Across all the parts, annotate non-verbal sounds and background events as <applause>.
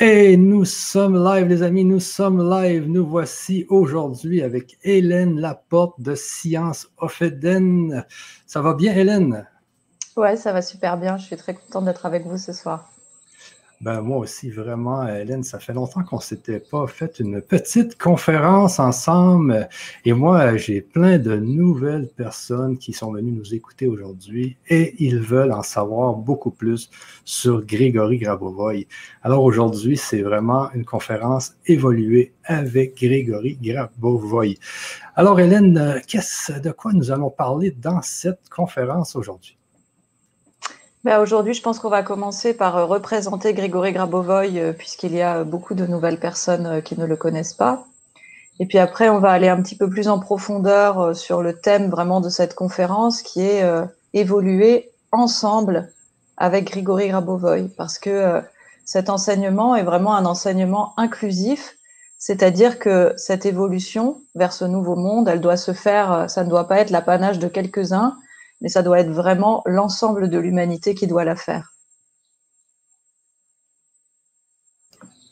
Et nous sommes live, les amis, nous sommes live. Nous voici aujourd'hui avec Hélène Laporte de Science of Eden. Ça va bien, Hélène? Ouais, ça va super bien. Je suis très contente d'être avec vous ce soir. Ben, moi aussi, vraiment, Hélène, ça fait longtemps qu'on ne s'était pas fait une petite conférence ensemble. Et moi, j'ai plein de nouvelles personnes qui sont venues nous écouter aujourd'hui et ils veulent en savoir beaucoup plus sur Grégory Grabovoy. Alors aujourd'hui, c'est vraiment une conférence évoluée avec Grégory Grabovoy. Alors, Hélène, qu'est-ce de quoi nous allons parler dans cette conférence aujourd'hui? Ben, aujourd'hui, je pense qu'on va commencer par euh, représenter Grégory Grabovoy, euh, puisqu'il y a beaucoup de nouvelles personnes euh, qui ne le connaissent pas. Et puis après, on va aller un petit peu plus en profondeur sur le thème vraiment de cette conférence, qui est évoluer ensemble avec Grégory Grabovoy, parce que cet enseignement est vraiment un enseignement inclusif, c'est-à-dire que cette évolution vers ce nouveau monde, elle doit se faire, ça ne doit pas être l'apanage de quelques-uns, mais ça doit être vraiment l'ensemble de l'humanité qui doit la faire.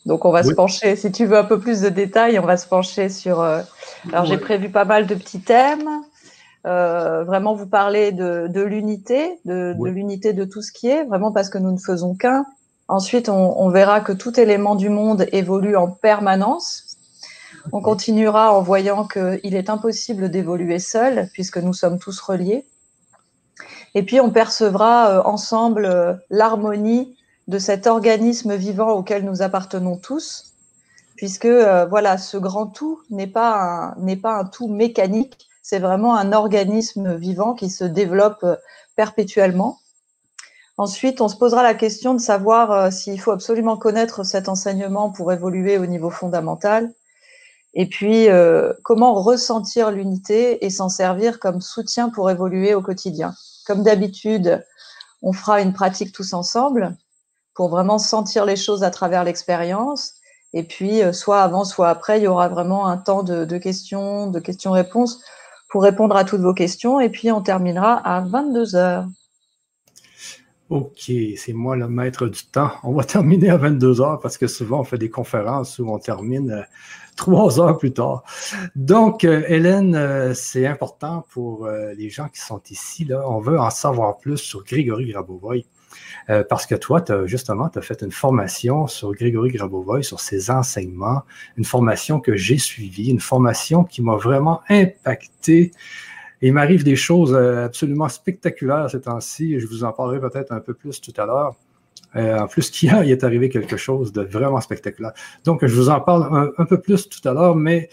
Donc on va se pencher, si tu veux un peu plus de détails, on va se pencher sur... Euh, alors j'ai prévu pas mal de petits thèmes. Euh, vraiment vous parler de, l'unité, de, l'unité de tout ce qui est, vraiment parce que nous ne faisons qu'un. Ensuite, on, verra que tout élément du monde évolue en permanence. On continuera en voyant qu'il est impossible d'évoluer seul, puisque nous sommes tous reliés. Et puis, on percevra euh, ensemble euh, l'harmonie de cet organisme vivant auquel nous appartenons tous, puisque euh, voilà, ce grand tout n'est pas n'est pas un tout mécanique, c'est vraiment un organisme vivant qui se développe perpétuellement. Ensuite, on se posera la question de savoir s'il faut absolument connaître cet enseignement pour évoluer au niveau fondamental. Et puis, comment ressentir l'unité et s'en servir comme soutien pour évoluer au quotidien comme d'habitude, on fera une pratique tous ensemble pour vraiment sentir les choses à travers l'expérience. Et puis, euh, soit avant, soit après, il y aura vraiment un temps de, questions, de questions-réponses pour répondre à toutes vos questions. Et puis, on terminera à 22 heures. OK, c'est moi le maître du temps. On va <laughs> terminer à 22 heures parce que souvent, on fait des conférences où on termine euh, <laughs> trois heures plus tard. Donc, euh, Hélène, euh, c'est important pour euh, les gens qui sont ici. Là. On veut en savoir plus sur Grégory Grabovoy. parce que toi, justement, tu as fait une formation sur Grégory Grabovoy, sur ses enseignements, une formation que j'ai suivie, une formation qui m'a vraiment impacté. il m'arrive des choses absolument spectaculaires ces temps-ci, je vous en parlerai peut-être un peu plus tout à l'heure. Euh, en plus, <laughs> qu'hier, il est arrivé quelque chose de vraiment spectaculaire. Donc, je vous en parle un, peu plus tout à l'heure, mais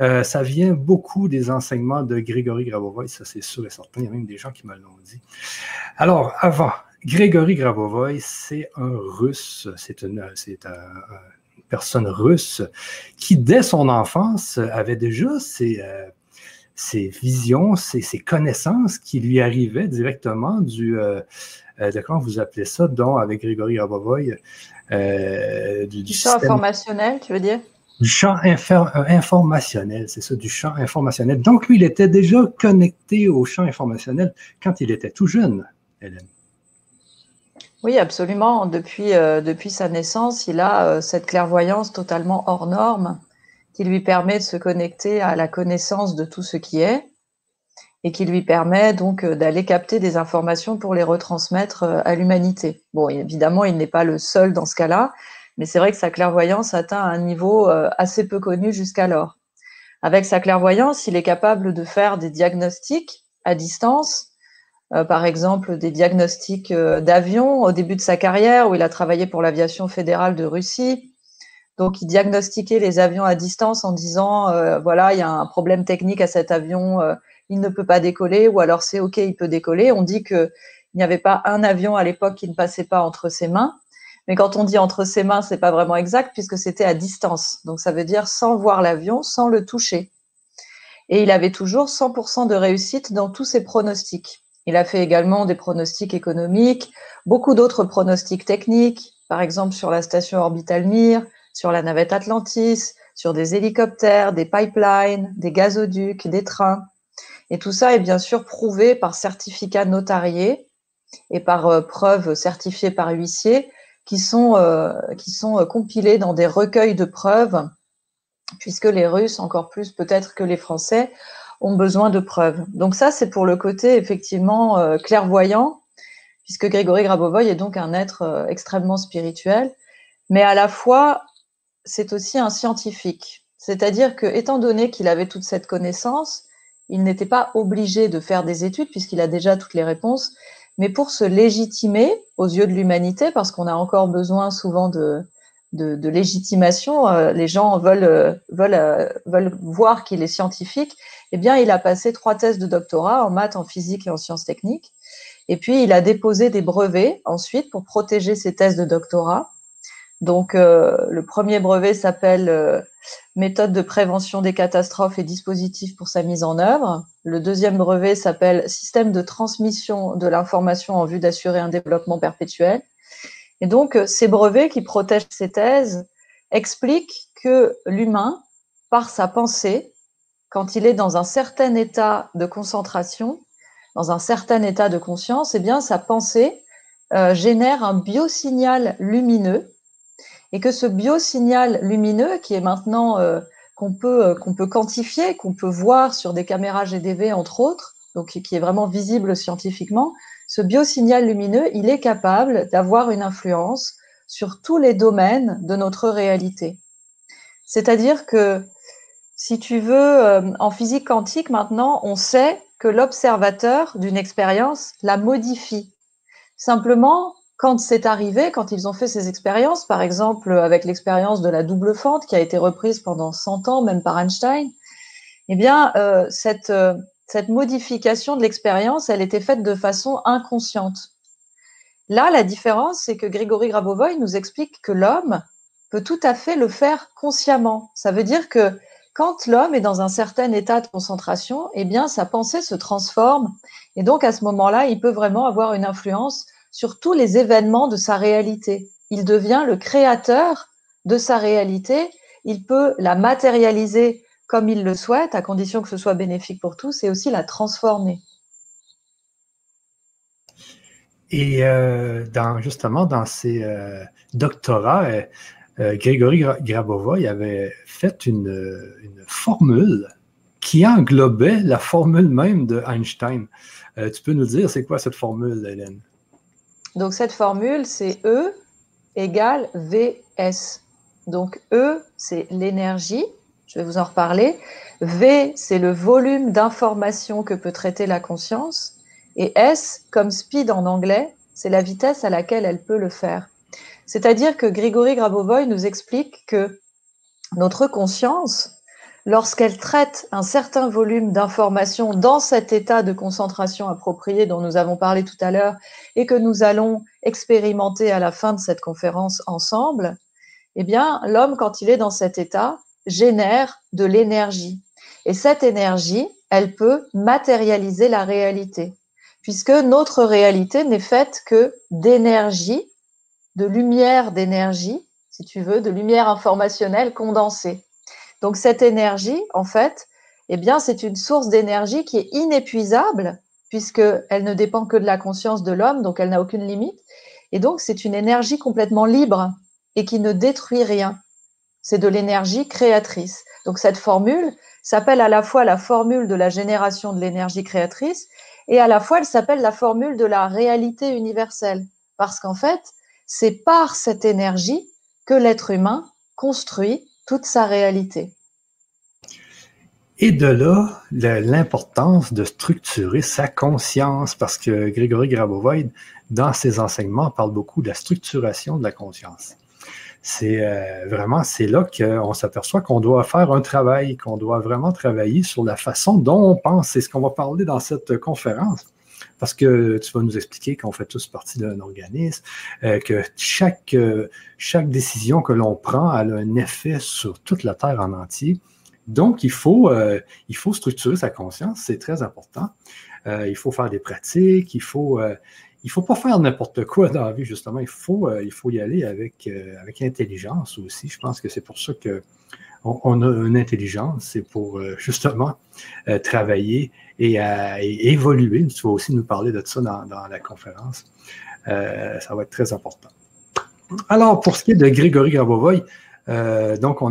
euh, ça vient beaucoup des enseignements de Grégory Grabovoy, ça c'est sûr et certain. Il y a même des gens qui me l'ont dit. Alors, avant, Grégory Grabovoy, c'est un russe, c'est une, personne russe qui, dès son enfance, avait déjà ses, euh, ses visions, ses, ses, connaissances qui lui arrivaient directement du, euh, de comment vous appelez ça, dont avec Grégory Rabovoy. Euh, du, champ informationnel, tu veux dire? Du champ euh, informationnel, c'est ça, du champ informationnel. Donc, lui, il était déjà connecté au champ informationnel quand il était tout jeune, Hélène. Oui, absolument. Depuis, depuis sa naissance, il a cette clairvoyance totalement hors norme qui lui permet de se connecter à la connaissance de tout ce qui est et qui lui permet donc euh, d'aller capter des informations pour les retransmettre euh, à l'humanité. Bon, évidemment, il n'est pas le seul dans ce cas-là, mais c'est vrai que sa clairvoyance atteint un niveau euh, assez peu connu jusqu'alors. Avec sa clairvoyance, il est capable de faire des diagnostics à distance, par exemple des diagnostics d'avions au début de sa carrière où il a travaillé pour l'aviation fédérale de Russie. Donc, il diagnostiquait les avions à distance en disant, voilà, il y a un problème technique à cet avion, il ne peut pas décoller, ou alors c'est OK, il peut décoller. On dit qu'il n'y avait pas un avion à l'époque qui ne passait pas entre ses mains. Mais quand on dit entre ses mains, c'est pas vraiment exact puisque c'était à distance. Donc ça veut dire sans voir l'avion, sans le toucher. Et il avait toujours 100% de réussite dans tous ses pronostics. Il a fait également des pronostics économiques, beaucoup d'autres pronostics techniques, par exemple sur la station orbitale Mir, sur la navette Atlantis, sur des hélicoptères, des pipelines, des gazoducs, des trains. Et tout ça est bien sûr prouvé par certificat notarié et par euh, preuve certifiée par huissier qui sont, qui sont compilés dans des recueils de preuves, puisque les Russes, encore plus peut-être que les Français, ont besoin de preuves. Donc ça, c'est pour le côté effectivement clairvoyant, puisque Grégory Grabovoy est donc un être extrêmement spirituel, mais à la fois, c'est aussi un scientifique. C'est-à-dire que, étant donné qu'il avait toute cette connaissance, il n'était pas obligé de faire des études puisqu'il a déjà toutes les réponses, mais pour se légitimer aux yeux de l'humanité, parce qu'on a encore besoin souvent de, de, légitimation, euh, les gens veulent, euh, veulent, euh, veulent voir qu'il est scientifique, eh bien, il a passé trois thèses de doctorat en maths, en physique et en sciences techniques. Et puis, il a déposé des brevets ensuite pour protéger ses thèses de doctorat. Donc, le premier brevet s'appelle méthode de prévention des catastrophes et dispositifs pour sa mise en œuvre. Le deuxième brevet s'appelle système de transmission de l'information en vue d'assurer un développement perpétuel. Et donc, ces brevets qui protègent ces thèses expliquent que l'humain, par sa pensée, quand il est dans un certain état de concentration, dans un certain état de conscience, eh bien, sa pensée euh, génère un biosignal lumineux et que ce biosignal lumineux, qui est maintenant euh, qu'on peut, euh, qu'on peut quantifier, qu'on peut voir sur des caméras GDV entre autres, donc qui est vraiment visible scientifiquement, ce biosignal lumineux, il est capable d'avoir une influence sur tous les domaines de notre réalité. C'est-à-dire que, si tu veux, euh, en physique quantique, maintenant, on sait que l'observateur d'une expérience la modifie. Simplement, quand c'est arrivé, quand ils ont fait ces expériences, par exemple avec l'expérience de la double fente qui a été reprise pendant 100 ans, même par Einstein, eh bien, euh, cette, euh, cette modification de l'expérience, elle était faite de façon inconsciente. Là, la différence, c'est que Grigory Grabovoy nous explique que l'homme peut tout à fait le faire consciemment. Ça veut dire que quand l'homme est dans un certain état de concentration, eh bien, sa pensée se transforme. Et donc, à ce moment-là, il peut vraiment avoir une influence sur tous les événements de sa réalité. Il devient le créateur de sa réalité. Il peut la matérialiser comme il le souhaite, à condition que ce soit bénéfique pour tous, et aussi la transformer. Et euh, justement, dans ses euh, doctorats, euh, Grégory Grabova avait fait une, une, formule qui englobait la formule même de Einstein. tu peux nous dire, c'est quoi cette formule, Hélène? Donc cette formule, c'est E égale VS. Donc E, c'est l'énergie, je vais vous en reparler. V, c'est le volume d'information que peut traiter la conscience. Et S, comme speed en anglais, c'est la vitesse à laquelle elle peut le faire. C'est-à-dire que Grigory Grabovoy nous explique que notre conscience, lorsqu'elle traite un certain volume d'informations dans cet état de concentration approprié dont nous avons parlé tout à l'heure et que nous allons expérimenter à la fin de cette conférence ensemble, eh bien, l'homme, quand il est dans cet état, génère de l'énergie. Et cette énergie, elle peut matérialiser la réalité, puisque notre réalité n'est faite que d'énergie, de lumière d'énergie, si tu veux, de lumière informationnelle condensée. Donc cette énergie, en fait, eh bien, c'est une source d'énergie qui est inépuisable puisqu'elle ne dépend que de la conscience de l'homme, donc elle n'a aucune limite. Et donc c'est une énergie complètement libre et qui ne détruit rien. C'est de l'énergie créatrice. Donc cette formule s'appelle à la fois la formule de la génération de l'énergie créatrice et à la fois elle s'appelle la formule de la réalité universelle. Parce qu'en fait, c'est par cette énergie que l'être humain construit toute sa réalité. Et de là, l'importance de structurer sa conscience, parce que Grégory Grabovoid, dans ses enseignements, parle beaucoup de la structuration de la conscience. C'est euh, vraiment, c'est là qu'on s'aperçoit qu'on doit faire un travail, qu'on doit vraiment travailler sur la façon dont on pense. C'est ce qu'on va parler dans cette conférence. Parce que tu vas nous expliquer qu'on fait tous partie d'un organisme, euh, que chaque, euh, chaque décision que l'on prend a un effet sur toute la Terre en entier. Donc, il faut, euh, il faut structurer sa conscience, c'est très important. il faut faire des pratiques, il faut, faut pas faire n'importe quoi dans la vie, justement. Il faut, il faut y aller avec, avec intelligence aussi. Je pense que c'est pour ça que on, a une intelligence, c'est pour euh, justement euh, travailler et, évoluer. Tu vas aussi nous parler de ça dans, la conférence. Euh, ça va être très important. Alors, pour ce qui est de Grégory Grabovoy, euh, donc, on,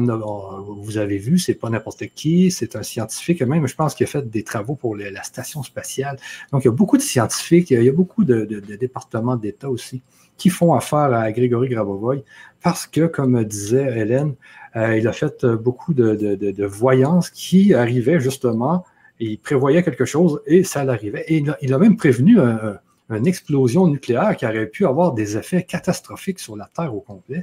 vous avez vu, c'est pas n'importe qui, c'est un scientifique, même je pense qu'il a fait des travaux pour la station spatiale. Donc, il y a beaucoup de scientifiques, il y a beaucoup de, départements d'État aussi qui font affaire à Grégory Grabovoy parce que, comme disait Hélène, euh, il a fait beaucoup de, voyances qui arrivaient justement, il prévoyait quelque chose et ça l'arrivait. Et il a, même prévenu une explosion nucléaire qui aurait pu avoir des effets catastrophiques sur la Terre au complet.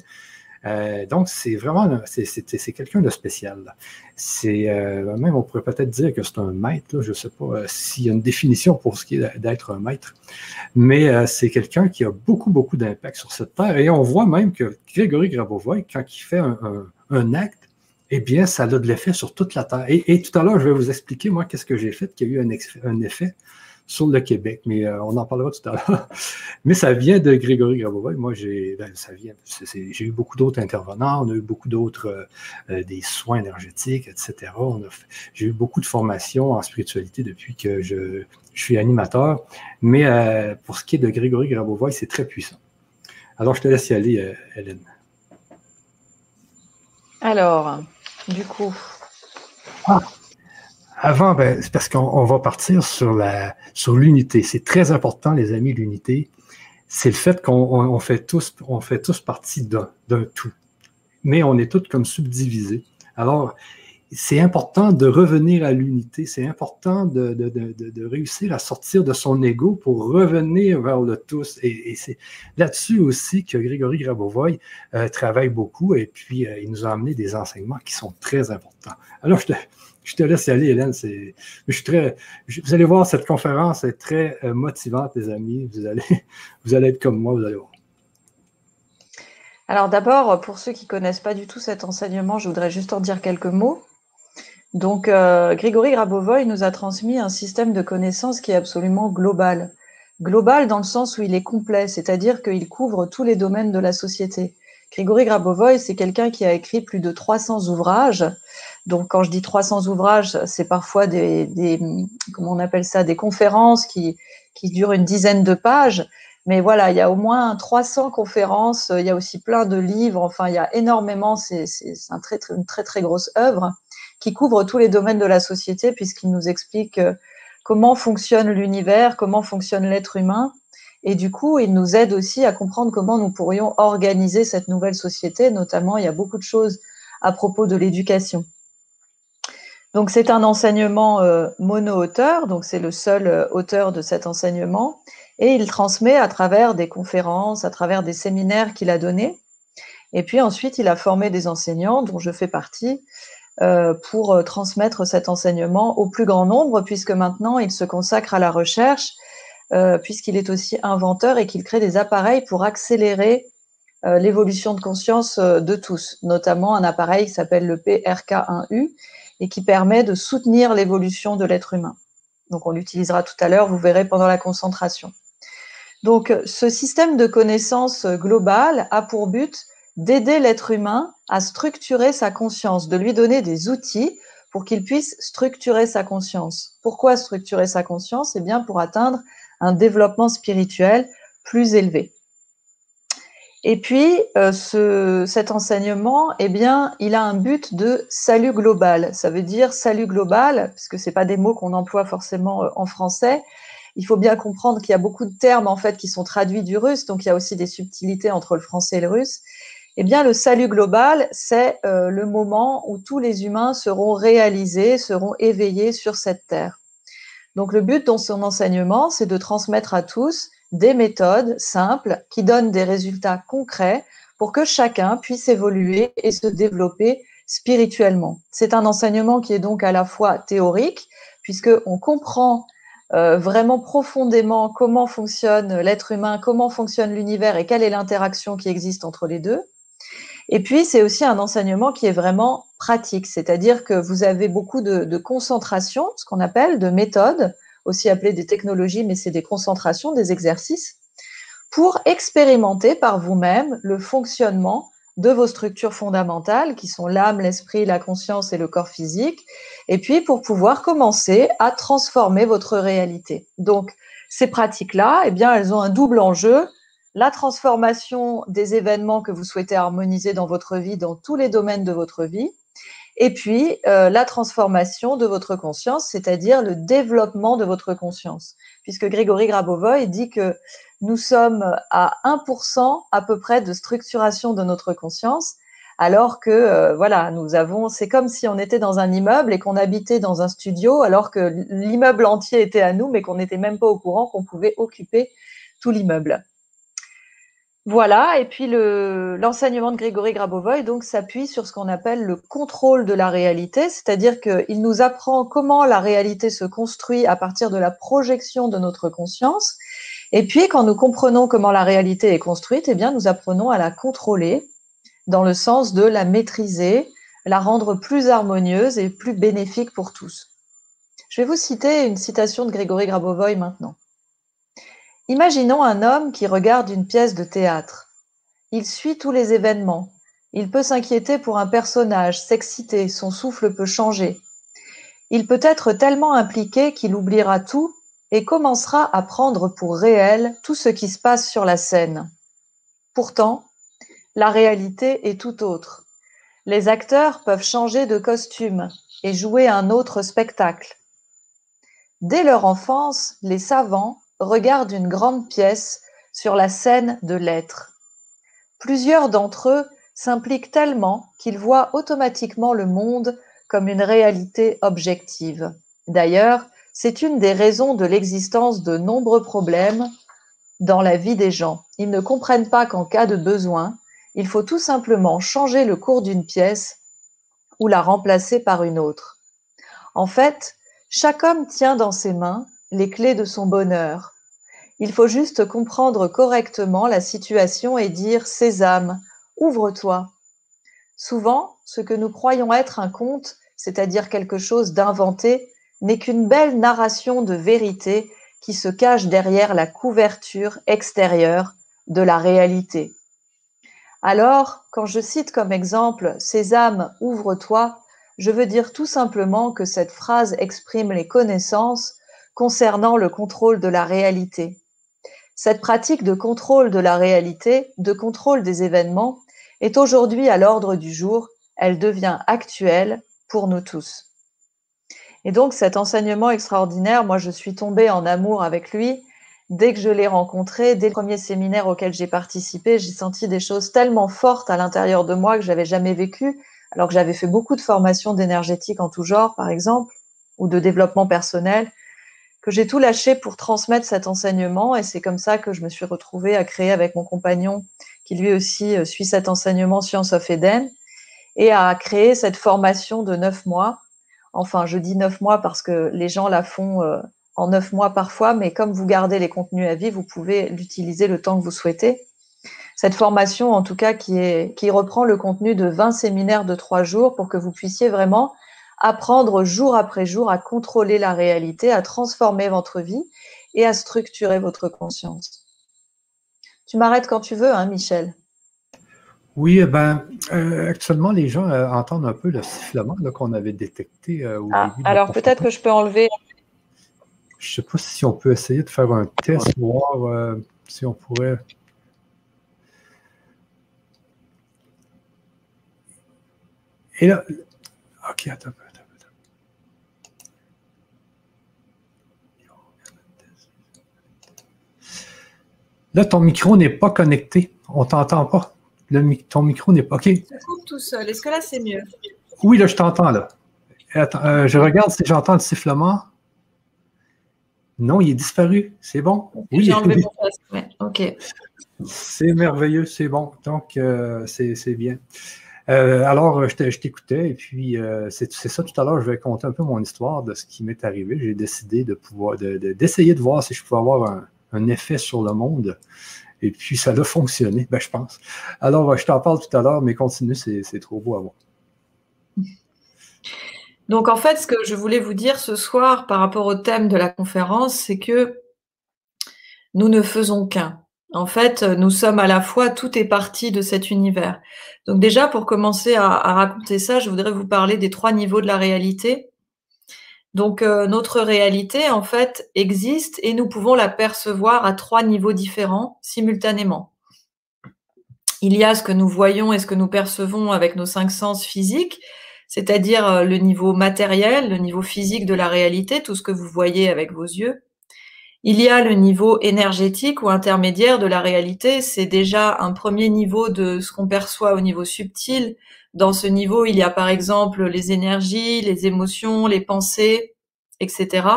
Euh, donc, c'est vraiment, c'est quelqu'un de spécial. C'est euh, même, on pourrait peut-être dire que c'est un maître. je ne sais pas euh, s'il y a une définition pour ce qui est d'être un maître, mais c'est quelqu'un qui a beaucoup, beaucoup d'impact sur cette terre. Et on voit même que Grégory Grabovoy, quand il fait un, acte, eh bien, ça a de l'effet sur toute la terre. Et, tout à l'heure, je vais vous expliquer, moi, qu'est-ce que j'ai fait qui a eu un, un effet sur le Québec, mais euh, on en parlera tout à l'heure. <laughs> mais ça vient de Grégory Grabovoy. Moi, j'ai, ben, ça vient, j'ai eu beaucoup d'autres intervenants, on a eu beaucoup d'autres, euh, euh, des soins énergétiques, etc. j'ai eu beaucoup de formations en spiritualité depuis que je, suis animateur. Mais pour ce qui est de Grégory Grabovoy, c'est très puissant. Alors, je te laisse y aller, Hélène. Alors, du coup. Ah. Avant, ben, c'est parce qu'on va partir sur la sur l'unité. C'est très important, les amis, l'unité. C'est le fait qu'on fait tous on fait tous partie d'un tout, mais on est tous comme subdivisés. Alors, c'est important de revenir à l'unité. C'est important de, de, de, réussir à sortir de son ego pour revenir vers le tous. Et, et c'est là-dessus aussi que Grégory Grabovoy euh, travaille beaucoup et puis euh, il nous a amené des enseignements qui sont très importants. Alors, je te, je te laisse y aller, Hélène. Je suis très, vous allez voir, cette conférence est très euh, motivante, les amis. Vous allez, <laughs> vous allez être comme moi, vous allez voir. Alors d'abord, pour ceux qui ne connaissent pas du tout cet enseignement, je voudrais juste en dire quelques mots. Donc, euh, Grégory Grabovoy nous a transmis un système de connaissances qui est absolument global. Global dans le sens où il est complet, c'est-à-dire qu'il couvre tous les domaines de la société. Grégory Grabovoy, c'est quelqu'un qui a écrit plus de 300 ouvrages. Donc, quand je dis 300 ouvrages, c'est parfois des, des, comment on appelle ça, des conférences qui, qui durent une dizaine de pages. Mais voilà, il y a au moins 300 conférences, il y a aussi plein de livres, enfin, il y a énormément, c'est un très, très, une très, très grosse œuvre qui couvre tous les domaines de la société puisqu'il nous explique euh, comment fonctionne l'univers, comment fonctionne l'être humain et du coup, il nous aide aussi à comprendre comment nous pourrions organiser cette nouvelle société. Notamment, il y a beaucoup de choses à propos de l'éducation. Donc, c'est un enseignement euh, mono-auteur, donc c'est le seul euh, auteur de cet enseignement, et il transmet à travers des conférences, à travers des séminaires qu'il a donnés. Et puis ensuite, il a formé des enseignants, dont je fais partie, pour transmettre cet enseignement au plus grand nombre, puisque maintenant, il se consacre à la recherche euh, puisqu'il est aussi inventeur et qu'il crée des appareils pour accélérer euh, l'évolution de conscience euh, de tous, notamment un appareil qui s'appelle le PRK1U et qui permet de soutenir l'évolution de l'être humain. Donc on l'utilisera tout à l'heure, vous verrez pendant la concentration. Donc ce système de connaissances globale a pour but d'aider l'être humain à structurer sa conscience, de lui donner des outils pour qu'il puisse structurer sa conscience. Pourquoi structurer sa conscience? Eh bien pour atteindre un développement spirituel plus élevé. Et puis, euh, ce, cet enseignement, eh bien, il a un but de salut global. Ça veut dire salut global, parce que c'est pas des mots qu'on emploie forcément euh, en français. Il faut bien comprendre qu'il y a beaucoup de termes en fait qui sont traduits du russe, donc il y a aussi des subtilités entre le français et le russe. Eh bien, le salut global, c'est euh, le moment où tous les humains seront réalisés, seront éveillés sur cette terre. Donc le but dans son enseignement, c'est de transmettre à tous des méthodes simples qui donnent des résultats concrets pour que chacun puisse évoluer et se développer spirituellement. C'est un enseignement qui est donc à la fois théorique, puisqu'on comprend euh, vraiment profondément comment fonctionne l'être humain, comment fonctionne l'univers et quelle est l'interaction qui existe entre les deux. Et puis, c'est aussi un enseignement qui est vraiment pratique, c'est-à-dire que vous avez beaucoup de, concentration, ce qu'on appelle de méthodes, aussi appelées des technologies, mais c'est des concentrations, des exercices, pour expérimenter par vous-même le fonctionnement de vos structures fondamentales, qui sont l'âme, l'esprit, la conscience et le corps physique, et puis pour pouvoir commencer à transformer votre réalité. Donc, ces pratiques-là, eh bien, elles ont un double enjeu la transformation des événements que vous souhaitez harmoniser dans votre vie, dans tous les domaines de votre vie, et puis euh, la transformation de votre conscience, c'est-à-dire le développement de votre conscience. Puisque Grégory Grabovoy dit que nous sommes à 1% à peu près de structuration de notre conscience, alors que euh, voilà, nous avons, c'est comme si on était dans un immeuble et qu'on habitait dans un studio, alors que l'immeuble entier était à nous, mais qu'on n'était même pas au courant qu'on pouvait occuper tout l'immeuble. Voilà, et puis l'enseignement de Grégory Grabovoy donc s'appuie sur ce qu'on appelle le contrôle de la réalité, c'est-à-dire qu'il nous apprend comment la réalité se construit à partir de la projection de notre conscience. Et puis, quand nous comprenons comment la réalité est construite, eh bien, nous apprenons à la contrôler dans le sens de la maîtriser, la rendre plus harmonieuse et plus bénéfique pour tous. Je vais vous citer une citation de Grégory Grabovoy maintenant. Imaginons un homme qui regarde une pièce de théâtre. Il suit tous les événements. Il peut s'inquiéter pour un personnage, s'exciter, son souffle peut changer. Il peut être tellement impliqué qu'il oubliera tout et commencera à prendre pour réel tout ce qui se passe sur la scène. Pourtant, la réalité est tout autre. Les acteurs peuvent changer de costume et jouer un autre spectacle. Dès leur enfance, les savants regardent une grande pièce sur la scène de l'être. Plusieurs d'entre eux s'impliquent tellement qu'ils voient automatiquement le monde comme une réalité objective. D'ailleurs, c'est une des raisons de l'existence de nombreux problèmes dans la vie des gens. Ils ne comprennent pas qu'en cas de besoin, il faut tout simplement changer le cours d'une pièce ou la remplacer par une autre. En fait, chaque homme tient dans ses mains les clés de son bonheur. Il faut juste comprendre correctement la situation et dire Sésame, ouvre-toi. Souvent, ce que nous croyons être un conte, c'est-à-dire quelque chose d'inventé, n'est qu'une belle narration de vérité qui se cache derrière la couverture extérieure de la réalité. Alors, quand je cite comme exemple Sésame, ouvre-toi, je veux dire tout simplement que cette phrase exprime les connaissances concernant le contrôle de la réalité. Cette pratique de contrôle de la réalité, de contrôle des événements, est aujourd'hui à l'ordre du jour, elle devient actuelle pour nous tous. Et donc cet enseignement extraordinaire, moi je suis tombée en amour avec lui. Dès que je l'ai rencontré, dès le premier séminaire auquel j'ai participé, j'ai senti des choses tellement fortes à l'intérieur de moi que j'avais jamais vécues, alors que j'avais fait beaucoup de formations d'énergétique en tout genre, par exemple, ou de développement personnel que j'ai tout lâché pour transmettre cet enseignement. Et c'est comme ça que je me suis retrouvée à créer avec mon compagnon, qui lui aussi euh, suit cet enseignement Science of Eden, et à créer cette formation de neuf mois. Enfin, je dis neuf mois parce que les gens la font euh, en neuf mois parfois, mais comme vous gardez les contenus à vie, vous pouvez l'utiliser le temps que vous souhaitez. Cette formation, en tout cas, qui, est, qui reprend le contenu de 20 séminaires de trois jours pour que vous puissiez vraiment apprendre jour après jour à contrôler la réalité, à transformer votre vie et à structurer votre conscience. Tu m'arrêtes quand tu veux, hein, Michel. Oui, eh ben, euh, actuellement, les gens euh, entendent un peu le sifflement qu'on avait détecté euh, au ah, début. alors peut-être que je peux enlever. Je ne sais pas si on peut essayer de faire un test, voir si on pourrait. Et là, ok, attends. Là, ton micro n'est pas connecté. On t'entend pas. Le, ton micro n'est pas. OK. Ça coupe tout seul. Est-ce que là, c'est mieux? Oui, là, je t'entends, là. Attends, euh, je regarde si j'entends le sifflement. Non, il est disparu. C'est bon? Oui, j'ai enlevé mon OK. C'est merveilleux, c'est bon. Donc, euh, c'est bien. Euh, alors, je t'écoutais et puis c'est ça tout à l'heure, je vais compter un peu mon histoire de ce qui m'est arrivé. J'ai décidé de pouvoir d'essayer de, de, voir si je pouvais avoir un, un effet sur le monde. Et puis, ça a fonctionné, ben, je pense. Alors, je t'en parle tout à l'heure, mais continue, c'est trop beau à voir. Donc, en fait, ce que je voulais vous dire ce soir par rapport au thème de la conférence, c'est que nous ne faisons qu'un. En fait, nous sommes à la fois, tout est parti de cet univers. Donc déjà, pour commencer à, à raconter ça, je voudrais vous parler des trois niveaux de la réalité. Donc euh, notre réalité, en fait, existe et nous pouvons la percevoir à trois niveaux différents simultanément. Il y a ce que nous voyons et ce que nous percevons avec nos cinq sens physiques, c'est-à-dire euh, le niveau matériel, le niveau physique de la réalité, tout ce que vous voyez avec vos yeux. Il y a le niveau énergétique ou intermédiaire de la réalité, c'est déjà un premier niveau de ce qu'on perçoit au niveau subtil, dans ce niveau, il y a par exemple les énergies, les émotions, les pensées, etc.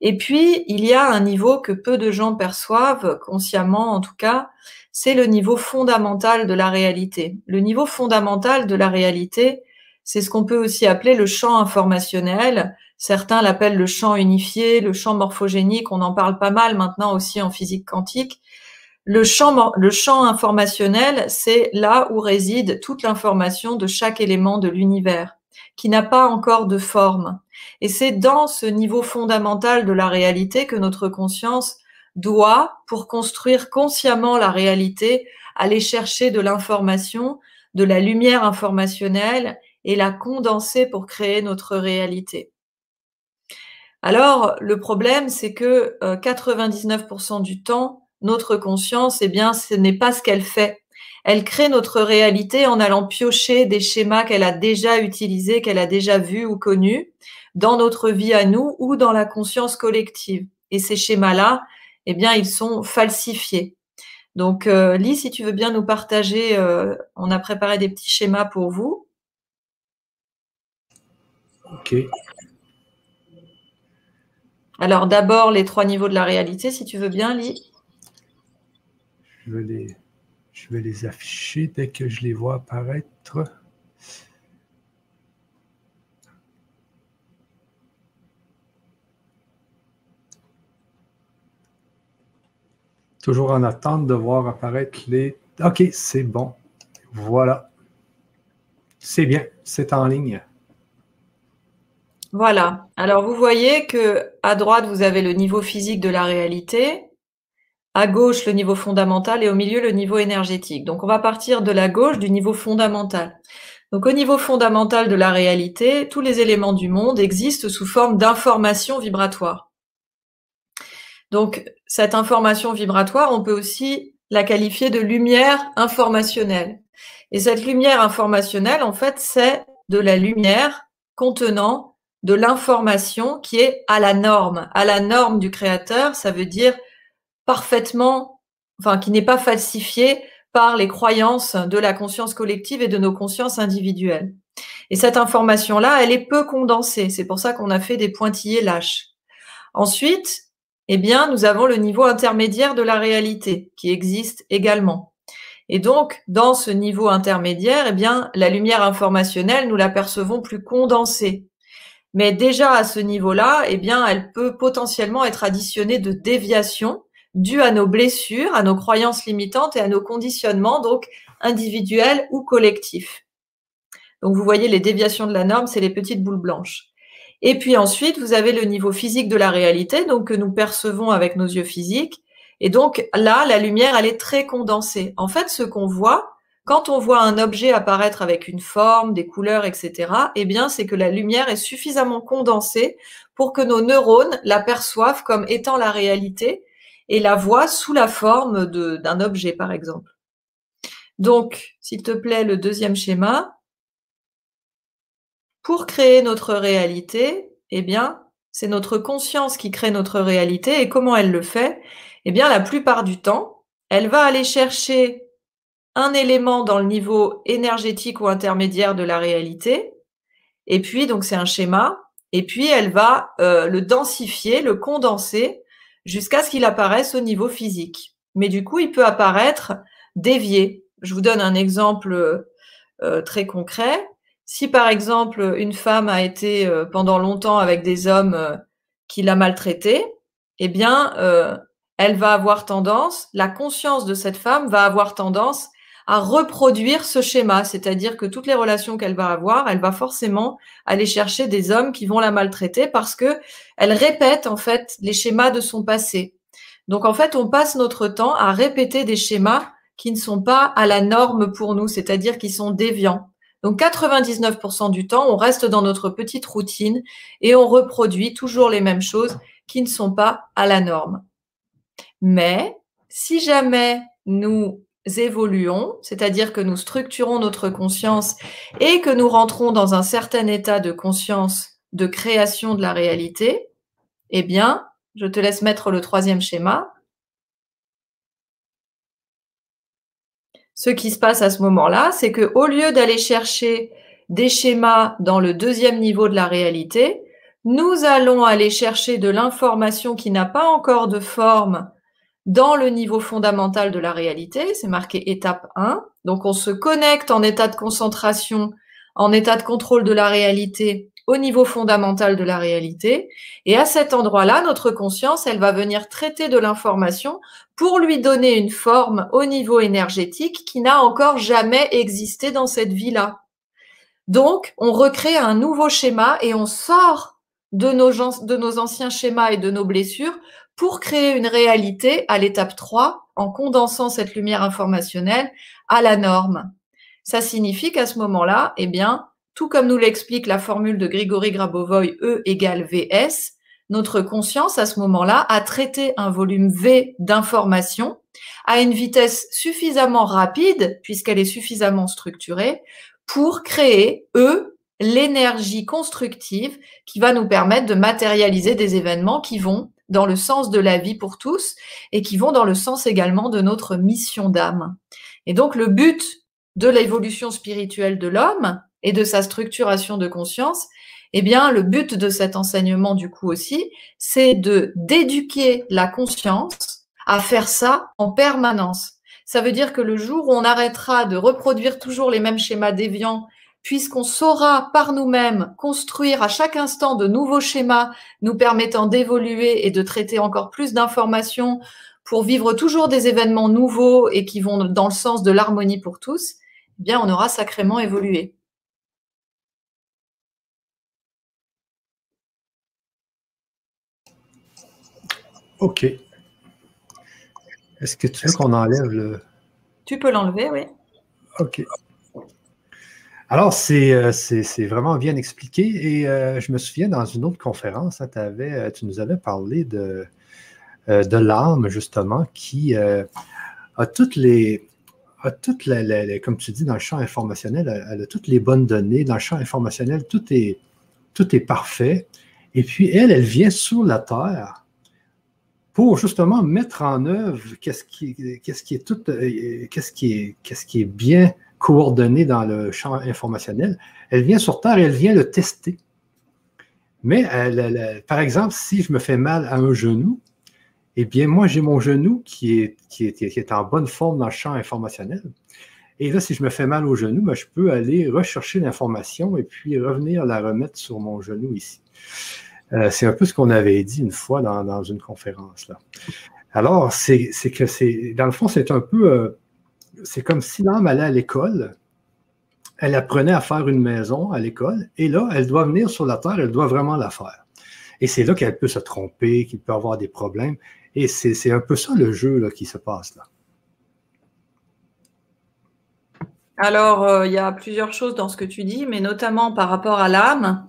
Et puis, il y a un niveau que peu de gens perçoivent, consciemment en tout cas, c'est le niveau fondamental de la réalité. Le niveau fondamental de la réalité, c'est ce qu'on peut aussi appeler le champ informationnel. Certains l'appellent le champ unifié, le champ morphogénique, on en parle pas mal maintenant aussi en physique quantique. Le champ, le champ informationnel, c'est là où réside toute l'information de chaque élément de l'univers, qui n'a pas encore de forme. Et c'est dans ce niveau fondamental de la réalité que notre conscience doit, pour construire consciemment la réalité, aller chercher de l'information, de la lumière informationnelle et la condenser pour créer notre réalité. Alors, le problème, c'est que 99% euh, du temps, notre conscience, eh bien, ce n'est pas ce qu'elle fait. Elle crée notre réalité en allant piocher des schémas qu'elle a déjà utilisés, qu'elle a déjà vus ou connus dans notre vie à nous ou dans la conscience collective. Et ces schémas-là, eh bien, ils sont falsifiés. Donc, euh, Lise, si tu veux bien nous partager, euh, on a préparé des petits schémas pour vous. OK. Alors, d'abord, les trois niveaux de la réalité, si tu veux bien, Lise. Je vais, les, afficher dès que je les vois apparaître. Toujours en attente de voir apparaître les... OK, c'est bon. Voilà. C'est bien, c'est en ligne. Voilà. Alors vous voyez que à droite vous avez le niveau physique de la réalité, à gauche le niveau fondamental et au milieu le niveau énergétique. Donc on va partir de la gauche du niveau fondamental. Donc au niveau fondamental de la réalité, tous les éléments du monde existent sous forme d'information vibratoire. Donc cette information vibratoire, on peut aussi la qualifier de lumière informationnelle. Et cette lumière informationnelle, en fait, c'est de la lumière contenant de l'information qui est à la norme. À la norme du créateur, ça veut dire parfaitement, enfin, qui n'est pas falsifié par les croyances de la conscience collective et de nos consciences individuelles. Et cette information-là, elle est peu condensée. C'est pour ça qu'on a fait des pointillés lâches. Ensuite, eh bien, nous avons le niveau intermédiaire de la réalité qui existe également. Et donc, dans ce niveau intermédiaire, eh bien, la lumière informationnelle, nous la percevons plus condensée. Mais déjà à ce niveau-là, eh bien, elle peut potentiellement être additionnée de déviations dû à nos blessures, à nos croyances limitantes et à nos conditionnements, donc individuels ou collectifs. Donc vous voyez les déviations de la norme, c'est les petites boules blanches. Et puis ensuite, vous avez le niveau physique de la réalité, donc que nous percevons avec nos yeux physiques. Et donc là, la lumière, elle est très condensée. En fait, ce qu'on voit, quand on voit un objet apparaître avec une forme, des couleurs, etc., eh bien, c'est que la lumière est suffisamment condensée pour que nos neurones la perçoivent comme étant la réalité et la voix sous la forme d'un objet, par exemple. Donc, s'il te plaît, le deuxième schéma. Pour créer notre réalité, eh bien, c'est notre conscience qui crée notre réalité. Et comment elle le fait? Eh bien, la plupart du temps, elle va aller chercher un élément dans le niveau énergétique ou intermédiaire de la réalité. Et puis, donc, c'est un schéma. Et puis, elle va euh, le densifier, le condenser jusqu'à ce qu'il apparaisse au niveau physique. Mais du coup, il peut apparaître dévié. Je vous donne un exemple euh, très concret. Si par exemple une femme a été euh, pendant longtemps avec des hommes euh, qui l'a maltraitée, eh bien, elle va avoir tendance, la conscience de cette femme va avoir tendance à reproduire ce schéma, c'est-à-dire que toutes les relations qu'elle va avoir, elle va forcément aller chercher des hommes qui vont la maltraiter parce que elle répète en fait les schémas de son passé. Donc en fait, on passe notre temps à répéter des schémas qui ne sont pas à la norme pour nous, c'est-à-dire qui sont déviants. Donc 99% du temps, on reste dans notre petite routine et on reproduit toujours les mêmes choses qui ne sont pas à la norme. Mais si jamais nous évoluons, c'est-à-dire que nous structurons notre conscience et que nous rentrons dans un certain état de conscience de création de la réalité, eh bien, je te laisse mettre le troisième schéma. Ce qui se passe à ce moment-là, c'est que au lieu d'aller chercher des schémas dans le deuxième niveau de la réalité, nous allons aller chercher de l'information qui n'a pas encore de forme dans le niveau fondamental de la réalité. C'est marqué étape 1. Donc on se connecte en état de concentration, en état de contrôle de la réalité au niveau fondamental de la réalité. Et à cet endroit-là, notre conscience, elle va venir traiter de l'information pour lui donner une forme au niveau énergétique qui n'a encore jamais existé dans cette vie-là. Donc, on recrée un nouveau schéma et on sort de nos, de nos anciens schémas et de nos blessures pour créer une réalité à l'étape 3 en condensant cette lumière informationnelle à la norme. Ça signifie qu'à ce moment-là, eh bien, tout comme nous l'explique la formule de Grigory Grabovoy, E égale VS, notre conscience, à ce moment-là, a traité un volume V d'information à une vitesse suffisamment rapide, puisqu'elle est suffisamment structurée, pour créer, E, l'énergie constructive qui va nous permettre de matérialiser des événements qui vont dans le sens de la vie pour tous et qui vont dans le sens également de notre mission d'âme. Et donc le but de l'évolution spirituelle de l'homme, et de sa structuration de conscience, eh bien, le but de cet enseignement, du coup aussi, c'est de d'éduquer la conscience à faire ça en permanence. Ça veut dire que le jour où on arrêtera de reproduire toujours les mêmes schémas déviants, puisqu'on saura par nous-mêmes construire à chaque instant de nouveaux schémas nous permettant d'évoluer et de traiter encore plus d'informations pour vivre toujours des événements nouveaux et qui vont dans le sens de l'harmonie pour tous, eh bien, on aura sacrément évolué. OK. Est-ce que tu veux qu'on enlève le. Tu peux l'enlever, oui. OK. Alors, c'est euh, vraiment bien expliqué. Et euh, je me souviens, dans une autre conférence, hein, avais, tu nous avais parlé de, euh, l'âme, justement, qui a toutes les. Comme tu dis, dans le champ informationnel, elle a toutes les bonnes données. Dans le champ informationnel, tout est, parfait. Et puis, elle, elle vient sur la Terre pour justement mettre en œuvre qu'est-ce qui, est tout, euh, qu'est-ce qu'est-ce qui est bien coordonné dans le champ informationnel. Elle vient sur Terre et elle vient le tester. Mais par exemple, si je me fais mal à un genou, eh bien, moi, j'ai mon genou qui est, qui, est, qui est en bonne forme dans le champ informationnel. Et là, si je me fais mal au genou, ben, je peux aller rechercher l'information et puis revenir la remettre sur mon genou ici. Euh, c'est un peu ce qu'on avait dit une fois dans, une conférence. Là. Alors, c'est que c'est, dans le fond, c'est un peu, euh, c'est comme si l'âme allait à l'école, elle apprenait à faire une maison à l'école, et là, elle doit venir sur la terre, elle doit vraiment la faire. Et c'est là qu'elle peut se tromper, qu'il peut avoir des problèmes. Et c'est un peu ça le jeu qui se passe là. Alors, euh, il y a plusieurs choses dans ce que tu dis, mais notamment par rapport à l'âme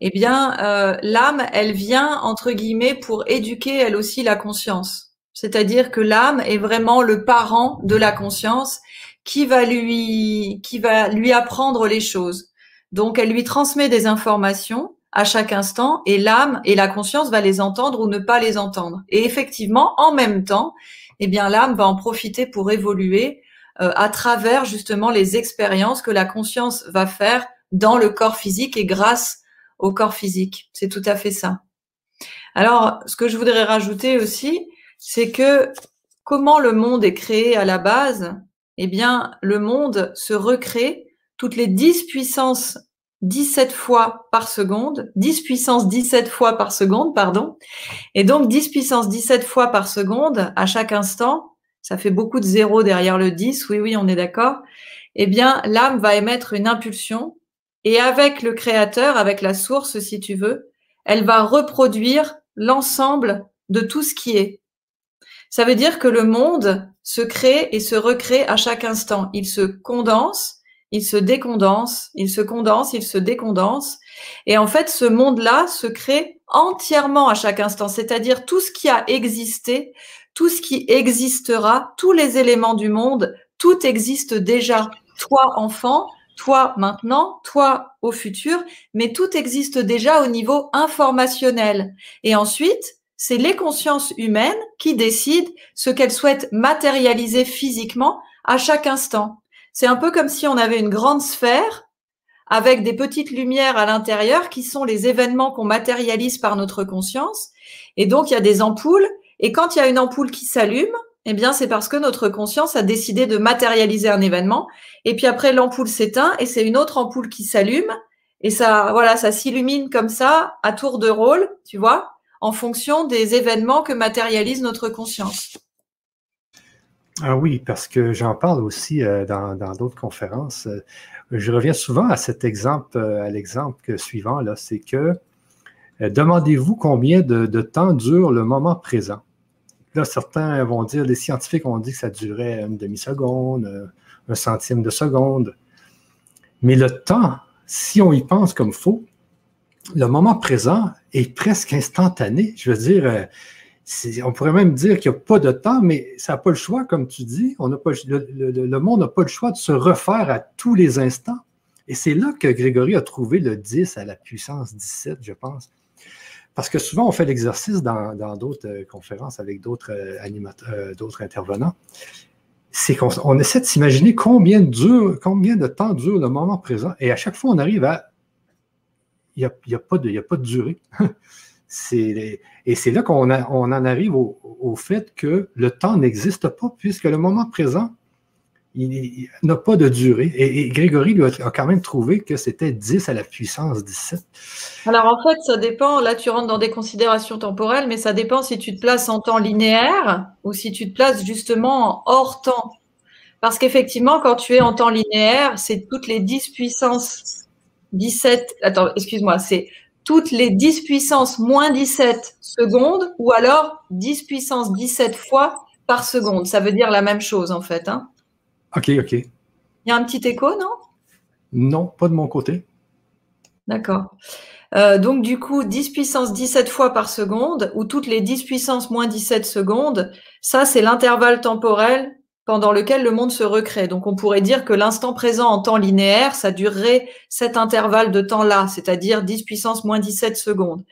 eh bien, euh, l'âme, elle vient, entre guillemets, pour éduquer elle aussi la conscience. C'est-à-dire que l'âme est vraiment le parent de la conscience qui va lui, qui va lui apprendre les choses. Donc, elle lui transmet des informations à chaque instant et l'âme et la conscience va les entendre ou ne pas les entendre. Et effectivement, en même temps, eh bien, l'âme va en profiter pour évoluer euh, à travers justement les expériences que la conscience va faire dans le corps physique et grâce au corps physique. C'est tout à fait ça. Alors, ce que je voudrais rajouter aussi, c'est que comment le monde est créé à la base Eh bien, le monde se recrée toutes les 10 puissances 17 fois par seconde, 10 puissance 17 fois par seconde, pardon. Et donc 10 puissance 17 fois par seconde à chaque instant, ça fait beaucoup de zéros derrière le 10, oui, oui, on est d'accord. Eh bien, l'âme va émettre une impulsion et avec le créateur, avec la source, si tu veux, elle va reproduire l'ensemble de tout ce qui est. Ça veut dire que le monde se crée et se recrée à chaque instant. Il se condense il se décondense, il se condense, il se décondense. Et en fait, ce monde-là se crée entièrement à chaque instant, c'est-à-dire tout ce qui a existé, tout ce qui existera, tous les éléments du monde, tout existe déjà. Toi, enfant, toi maintenant, toi au futur, mais tout existe déjà au niveau informationnel. Et ensuite, c'est les consciences humaines qui décident ce qu'elles souhaitent matérialiser physiquement à chaque instant. C'est un peu comme si on avait une grande sphère avec des petites lumières à l'intérieur qui sont les événements qu'on matérialise par notre conscience. Et donc, il y a des ampoules. Et quand il y a une ampoule qui s'allume, eh bien, c'est parce que notre conscience a décidé de matérialiser un événement. Et puis après, l'ampoule s'éteint et c'est une autre ampoule qui s'allume. Et ça, voilà, ça s'illumine comme ça, à tour de rôle, tu vois, en fonction des événements que matérialise notre conscience. Ah oui, parce que j'en parle aussi euh, dans d'autres conférences. Euh, je reviens souvent à cet exemple, euh, à l'exemple suivant, là, c'est que demandez-vous combien de, temps dure le moment présent? Là, certains vont dire, les scientifiques ont dit que ça durait une demi-seconde, un centime de seconde. Mais le temps, si on y pense comme faux, le moment présent est presque instantané. Je veux dire, euh, on pourrait même dire qu'il n'y a pas de temps, mais ça n'a pas le choix, comme tu dis. On pas, le, monde n'a pas le choix de se refaire à tous les instants. Et c'est là que Grégory a trouvé le 10 à la puissance 17, je pense. Parce que souvent, on fait l'exercice dans d'autres euh, conférences avec d'autres euh, animateurs, d'autres intervenants. C'est qu'on essaie de s'imaginer combien de temps dure le moment présent. Et à chaque fois, on arrive à il n'y a, pas de, a pas de durée. <laughs> et c'est là qu'on on en arrive au, fait que le temps n'existe pas, puisque le moment présent, il, n'a pas de durée. Et, Grégory lui a, quand même trouvé que c'était 10 à la puissance 17. Alors en fait, ça dépend, là tu rentres dans des considérations temporelles, mais ça dépend si tu te places en temps linéaire ou si tu te places justement hors temps. Parce qu'effectivement, quand tu es en temps linéaire, c'est toutes les 10 puissances 17, attends, excuse-moi, c'est toutes les 10 puissance moins 17 secondes ou alors 10 puissance 17 fois par seconde. Ça veut dire la même chose en fait. Hein. Ok, ok. Il y a un petit écho, non? Non, pas de mon côté. D'accord. Euh, donc du coup, 10 puissance 17 fois par seconde ou toutes les 10 puissance moins 17 secondes, ça c'est l'intervalle temporel pendant lequel le monde se recrée. Donc on pourrait dire que l'instant présent en temps linéaire, ça durerait cet intervalle de temps-là, c'est-à-dire 10 puissance moins 17 secondes.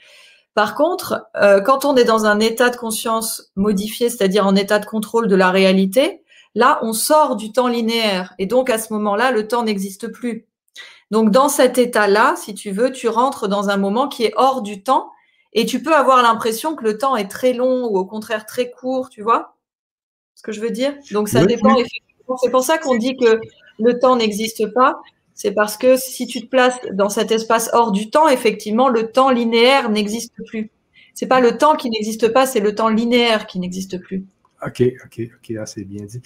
Par contre, euh, quand on est dans un état de conscience modifié, c'est-à-dire en état de contrôle de la réalité, là, on sort du temps linéaire. Et donc, à ce moment-là, le temps n'existe plus. Donc, dans cet état-là, si tu veux, tu rentres dans un moment qui est hors du temps et tu peux avoir l'impression que le temps est très long ou au contraire très court, tu vois ce que je veux dire? Donc ça dépend. C'est pour ça qu'on dit que le temps n'existe pas. C'est parce que si tu te places dans cet espace hors du temps, effectivement, le temps linéaire n'existe plus. C'est pas le temps qui n'existe pas, c'est le temps linéaire qui n'existe plus. OK, OK, OK, c'est bien dit.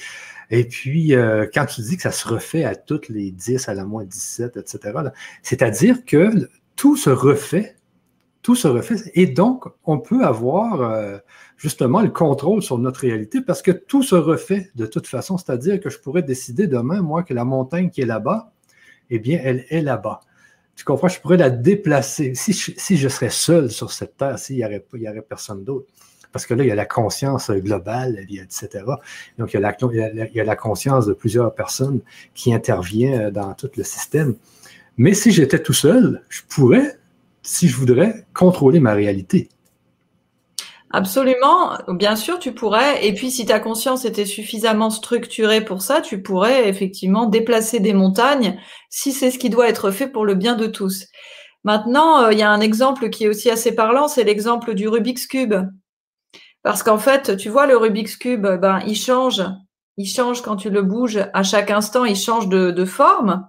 Et puis, euh, quand tu dis que ça se refait à toutes les 10, à la moins 17, etc., c'est-à-dire que tout se refait, tout se refait, et donc on peut avoir euh, justement le contrôle sur notre réalité parce que tout se refait de toute façon. C'est-à-dire que je pourrais décider demain, moi, que la montagne qui est là-bas, eh bien, elle est là-bas. Tu comprends? Je pourrais la déplacer. Si je, serais seul sur cette terre, s'il n'y aurait, il aurait personne d'autre. Parce que là, il y a la conscience globale, etc. Donc, il y, a la, y conscience de plusieurs personnes qui interviennent dans tout le système. Mais si j'étais tout seul, je pourrais, si je voudrais, contrôler ma réalité. Absolument, bien sûr, tu pourrais. Et puis, si ta conscience était suffisamment structurée pour ça, tu pourrais effectivement déplacer des montagnes si c'est ce qui doit être fait pour le bien de tous. Maintenant, euh, il y a un exemple qui est aussi assez parlant, c'est l'exemple du Rubik's Cube. Parce qu'en fait, tu vois, le Rubik's Cube, ben, il change. Il change quand tu le bouges. À chaque instant, il change de, de forme.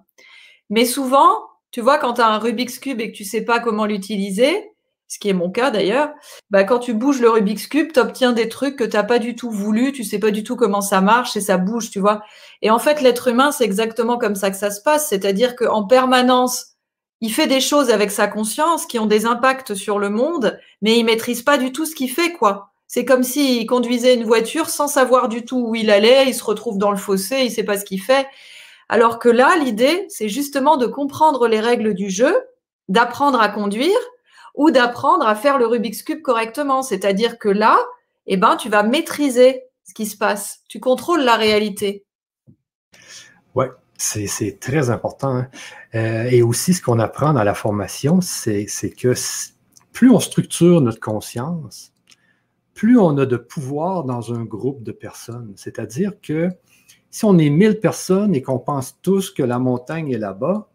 Mais souvent, tu vois, quand tu as un Rubik's Cube et que tu sais pas comment l'utiliser, ce qui est mon cas d'ailleurs, bah, quand tu bouges le Rubik's Cube, tu obtiens des trucs que tu n'as pas du tout voulu, tu sais pas du tout comment ça marche et ça bouge, tu vois. Et en fait, l'être humain, c'est exactement comme ça que ça se passe, c'est-à-dire qu'en permanence, il fait des choses avec sa conscience qui ont des impacts sur le monde, mais il maîtrise pas du tout ce qu'il fait, quoi. C'est comme s'il conduisait une voiture sans savoir du tout où il allait, il se retrouve dans le fossé, il sait pas ce qu'il fait. Alors que là, l'idée, c'est justement de comprendre les règles du jeu, d'apprendre à conduire ou d'apprendre à faire le Rubik's Cube correctement. C'est-à-dire que là, eh ben, tu vas maîtriser ce qui se passe. Tu contrôles la réalité. Oui, c'est très important. Hein. Euh, et aussi, ce qu'on apprend dans la formation, c'est que plus on structure notre conscience, plus on a de pouvoir dans un groupe de personnes. C'est-à-dire que si on est 1000 personnes et qu'on pense tous que la montagne est là-bas,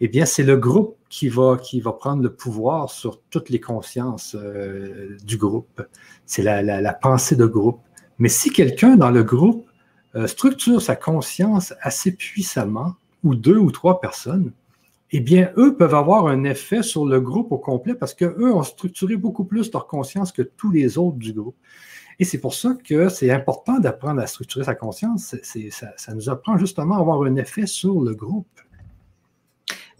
eh bien, c'est le groupe qui va, prendre le pouvoir sur toutes les consciences euh, du groupe. C'est la, pensée de groupe. Mais si quelqu'un dans le groupe euh, structure sa conscience assez puissamment, ou deux ou trois personnes, eh bien, eux peuvent avoir un effet sur le groupe au complet parce qu'eux ont structuré beaucoup plus leur conscience que tous les autres du groupe. Et c'est pour ça que c'est important d'apprendre à structurer sa conscience. Ça, nous apprend justement à avoir un effet sur le groupe.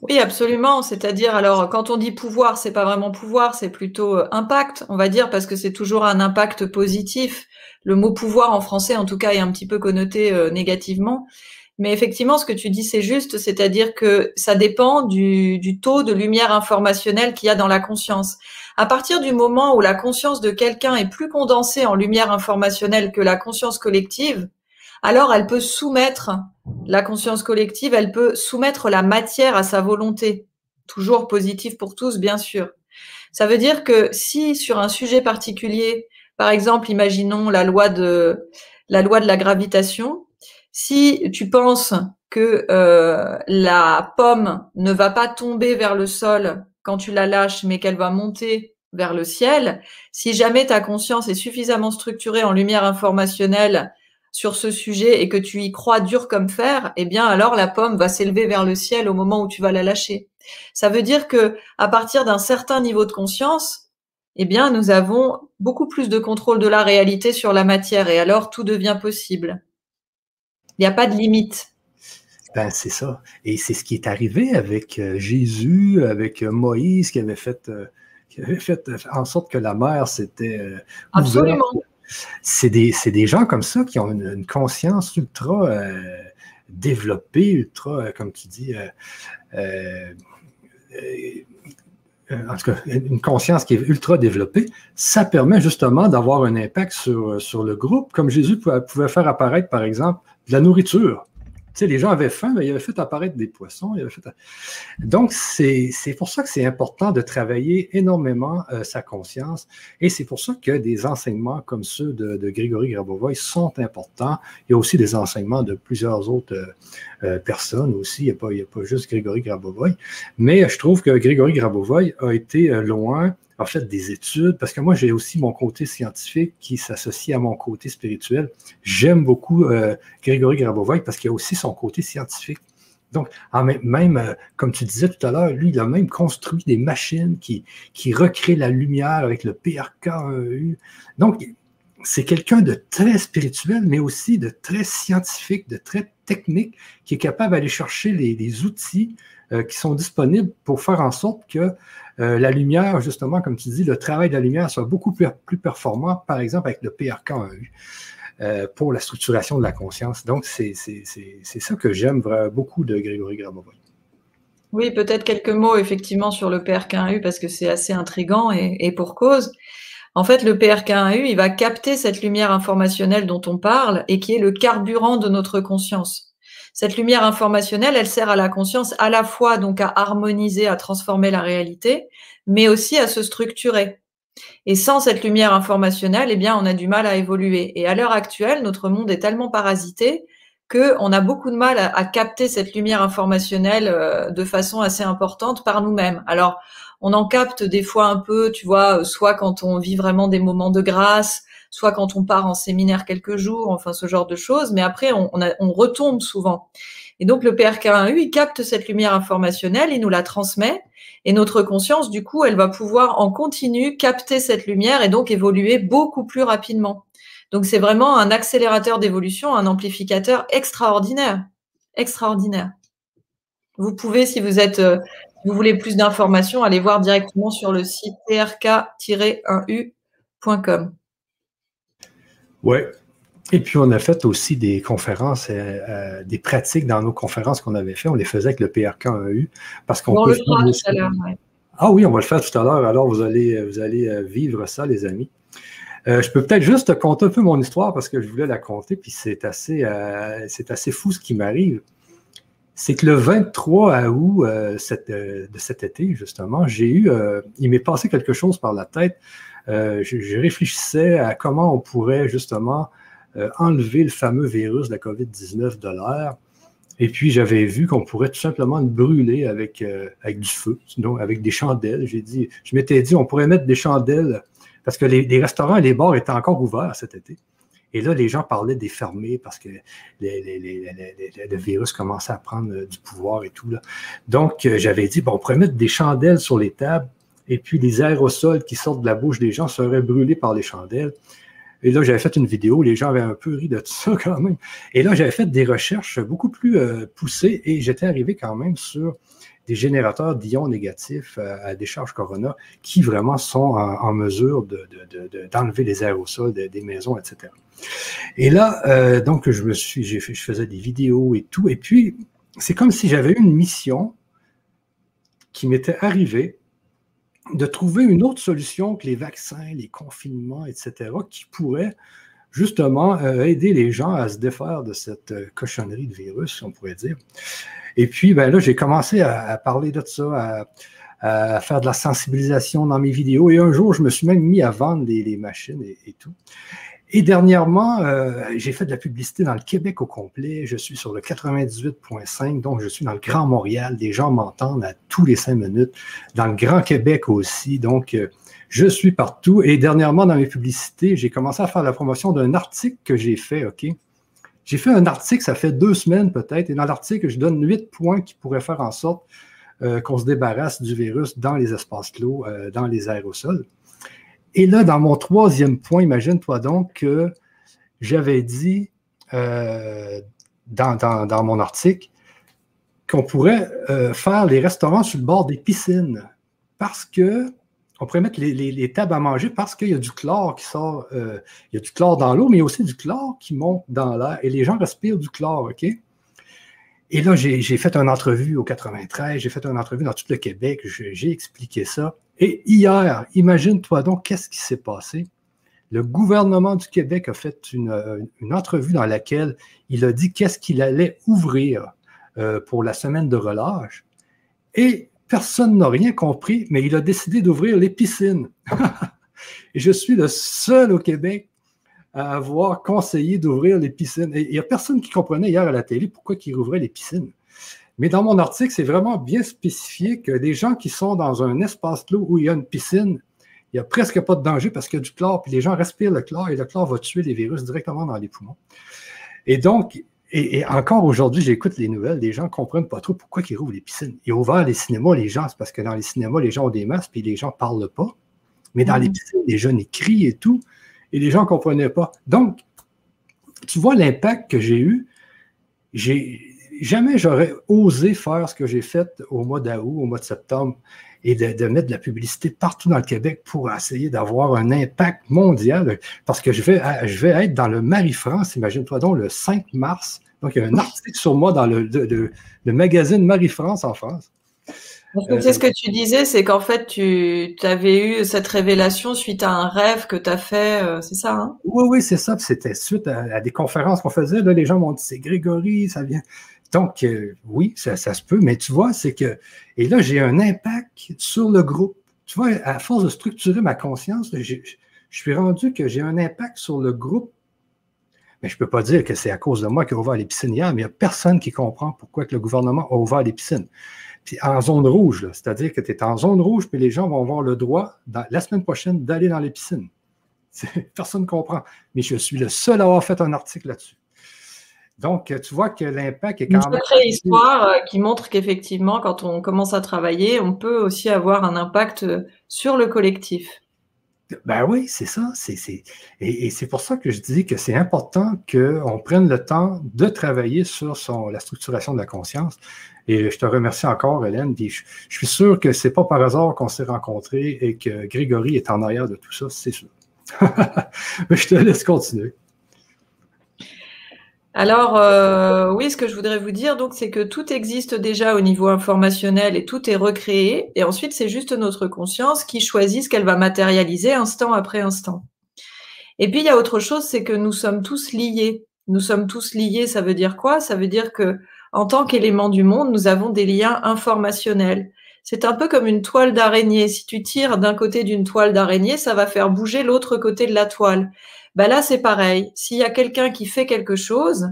Oui, absolument. C'est-à-dire, alors, quand on dit pouvoir, c'est pas vraiment pouvoir, c'est plutôt euh, impact, on va dire, parce que c'est toujours un impact positif. Le mot pouvoir en français, en tout cas, est un petit peu connoté euh, négativement. Mais effectivement, ce que tu dis, c'est juste, c'est-à-dire que ça dépend du, taux de lumière informationnelle qu'il y a dans la conscience. À partir du moment où la conscience de quelqu'un est plus condensée en lumière informationnelle que la conscience collective, alors elle peut soumettre la conscience collective, elle peut soumettre la matière à sa volonté. Toujours positif pour tous, bien sûr. Ça veut dire que si sur un sujet particulier, par exemple, imaginons la loi de la loi de la gravitation, si tu penses que euh, la pomme ne va pas tomber vers le sol quand tu la lâches, mais qu'elle va monter vers le ciel, si jamais ta conscience est suffisamment structurée en lumière informationnelle sur ce sujet et que tu y crois dur comme fer, eh bien alors la pomme va s'élever vers le ciel au moment où tu vas la lâcher. Ça veut dire que à partir d'un certain niveau de conscience, eh bien nous avons beaucoup plus de contrôle de la réalité sur la matière et alors tout devient possible. Il n'y a pas de limite. Ben, c'est ça. Et c'est ce qui est arrivé avec euh, Jésus, avec euh, Moïse, qui avait fait, euh, qui avait fait en sorte que la mer s'était. Absolument c'est des, des, gens comme ça qui ont une, conscience ultra euh, développée, ultra, comme tu dis, euh, en tout cas, une conscience qui est ultra développée, ça permet justement d'avoir un impact sur, sur, le groupe, comme Jésus pouvait faire apparaître, par exemple, de la nourriture sais, les gens avaient faim, mais ils avaient fait apparaître des poissons. Donc, c'est pour ça que c'est important de travailler énormément euh, sa conscience. Et c'est pour ça que des enseignements comme ceux de, Grégory Grabovoy sont importants. Il y a aussi des enseignements de plusieurs autres euh, euh, personnes aussi. Il n'y a, a pas juste Grégory Grabovoy. Mais je trouve que Grégory Grabovoy a été loin en fait des études, parce que moi, j'ai aussi mon côté scientifique qui s'associe à mon côté spirituel. J'aime beaucoup euh, Grégory Grabovoy parce qu'il a aussi son côté scientifique. Donc, même, euh, comme tu disais tout à l'heure, lui, il a même construit des machines qui, qui recréent la lumière avec le PRK1U. Donc, c'est quelqu'un de très spirituel, mais aussi de très scientifique, de très technique, qui est capable d'aller chercher les, outils euh, qui sont disponibles pour faire en sorte que euh, la lumière, justement, comme tu dis, le travail de la lumière soit beaucoup plus, performant, par exemple avec le PRK1U, euh, pour la structuration de la conscience. Donc, c'est ça que j'aime beaucoup de Grégory Grabovoy. Oui, peut-être quelques mots effectivement sur le PRK1U parce que c'est assez intrigant et, et, pour cause. En fait, le PRK1U, il va capter cette lumière informationnelle dont on parle et qui est le carburant de notre conscience. Cette lumière informationnelle, elle sert à la conscience à la fois donc à harmoniser, à transformer la réalité, mais aussi à se structurer. Et sans cette lumière informationnelle, eh bien, on a du mal à évoluer. Et à l'heure actuelle, notre monde est tellement parasité qu'on a beaucoup de mal à, capter cette lumière informationnelle euh, de façon assez importante par nous-mêmes. Alors, on en capte des fois un peu, tu vois, soit quand on vit vraiment des moments de grâce, soit quand on part en séminaire quelques jours, enfin ce genre de choses, mais après on, retombe souvent. Et donc le PRK1U, il capte cette lumière informationnelle, il nous la transmet, et notre conscience, du coup, elle va pouvoir en continu capter cette lumière et donc évoluer beaucoup plus rapidement. Donc c'est vraiment un accélérateur d'évolution, un amplificateur extraordinaire, extraordinaire. Vous pouvez, si vous êtes, euh, vous voulez plus d'informations, aller voir directement sur le site prk-1u.com. Oui, Et puis, on a fait aussi des conférences, euh, euh, des pratiques dans nos conférences qu'on avait fait. On les faisait avec le PRK1U parce qu'on peut. Le fera tout à l'heure, Ah oui, on va le faire tout à l'heure. Alors, vous allez, vous allez vivre ça, les amis. je peux peut-être juste te conter un peu mon histoire parce que je voulais la compter, puis c'est assez, c'est assez fou ce qui m'arrive. C'est que le 23 août de cet été, justement, j'ai eu, il m'est passé quelque chose par la tête. Je, réfléchissais à comment on pourrait justement euh, enlever le fameux virus de la COVID-19 de l'air. Et puis, j'avais vu qu'on pourrait tout simplement le brûler avec, euh, avec du feu, donc avec des chandelles. J'ai dit, je m'étais dit, on pourrait mettre des chandelles parce que les, restaurants et les bars étaient encore ouverts cet été. Et là, les gens parlaient des fermés parce que le virus commençait à prendre euh, du pouvoir et tout. Donc, j'avais dit, bon, on pourrait mettre des chandelles sur les tables et puis les aérosols qui sortent de la bouche des gens seraient brûlés par les chandelles. Et là, j'avais fait une vidéo, les gens avaient un peu ri de tout ça <laughs> quand même. Et là, j'avais fait des recherches beaucoup plus euh, poussées et j'étais arrivé quand même sur des générateurs d'ions négatifs euh, à décharge Corona qui vraiment sont en, mesure d'enlever les aérosols des maisons, etc. Et là, euh, donc, je je faisais des vidéos et tout. Et puis, c'est comme si j'avais une mission qui m'était arrivée de trouver une autre solution que les vaccins, les confinements, etc., qui pourrait justement euh, aider les gens à se défaire de cette euh, cochonnerie de virus, on pourrait dire. Et puis, ben là, j'ai commencé à, parler de ça, à, faire de la sensibilisation dans mes vidéos. Et un jour, je me suis même mis à vendre les, machines et, tout. Et dernièrement, euh, j'ai fait de la publicité dans le Québec au complet. Je suis sur le 98.5, donc je suis dans le Grand Montréal. Des gens m'entendent à tous les cinq minutes. Dans le Grand Québec aussi, donc euh, je suis partout. Et dernièrement, dans mes publicités, j'ai commencé à faire la promotion d'un article que j'ai fait, OK? J'ai fait un article, ça fait deux semaines peut-être, et dans l'article, je donne huit points qui pourraient faire en sorte euh, qu'on se débarrasse du virus dans les espaces clos, dans les aérosols. Et là, dans mon troisième point, imagine-toi donc que j'avais dit euh, dans, mon article qu'on pourrait euh, faire les restaurants sur le bord des piscines parce que on pourrait mettre les, tables à manger parce qu'il y a du chlore qui sort, euh, il y a du chlore dans l'eau, mais il y a aussi du chlore qui monte dans l'air et les gens respirent du chlore, OK? Et là, j'ai fait une entrevue au 93, j'ai fait une entrevue dans tout le Québec, j'ai expliqué ça. Et hier, imagine-toi donc qu'est-ce qui s'est passé. Le gouvernement du Québec a fait une, entrevue dans laquelle il a dit qu'est-ce qu'il allait ouvrir euh, pour la semaine de relâche. Et personne n'a rien compris, mais il a décidé d'ouvrir les piscines. <laughs> et je suis le seul au Québec à avoir conseillé d'ouvrir les piscines. Et il n'y a personne qui comprenait hier à la télé pourquoi il ouvrait les piscines. Mais dans mon article, c'est vraiment bien spécifié que les gens qui sont dans un espace clos où il y a une piscine, il n'y a presque pas de danger parce qu'il y a du chlore, puis les gens respirent le chlore et le chlore va tuer les virus directement dans les poumons. Et donc, et, encore aujourd'hui, j'écoute les nouvelles, les gens ne comprennent pas trop pourquoi ils rouvrent les piscines. Ils ont ouvert les cinémas, les gens, c'est parce que dans les cinémas, les gens ont des masques, puis les gens ne parlent pas. Mais dans les mm. piscines, les jeunes écrient et tout, et les gens ne comprenaient pas. Donc, tu vois l'impact que j'ai eu. J'ai, jamais j'aurais osé faire ce que j'ai fait au mois d'août, au mois de septembre, et de, mettre de la publicité partout dans le Québec pour essayer d'avoir un impact mondial. Parce que je vais, je vais être dans le Marie-France, imagine-toi donc, le 5 mars. Donc, il y a un article sur moi dans le, le magazine Marie-France en France. C'est ce que tu disais, c'est qu'en fait, tu avais eu cette révélation suite à un rêve que tu as fait, euh, c'est ça hein? Oui, oui, c'est ça. C'était suite à, des conférences qu'on faisait. Là, les gens m'ont dit, c'est Grégory, ça vient. Donc, euh, oui, ça, se peut, mais tu vois, c'est que. Et là, j'ai un impact sur le groupe. Tu vois, à force de structurer ma conscience, je suis rendu que j'ai un impact sur le groupe. Mais je ne peux pas dire que c'est à cause de moi qui a ouvert les piscines hier, mais il n'y a personne qui comprend pourquoi que le gouvernement a ouvert les piscines. Puis en zone rouge, c'est-à-dire que tu es en zone rouge, puis les gens vont avoir le droit, la semaine prochaine, d'aller dans les piscines. <laughs> Personne ne comprend. Mais je suis le seul à avoir fait un article là-dessus. Donc, tu vois que l'impact est quand même. Une histoire euh, qui montre qu'effectivement, quand on commence à travailler, on peut aussi avoir un impact euh, sur le collectif. Ben oui, c'est ça. Et, c'est pour ça que je dis que c'est important qu'on prenne le temps de travailler sur la structuration de la conscience. Et je te remercie encore, Hélène. je, suis sûr que ce n'est pas par hasard qu'on s'est rencontrés et que Grégory est en arrière de tout ça, c'est sûr. <laughs> Mais je te laisse continuer. Alors euh, oui, ce que je voudrais vous dire, donc, c'est que tout existe déjà au niveau informationnel et tout est recréé. Et ensuite, c'est juste notre conscience qui choisit ce qu'elle va matérialiser instant après instant. Et puis il y a autre chose, c'est que nous sommes tous liés. Nous sommes tous liés. Ça veut dire quoi? Ça veut dire que en tant qu'élément du monde, nous avons des liens informationnels. C'est un peu comme une toile d'araignée. Si tu tires d'un côté d'une toile d'araignée, ça va faire bouger l'autre côté de la toile. Ben là, c'est pareil. S'il y a quelqu'un qui fait quelque chose,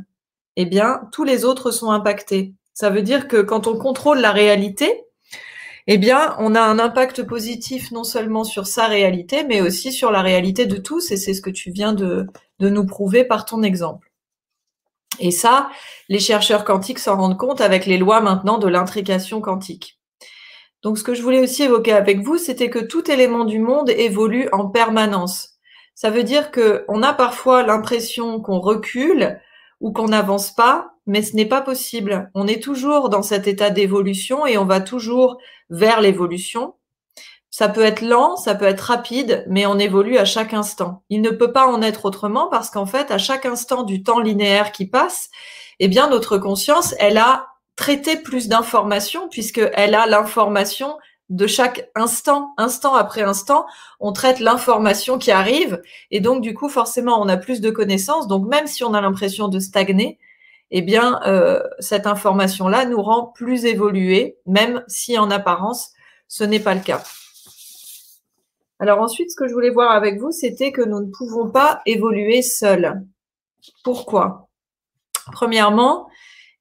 eh bien, tous les autres sont impactés. Ça veut dire que quand on contrôle la réalité, eh bien, on a un impact positif non seulement sur sa réalité, mais aussi sur la réalité de tous, et c'est ce que tu viens de, de nous prouver par ton exemple. Et ça, les chercheurs quantiques s'en rendent compte avec les lois maintenant de l'intrication quantique. Donc, ce que je voulais aussi évoquer avec vous, c'était que tout élément du monde évolue en permanence. Ça veut dire que on a parfois l'impression qu'on recule ou qu'on n'avance pas, mais ce n'est pas possible. On est toujours dans cet état d'évolution et on va toujours vers l'évolution. Ça peut être lent, ça peut être rapide, mais on évolue à chaque instant. Il ne peut pas en être autrement parce qu'en fait, à chaque instant du temps linéaire qui passe, eh bien, notre conscience, elle a traité plus d'informations puisqu'elle a l'information de chaque instant, instant après instant, on traite l'information qui arrive et donc du coup forcément on a plus de connaissances. Donc même si on a l'impression de stagner, eh bien euh, cette information-là nous rend plus évolués, même si en apparence ce n'est pas le cas. Alors ensuite, ce que je voulais voir avec vous, c'était que nous ne pouvons pas évoluer seuls. Pourquoi? Premièrement,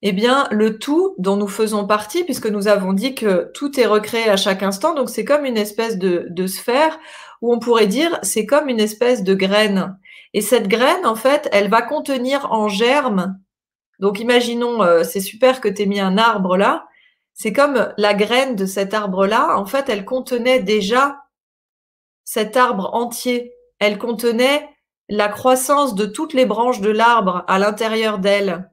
eh bien, le tout dont nous faisons partie, puisque nous avons dit que tout est recréé à chaque instant, donc c'est comme une espèce de, de sphère où on pourrait dire c'est comme une espèce de graine. Et cette graine, en fait, elle va contenir en germe. Donc, imaginons, euh, c'est super que tu mis un arbre là. C'est comme la graine de cet arbre-là. En fait, elle contenait déjà cet arbre entier. Elle contenait la croissance de toutes les branches de l'arbre à l'intérieur d'elle.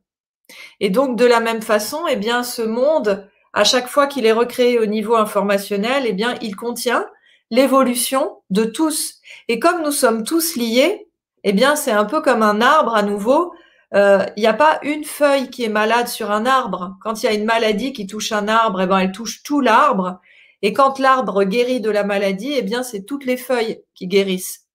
Et donc, de la même façon, eh bien, ce monde, à chaque fois qu'il est recréé au niveau informationnel, eh bien, il contient l'évolution de tous. Et comme nous sommes tous liés, eh bien, c'est un peu comme un arbre à nouveau. Euh, il n'y a pas une feuille qui est malade sur un arbre. Quand il y a une maladie qui touche un arbre, eh ben, elle touche tout l'arbre. Et quand l'arbre guérit de la maladie, eh bien, c'est toutes les feuilles qui guérissent.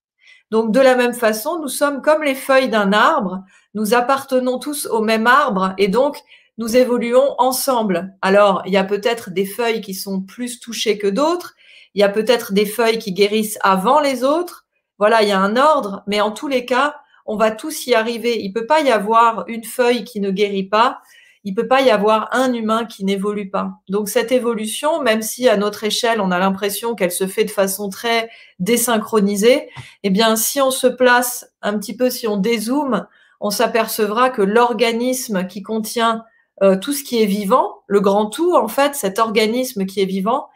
Donc, de la même façon, nous sommes comme les feuilles d'un arbre nous appartenons tous au même arbre et donc nous évoluons ensemble. Alors, il y a peut-être des feuilles qui sont plus touchées que d'autres, il y a peut-être des feuilles qui guérissent avant les autres. Voilà, il y a un ordre, mais en tous les cas, on va tous y arriver. Il peut pas y avoir une feuille qui ne guérit pas, il peut pas y avoir un humain qui n'évolue pas. Donc cette évolution, même si à notre échelle, on a l'impression qu'elle se fait de façon très désynchronisée, eh bien, si on se place un petit peu, si on dézoome, on s'apercevra que l'organisme qui contient euh, tout ce qui est vivant, le grand tout, en fait, cet organisme qui est vivant,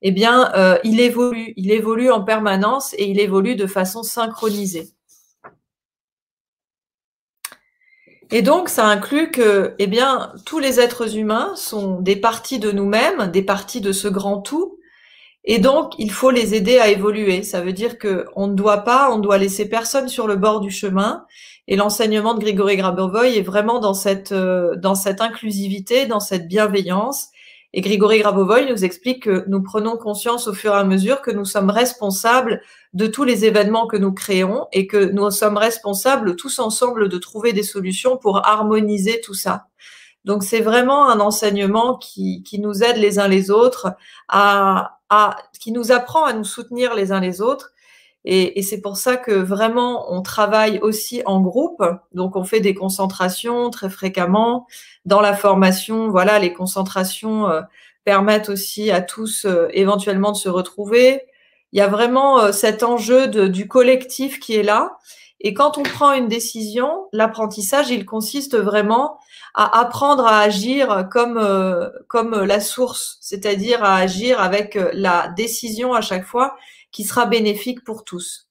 eh euh, il évolue, il évolue en permanence et il évolue de façon synchronisée. Et donc, ça inclut que, eh tous les êtres humains sont des parties de nous-mêmes, des parties de ce grand tout, et donc, il faut les aider à évoluer. Ça veut dire que on ne doit pas, on doit laisser personne sur le bord du chemin. Et l'enseignement de Grigory Grabovoy est vraiment dans cette, euh, dans cette inclusivité, dans cette bienveillance. Et Grigory Grabovoy nous explique que nous prenons conscience au fur et à mesure que nous sommes responsables de tous les événements que nous créons et que nous sommes responsables tous ensemble de trouver des solutions pour harmoniser tout ça. Donc c'est vraiment un enseignement qui, qui nous aide les uns les autres à, à, qui nous apprend à nous soutenir les uns les autres et, c'est pour ça que vraiment, on travaille aussi en groupe. Donc, on fait des concentrations très fréquemment. Dans la formation, voilà, les concentrations euh, permettent aussi à tous euh, éventuellement de se retrouver. Il y a vraiment euh, cet enjeu de, du collectif qui est là. Et quand on prend une décision, l'apprentissage, il consiste vraiment à apprendre à agir comme comme la source, c'est-à-dire à agir avec la décision à chaque fois qui sera bénéfique pour tous.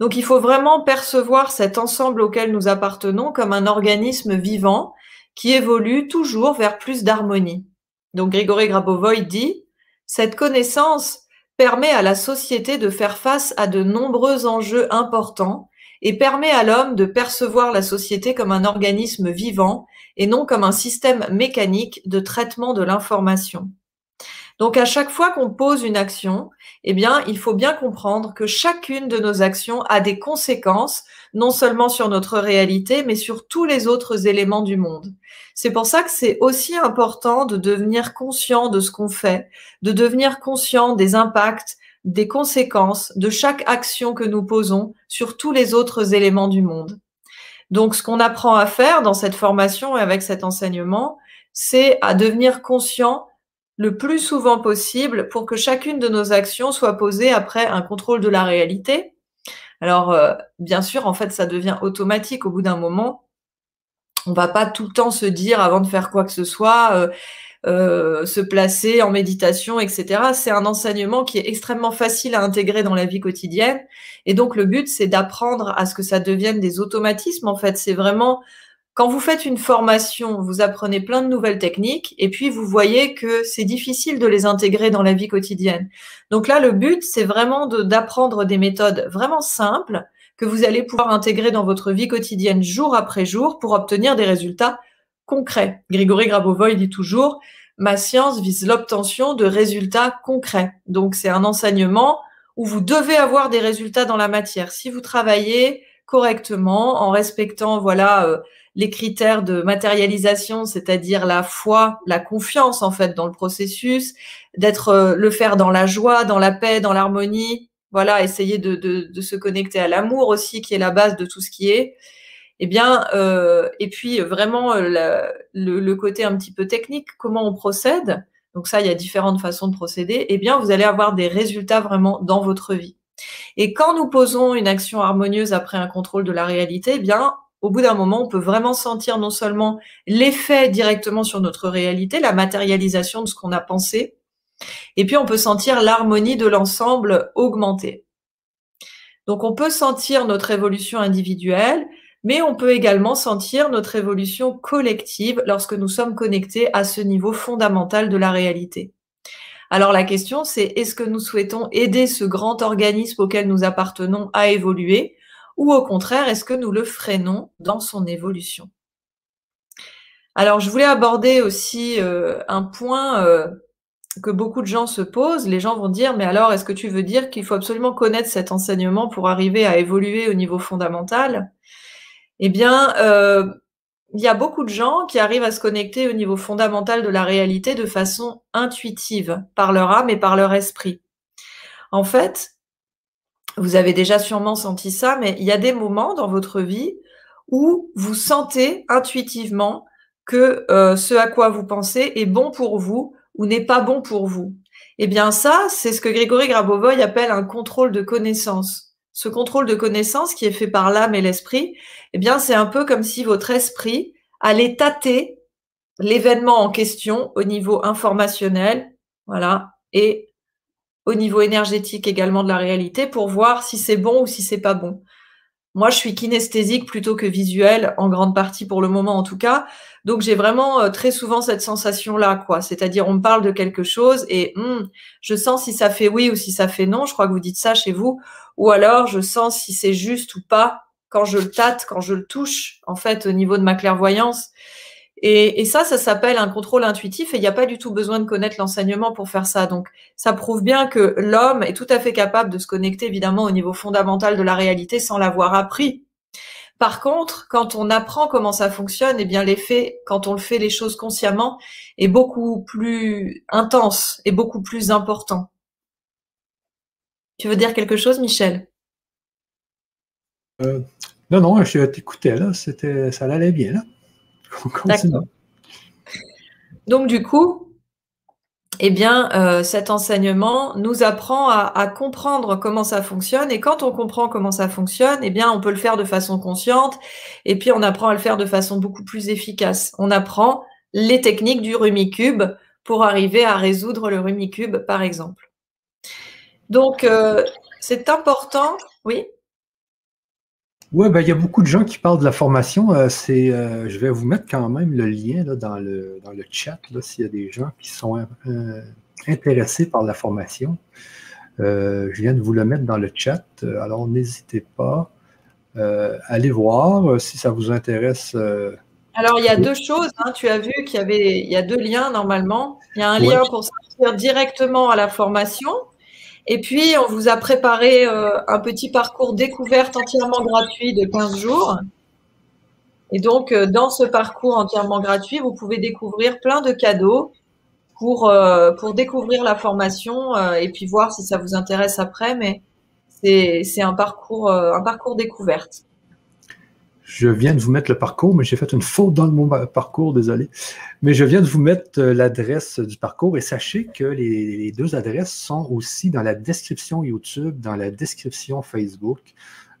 Donc il faut vraiment percevoir cet ensemble auquel nous appartenons comme un organisme vivant qui évolue toujours vers plus d'harmonie. Donc Grigory Grabovoy dit, cette connaissance permet à la société de faire face à de nombreux enjeux importants et permet à l'homme de percevoir la société comme un organisme vivant et non comme un système mécanique de traitement de l'information. Donc à chaque fois qu'on pose une action, eh bien, il faut bien comprendre que chacune de nos actions a des conséquences, non seulement sur notre réalité, mais sur tous les autres éléments du monde. C'est pour ça que c'est aussi important de devenir conscient de ce qu'on fait, de devenir conscient des impacts, des conséquences de chaque action que nous posons sur tous les autres éléments du monde. Donc, ce qu'on apprend à faire dans cette formation et avec cet enseignement, c'est à devenir conscient le plus souvent possible pour que chacune de nos actions soit posée après un contrôle de la réalité. Alors, euh, bien sûr, en fait, ça devient automatique au bout d'un moment. On va pas tout le temps se dire avant de faire quoi que ce soit, euh, euh, se placer en méditation, etc. C'est un enseignement qui est extrêmement facile à intégrer dans la vie quotidienne. Et donc, le but, c'est d'apprendre à ce que ça devienne des automatismes. En fait, c'est vraiment quand vous faites une formation, vous apprenez plein de nouvelles techniques et puis vous voyez que c'est difficile de les intégrer dans la vie quotidienne. Donc là, le but, c'est vraiment d'apprendre des méthodes vraiment simples que vous allez pouvoir intégrer dans votre vie quotidienne jour après jour pour obtenir des résultats concrets. Grégory Grabovoy dit toujours, ma science vise l'obtention de résultats concrets. Donc c'est un enseignement où vous devez avoir des résultats dans la matière. Si vous travaillez correctement en respectant voilà euh, les critères de matérialisation, c'est-à-dire la foi, la confiance en fait dans le processus, d'être euh, le faire dans la joie, dans la paix, dans l'harmonie, voilà, essayer de, de, se connecter à l'amour aussi, qui est la base de tout ce qui est. Eh bien, euh, et puis vraiment euh, le, côté un petit peu technique, comment on procède. Donc ça, il y a différentes façons de procéder. Eh bien, vous allez avoir des résultats vraiment dans votre vie. Et quand nous posons une action harmonieuse après un contrôle de la réalité, eh bien, au bout d'un moment, on peut vraiment sentir non seulement l'effet directement sur notre réalité, la matérialisation de ce qu'on a pensé, et puis on peut sentir l'harmonie de l'ensemble augmenter. Donc on peut sentir notre évolution individuelle, mais on peut également sentir notre évolution collective lorsque nous sommes connectés à ce niveau fondamental de la réalité. Alors la question, c'est est-ce que nous souhaitons aider ce grand organisme auquel nous appartenons à évoluer ou au contraire, est-ce que nous le freinons dans son évolution? Alors, je voulais aborder aussi euh, un point euh, que beaucoup de gens se posent. Les gens vont dire, mais alors, est-ce que tu veux dire qu'il faut absolument connaître cet enseignement pour arriver à évoluer au niveau fondamental? Eh bien, euh, il y a beaucoup de gens qui arrivent à se connecter au niveau fondamental de la réalité de façon intuitive, par leur âme et par leur esprit. En fait, vous avez déjà sûrement senti ça, mais il y a des moments dans votre vie où vous sentez intuitivement que euh, ce à quoi vous pensez est bon pour vous ou n'est pas bon pour vous. Eh bien ça, c'est ce que Grégory Grabovoy appelle un contrôle de connaissance. Ce contrôle de connaissance qui est fait par l'âme et l'esprit, eh bien c'est un peu comme si votre esprit allait tâter l'événement en question au niveau informationnel, voilà, et au niveau énergétique également de la réalité pour voir si c'est bon ou si c'est pas bon. Moi, je suis kinesthésique plutôt que visuel, en grande partie pour le moment en tout cas. Donc, j'ai vraiment euh, très souvent cette sensation-là, quoi. C'est-à-dire, on me parle de quelque chose et hmm, je sens si ça fait oui ou si ça fait non. Je crois que vous dites ça chez vous. Ou alors, je sens si c'est juste ou pas quand je le tâte, quand je le touche, en fait, au niveau de ma clairvoyance. Et, ça, ça s'appelle un contrôle intuitif et il n'y a pas du tout besoin de connaître l'enseignement pour faire ça. Donc, ça prouve bien que l'homme est tout à fait capable de se connecter évidemment au niveau fondamental de la réalité sans l'avoir appris. Par contre, quand on apprend comment ça fonctionne, eh bien l'effet, quand on le fait les choses consciemment, est beaucoup plus intense et beaucoup plus important. Tu veux dire quelque chose, Michel? Euh, Non, non, je t'écoutais là, ça allait bien là. Donc du coup, eh bien, euh, cet enseignement nous apprend à, comprendre comment ça fonctionne. Et quand on comprend comment ça fonctionne, eh bien, on peut le faire de façon consciente. Et puis, on apprend à le faire de façon beaucoup plus efficace. On apprend les techniques du Rumicube pour arriver à résoudre le Rumicube, par exemple. Donc, euh, c'est important. Oui? Oui, ben, il y a beaucoup de gens qui parlent de la formation. Euh, c'est, euh, je vais vous mettre quand même le lien dans, le, dans le chat, s'il y a des gens qui sont euh, intéressés par la formation. je viens de vous le mettre dans le chat, alors n'hésitez pas. allez voir si ça vous intéresse. Alors, il y a deux choses. Hein. Tu as vu qu'il y avait il y a deux liens normalement. Il y a un lien pour s'inscrire directement à la formation. Et puis, on vous a préparé un petit parcours découverte entièrement gratuit de 15 jours. Et donc, dans ce parcours entièrement gratuit, vous pouvez découvrir plein de cadeaux pour, euh, pour découvrir la formation euh, et puis voir si ça vous intéresse après. Mais c'est un parcours, euh, un parcours découverte. Je viens de vous mettre le parcours, mais j'ai fait une faute dans mon parcours, désolé. Mais je viens de vous mettre l'adresse du parcours et sachez que les, deux adresses sont aussi dans la description YouTube, dans la description Facebook.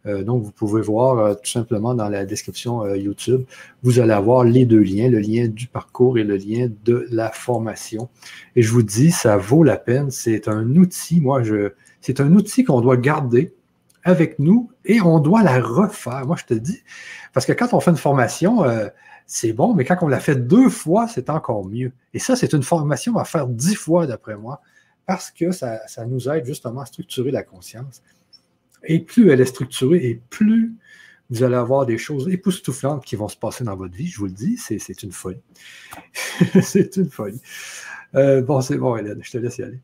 Euh, donc, vous pouvez voir euh, tout simplement dans la description euh, YouTube, vous allez avoir les deux liens, le lien du parcours et le lien de la formation. Et je vous dis, ça vaut la peine. C'est un outil, moi, je, c'est un outil qu'on doit garder avec nous et on doit la refaire. Moi, je te dis, parce que quand on fait une formation, c'est bon, mais quand on l'a fait deux fois, c'est encore mieux. Et ça, c'est une formation à faire dix fois, d'après moi, parce que ça, ça nous aide justement à structurer la conscience. Et plus elle est structurée, et plus vous allez avoir des choses époustouflantes qui vont se passer dans votre vie. Je vous le dis, c'est une folie. <laughs> c'est une folie. Euh, bon, c'est bon, Hélène, je te laisse y aller.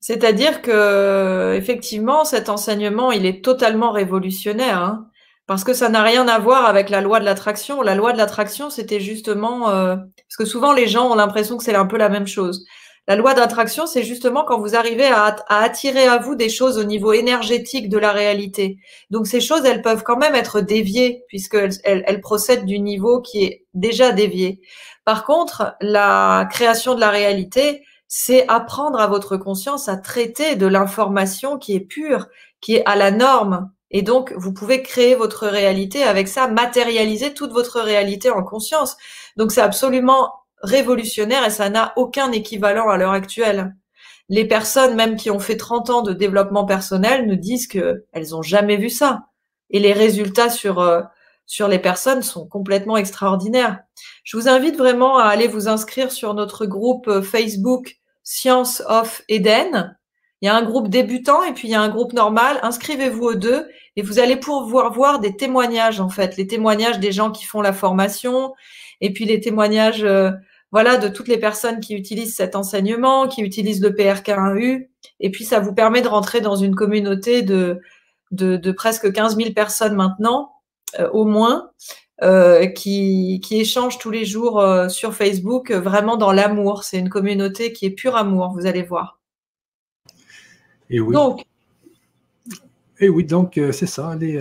C'est-à-dire que, effectivement, cet enseignement, il est totalement révolutionnaire, hein, parce que ça n'a rien à voir avec la loi de l'attraction. La loi de l'attraction, c'était justement, euh, parce que souvent les gens ont l'impression que c'est un peu la même chose. La loi d'attraction, c'est justement quand vous arrivez à, attirer à vous des choses au niveau énergétique de la réalité. Donc ces choses, elles peuvent quand même être déviées puisqu'elles elles, procèdent du niveau qui est déjà dévié. Par contre, la création de la réalité, c'est apprendre à votre conscience à traiter de l'information qui est pure, qui est à la norme. Et donc, vous pouvez créer votre réalité avec ça, matérialiser toute votre réalité en conscience. Donc, c'est absolument révolutionnaire et ça n'a aucun équivalent à l'heure actuelle. Les personnes même qui ont fait 30 ans de développement personnel nous disent qu'elles ont jamais vu ça. Et les résultats sur, euh, sur les personnes sont complètement extraordinaires. Je vous invite vraiment à aller vous inscrire sur notre groupe euh, Facebook Science of Eden. Il y a un groupe débutant et puis il y a un groupe normal. Inscrivez-vous aux deux et vous allez pouvoir voir des témoignages en fait, les témoignages des gens qui font la formation et puis les témoignages euh, voilà, de toutes les personnes qui utilisent cet enseignement, qui utilisent le PRK1U. Et puis, ça vous permet de rentrer dans une communauté de, de, presque 15 000 personnes maintenant, euh, au moins, euh, qui, qui échangent tous les jours euh, sur Facebook, vraiment dans l'amour. C'est une communauté qui est pure amour, vous allez voir. Et oui. Donc, et oui, donc c'est ça. Allez,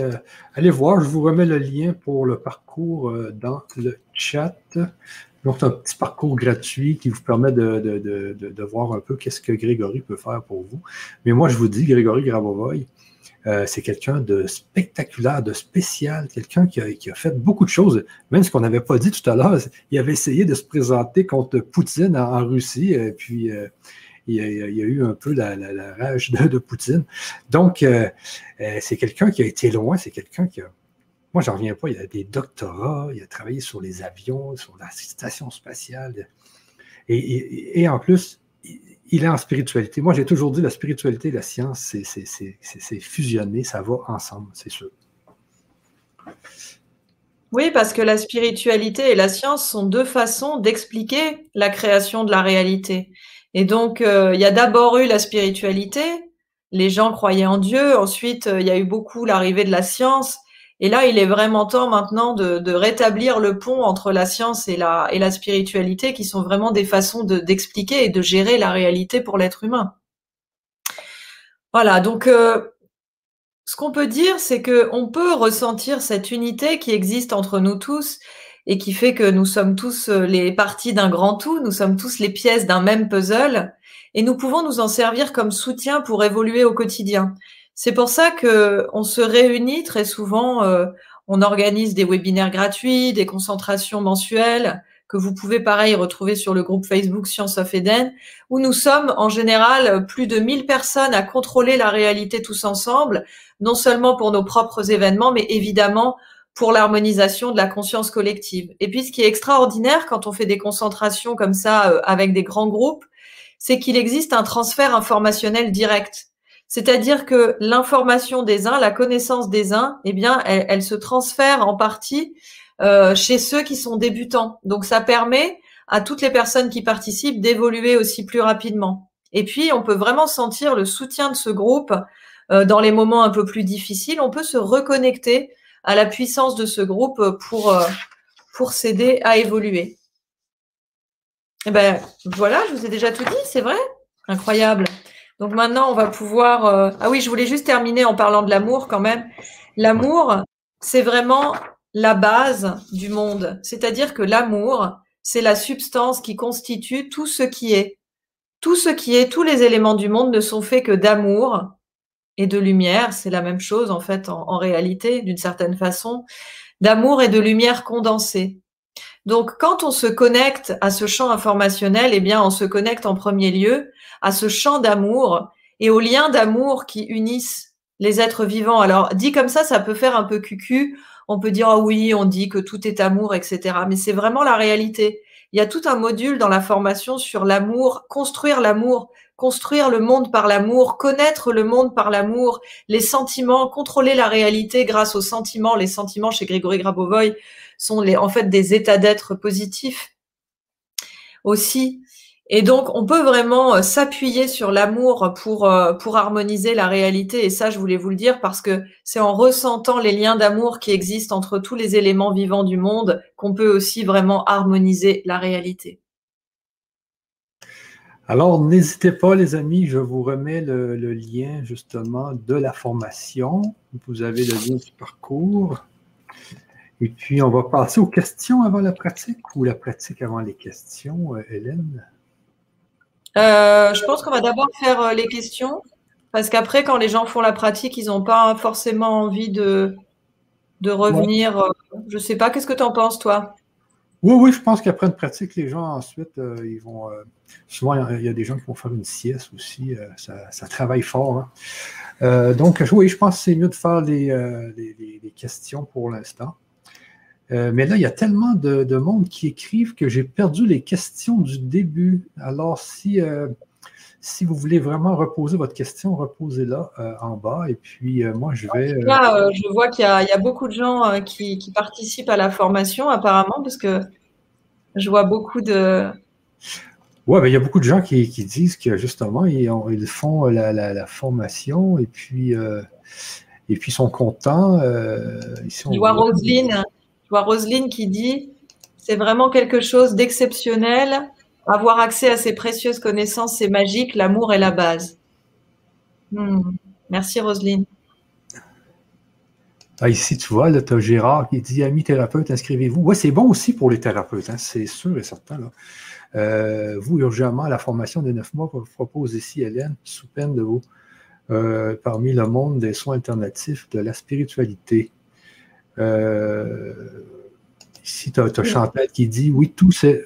allez voir. Je vous remets le lien pour le parcours dans le chat. Donc, un petit parcours gratuit qui vous permet de, voir un peu qu'est-ce que Grégory peut faire pour vous. Mais moi, je vous dis, Grégory Grabovoy, euh, c'est quelqu'un de spectaculaire, de spécial, quelqu'un qui a, fait beaucoup de choses. Même ce qu'on n'avait pas dit tout à l'heure, il avait essayé de se présenter contre Poutine en, Russie, et puis euh, il, y a, eu un peu la, rage de, Poutine. Donc, euh, c'est quelqu'un qui a été loin, c'est quelqu'un qui a moi, j'en reviens pas. Il a des doctorats, il a travaillé sur les avions, sur la station spatiale. Et, en plus, il est en spiritualité. Moi, j'ai toujours dit la spiritualité et la science, c'est fusionné, ça va ensemble, c'est sûr. Oui, parce que la spiritualité et la science sont deux façons d'expliquer la création de la réalité. Et donc, euh, il y a d'abord eu la spiritualité, les gens croyaient en Dieu, ensuite, euh, il y a eu beaucoup l'arrivée de la science, et là, il est vraiment temps maintenant de, rétablir le pont entre la science et la, et la spiritualité, qui sont vraiment des façons d'expliquer et de gérer la réalité pour l'être humain. Voilà, donc euh, ce qu'on peut dire, c'est que on peut ressentir cette unité qui existe entre nous tous et qui fait que nous sommes tous euh, les parties d'un grand tout, nous sommes tous les pièces d'un même puzzle, et nous pouvons nous en servir comme soutien pour évoluer au quotidien. C'est pour ça que on se réunit très souvent. Euh, on organise des webinaires gratuits, des concentrations mensuelles que vous pouvez pareil retrouver sur le groupe Facebook Science of Eden, où nous sommes en général plus de 1000 personnes à contrôler la réalité tous ensemble, non seulement pour nos propres événements, mais évidemment pour l'harmonisation de la conscience collective. Et puis ce qui est extraordinaire quand on fait des concentrations comme ça euh, avec des grands groupes, c'est qu'il existe un transfert informationnel direct. C'est-à-dire que l'information des uns, la connaissance des uns, eh bien, elle, se transfère en partie euh, chez ceux qui sont débutants. Donc, ça permet à toutes les personnes qui participent d'évoluer aussi plus rapidement. Et puis, on peut vraiment sentir le soutien de ce groupe euh, dans les moments un peu plus difficiles. On peut se reconnecter à la puissance de ce groupe pour, euh, pour s'aider à évoluer. Et eh ben voilà, je vous ai déjà tout dit, c'est vrai? Incroyable. Donc maintenant, on va pouvoir. Euh, ah oui, je voulais juste terminer en parlant de l'amour quand même. L'amour, c'est vraiment la base du monde. C'est-à-dire que l'amour, c'est la substance qui constitue tout ce qui est. Tout ce qui est, tous les éléments du monde ne sont faits que d'amour et de lumière. C'est la même chose en fait en, réalité, d'une certaine façon. D'amour et de lumière condensée. Donc, quand on se connecte à ce champ informationnel, eh bien, on se connecte en premier lieu à ce champ d'amour et aux liens d'amour qui unissent les êtres vivants. Alors, dit comme ça, ça peut faire un peu cucu. On peut dire, ah oui, on dit que tout est amour, etc. Mais c'est vraiment la réalité. Il y a tout un module dans la formation sur l'amour, construire l'amour, construire le monde par l'amour, connaître le monde par l'amour, les sentiments, contrôler la réalité grâce aux sentiments. Les sentiments chez Grégory Grabovoy sont les, en fait des états d'être positifs aussi. Et donc, on peut vraiment euh, s'appuyer sur l'amour pour, euh, pour harmoniser la réalité. Et ça, je voulais vous le dire parce que c'est en ressentant les liens d'amour qui existent entre tous les éléments vivants du monde qu'on peut aussi vraiment harmoniser la réalité. Alors, n'hésitez pas, les amis, je vous remets le, le, lien justement de la formation. Vous avez le lien du parcours. Et puis, on va passer aux questions avant la pratique ou la pratique avant les questions, euh, Hélène? Euh, je pense qu'on va d'abord faire euh, les questions, parce qu'après, quand les gens font la pratique, ils n'ont pas forcément envie de, de revenir. Je ne sais pas, qu'est-ce que tu en penses, toi? Oui, oui, je pense qu'après une pratique, les gens ensuite, ils vont. souvent, il y, a des gens qui vont faire une sieste aussi. ça, travaille fort. Hein. donc, oui, je pense que c'est mieux de faire les, les questions pour l'instant. Euh, mais là, il y a tellement de, monde qui écrivent que j'ai perdu les questions du début. Alors, si, euh, si vous voulez vraiment reposer votre question, reposez-la euh, en bas. Et puis, moi, je vais. je vois qu'il y, a beaucoup de gens qui, participent à la formation, apparemment, parce que je vois beaucoup de. Oui, il y a beaucoup de gens qui, disent que justement, ils, ils font la, formation et puis, et puis sont contents. ici, on je vois Roselyne je vois Roselyne qui dit c'est vraiment quelque chose d'exceptionnel. Avoir accès à ces précieuses connaissances, c'est magique. L'amour est la base. Hmm. Merci Roselyne. Ah, ici, tu vois, tu as Gérard qui dit Amis thérapeutes, inscrivez-vous. Oui, c'est bon aussi pour les thérapeutes, hein, c'est sûr et certain. Euh, vous, urgemment, la formation des neuf mois propose ici Hélène, sous peine de vous, euh, parmi le monde des soins alternatifs de la spiritualité. Euh, ici, tu as, Chantal qui dit Oui, tous ces,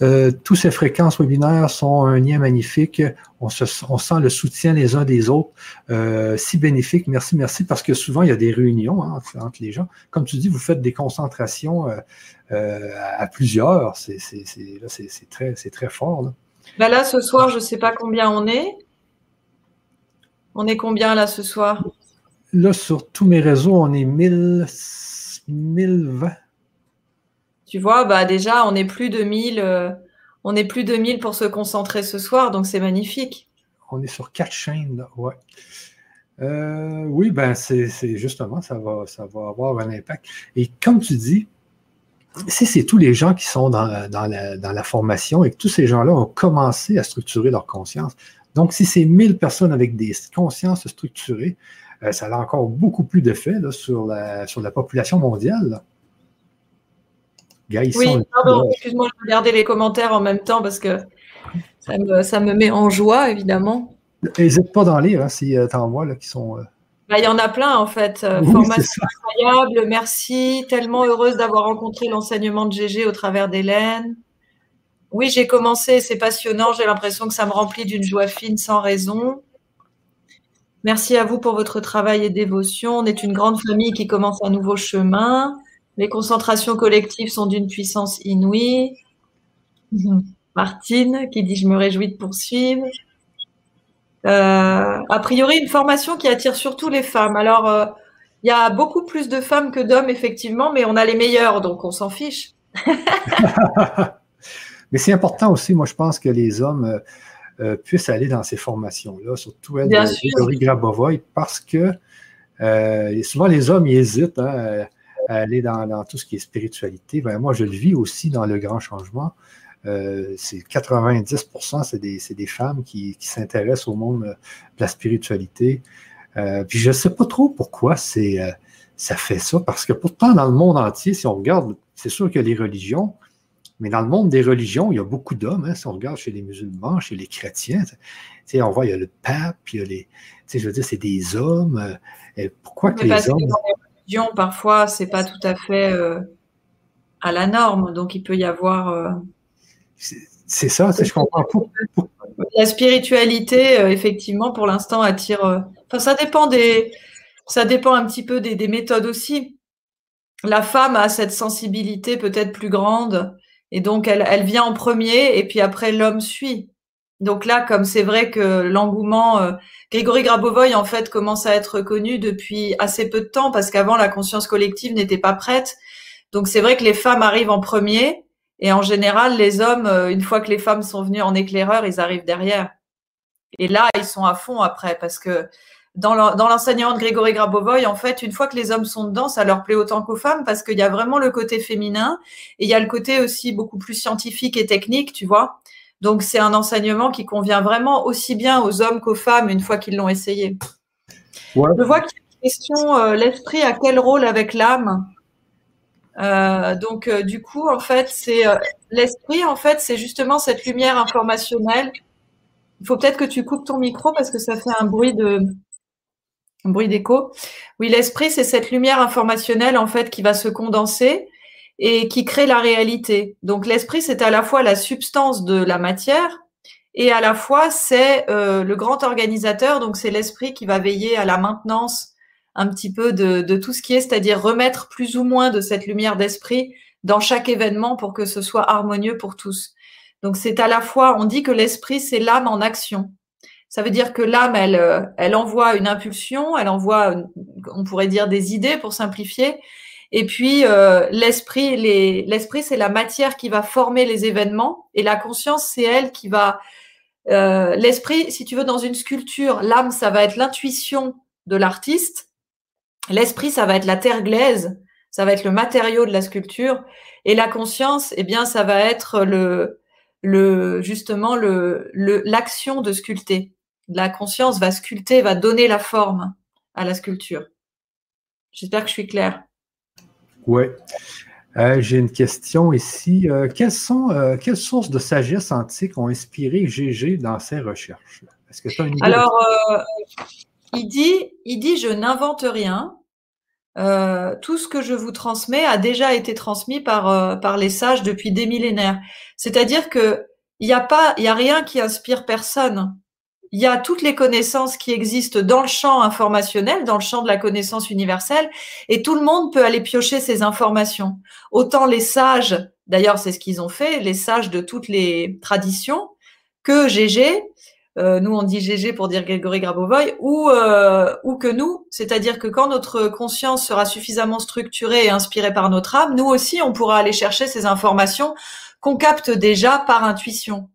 euh, tous ces fréquences webinaires sont un lien magnifique. On, se, on sent le soutien les uns des autres. Euh, si bénéfique. Merci, merci. Parce que souvent, il y a des réunions hein, entre, les gens. Comme tu dis, vous faites des concentrations à plusieurs. C'est très, très fort. Là. Ben là, ce soir, je ne sais pas combien on est. On est combien là ce soir? Là, sur tous mes réseaux, on est 1000, 1020. Tu vois, bah déjà, on est plus de 1000, euh, on est plus de 1000 pour se concentrer ce soir, donc c'est magnifique. On est sur quatre chaînes, là, ouais. Euh, oui, ben c'est justement, ça va, ça va avoir un impact. Et comme tu dis, si c'est tous les gens qui sont dans, dans, la, dans la formation et que tous ces gens-là ont commencé à structurer leur conscience, donc si c'est 1000 personnes avec des consciences structurées, euh, ça a encore beaucoup plus d'effet sur la, sur la population mondiale. oui, pardon, excuse-moi, je regardais les commentaires en même temps parce que ça me, ça me met en joie, évidemment. N'hésite pas d'en lire hein, si euh, tu en vois là, qui sont. Euh, bah, il y en a plein en fait. Formation incroyable, merci. Tellement heureuse d'avoir rencontré l'enseignement de GG au travers d'Hélène. Oui, j'ai commencé, c'est passionnant. J'ai l'impression que ça me remplit d'une joie fine sans raison. Merci à vous pour votre travail et dévotion. On est une grande famille qui commence un nouveau chemin. Les concentrations collectives sont d'une puissance inouïe. <laughs> Martine qui dit Je me réjouis de poursuivre. a priori, une formation qui attire surtout les femmes. Alors, il y a beaucoup plus de femmes que d'hommes, effectivement, mais on a les meilleurs, donc on s'en fiche. <laughs> mais c'est important aussi, moi, je pense que les hommes euh, puissent aller dans ces formations-là, surtout elle de Grégory Grabovoy, parce que euh, souvent les hommes ils hésitent hein, à aller dans, tout ce qui est spiritualité. Ben, moi, je le vis aussi dans le grand changement. Euh, c'est 90%, c'est des, des, femmes qui, qui s'intéressent au monde de la spiritualité. puis je ne sais pas trop pourquoi c'est, ça fait ça, parce que pourtant, dans le monde entier, si on regarde, c'est sûr que les religions, mais dans le monde des religions, il y a beaucoup d'hommes. Hein, si on regarde chez les musulmans, chez les chrétiens, on voit, il y a le pape, il y a les. Je veux dire, c'est des hommes. Euh, pourquoi que les hommes. dans les religions, parfois, c'est pas tout à fait euh, à la norme. Donc, il peut y avoir. Euh, c'est ça, je comprends pas. La spiritualité, effectivement, pour l'instant, attire. Enfin, ça dépend des. Ça dépend un petit peu des, des méthodes aussi. La femme a cette sensibilité peut-être plus grande et donc, elle, elle vient en premier et puis après, l'homme suit. Donc là, comme c'est vrai que l'engouement, euh, Grégory Grabovoy, en fait, commence à être connu depuis assez peu de temps parce qu'avant, la conscience collective n'était pas prête. Donc c'est vrai que les femmes arrivent en premier et en général, les hommes, euh, une fois que les femmes sont venues en éclaireur, ils arrivent derrière. Et là, ils sont à fond après parce que dans l'enseignement de Grégory Grabovoy, en fait, une fois que les hommes sont dedans, ça leur plaît autant qu'aux femmes parce qu'il y a vraiment le côté féminin et il y a le côté aussi beaucoup plus scientifique et technique, tu vois. Donc, c'est un enseignement qui convient vraiment aussi bien aux hommes qu'aux femmes une fois qu'ils l'ont essayé. Je vois qu'il y a une question, euh, l'esprit a quel rôle avec l'âme? Euh, donc, euh, du coup, en fait, c'est l'esprit, en fait, c'est justement cette lumière informationnelle. Il faut peut-être que tu coupes ton micro parce que ça fait un bruit de, bruit d'écho. Oui, l'esprit, c'est cette lumière informationnelle en fait qui va se condenser et qui crée la réalité. Donc l'esprit, c'est à la fois la substance de la matière et à la fois c'est euh, le grand organisateur. Donc c'est l'esprit qui va veiller à la maintenance un petit peu de, de tout ce qui est, c'est-à-dire remettre plus ou moins de cette lumière d'esprit dans chaque événement pour que ce soit harmonieux pour tous. Donc c'est à la fois, on dit que l'esprit, c'est l'âme en action. Ça veut dire que l'âme, elle, euh, elle envoie une impulsion, elle envoie, on pourrait dire des idées pour simplifier. Et puis euh, l'esprit, l'esprit, c'est la matière qui va former les événements, et la conscience, c'est elle qui va. Euh, l'esprit, si tu veux, dans une sculpture, l'âme, ça va être l'intuition de l'artiste. L'esprit, ça va être la terre glaise, ça va être le matériau de la sculpture, et la conscience, eh bien, ça va être le, le justement le l'action de sculpter la conscience va sculpter, va donner la forme à la sculpture. J'espère que je suis claire. Oui. Euh, j'ai une question ici. Euh, quelles, sont, euh, quelles sources de sagesse antique ont inspiré Gégé dans ses recherches? Est-ce que tu as une idée? Alors, il, dit, il dit Je n'invente rien. tout ce que je vous transmets a déjà été transmis par, par les sages depuis des millénaires. C'est-à-dire que il n'y a pas, il y a rien qui inspire personne il y a toutes les connaissances qui existent dans le champ informationnel, dans le champ de la connaissance universelle, et tout le monde peut aller piocher ces informations. Autant les sages, d'ailleurs c'est ce qu'ils ont fait, les sages de toutes les traditions, que GG, euh, nous on dit GG pour dire Grégory Grabovoy, ou, euh, ou que nous, c'est-à-dire que quand notre conscience sera suffisamment structurée et inspirée par notre âme, nous aussi on pourra aller chercher ces informations qu'on capte déjà par intuition.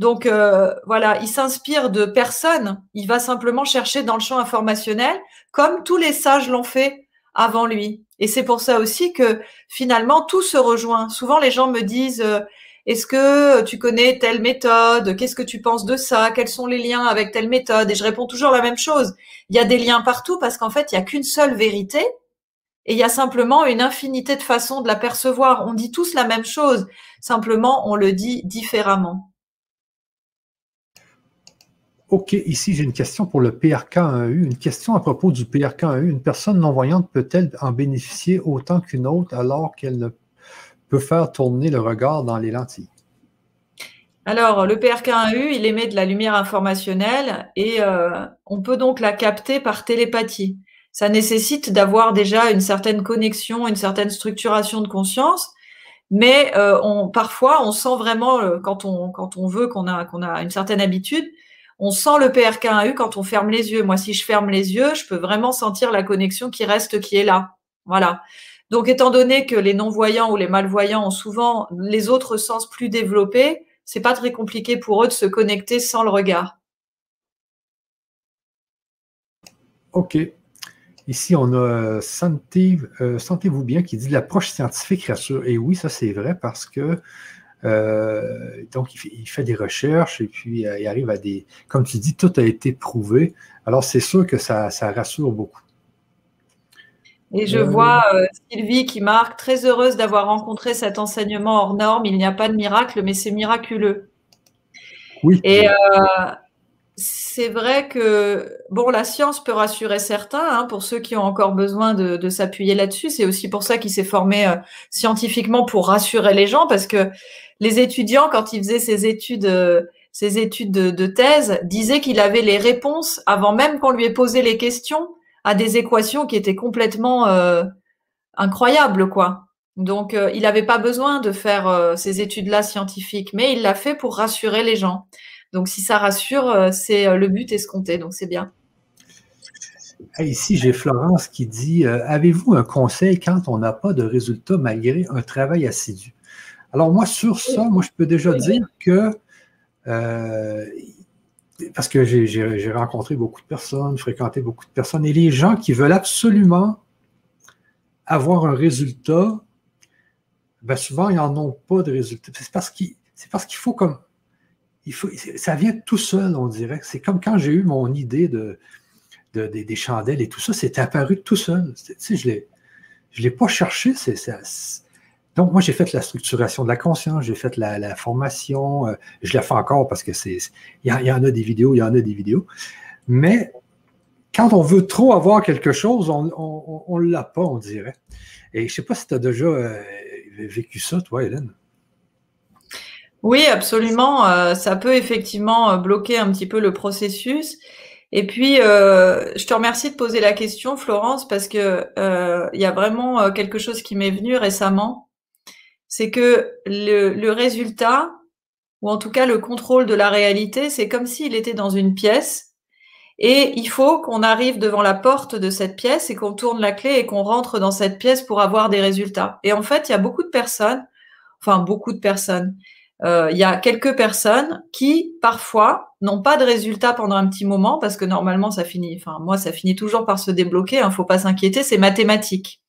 Donc euh, voilà, il s'inspire de personne, il va simplement chercher dans le champ informationnel, comme tous les sages l'ont fait avant lui. Et c'est pour ça aussi que finalement tout se rejoint. Souvent les gens me disent euh, est-ce que tu connais telle méthode? Qu'est-ce que tu penses de ça? Quels sont les liens avec telle méthode? Et je réponds toujours la même chose. Il y a des liens partout parce qu'en fait, il n'y a qu'une seule vérité et il y a simplement une infinité de façons de la percevoir. On dit tous la même chose, simplement on le dit différemment. OK, ici j'ai une question pour le PRK1U. Une question à propos du PRK1U. Une personne non-voyante peut-elle en bénéficier autant qu'une autre alors qu'elle ne peut faire tourner le regard dans les lentilles? Alors, le PRK1U, il émet de la lumière informationnelle et euh, on peut donc la capter par télépathie. Ça nécessite d'avoir déjà une certaine connexion, une certaine structuration de conscience, mais euh, parfois on sent vraiment, euh, quand, on, quand on veut qu'on a, qu'on a une certaine habitude, on sent le PRK1U quand on ferme les yeux. Moi, si je ferme les yeux, je peux vraiment sentir la connexion qui reste, qui est là. Voilà. Donc, étant donné que les non-voyants ou les malvoyants ont souvent les autres sens plus développés, c'est pas très compliqué pour eux de se connecter sans le regard. OK. Ici, on a euh, euh, Sentez-vous bien qui dit l'approche scientifique rassure. Et oui, ça c'est vrai parce que euh, donc il fait, des recherches et puis il arrive à des. Comme tu dis, tout a été prouvé. Alors c'est sûr que ça, rassure beaucoup. Et je vois Sylvie qui marque très heureuse d'avoir rencontré cet enseignement hors norme. Il n'y a pas de miracle, mais c'est miraculeux. Oui. Et c'est vrai que bon, la science peut rassurer certains, hein, pour ceux qui ont encore besoin de, s'appuyer là-dessus. C'est aussi pour ça qu'il s'est formé euh, scientifiquement pour rassurer les gens, parce que les étudiants, quand ils faisaient ces études, euh, de, thèse, disaient qu'il avait les réponses avant même qu'on lui ait posé les questions à des équations qui étaient complètement euh, incroyables, quoi. Donc, il n'avait pas besoin de faire ces études-là scientifiques, mais il l'a fait pour rassurer les gens. Donc si ça rassure, euh, c'est euh, le but escompté, donc c'est bien. Ici, j'ai Florence qui dit euh, Avez-vous un conseil quand on n'a pas de résultat malgré un travail assidu? Alors, moi, sur ça, moi, je peux déjà dire que, parce que j'ai rencontré beaucoup de personnes, fréquenté beaucoup de personnes, et les gens qui veulent absolument avoir un résultat, ben souvent, ils n'en ont pas de résultat. C'est parce qu'il faut comme ça vient tout seul, on dirait. C'est comme quand j'ai eu mon idée de, des chandelles et tout ça, c'est apparu tout seul. Je ne l'ai pas cherché. donc, moi, j'ai fait la structuration de la conscience, j'ai fait la, formation, euh, je la fais encore parce que c'est. Il y, en a des vidéos, il y en a des vidéos. Mais quand on veut trop avoir quelque chose, on ne l'a pas, on dirait. Et je ne sais pas si tu as déjà euh, vécu ça, toi, Hélène. Oui, absolument. Euh, ça peut effectivement euh, bloquer un petit peu le processus. Et puis, euh, je te remercie de poser la question, Florence, parce que il y a vraiment quelque chose qui m'est venu récemment. C'est que le, le, résultat, ou en tout cas le contrôle de la réalité, c'est comme s'il était dans une pièce. Et il faut qu'on arrive devant la porte de cette pièce et qu'on tourne la clé et qu'on rentre dans cette pièce pour avoir des résultats. Et en fait, il y a beaucoup de personnes, enfin beaucoup de personnes, euh, il y a quelques personnes qui parfois n'ont pas de résultats pendant un petit moment parce que normalement ça finit, enfin moi ça finit toujours par se débloquer, il hein, faut pas s'inquiéter, c'est mathématique.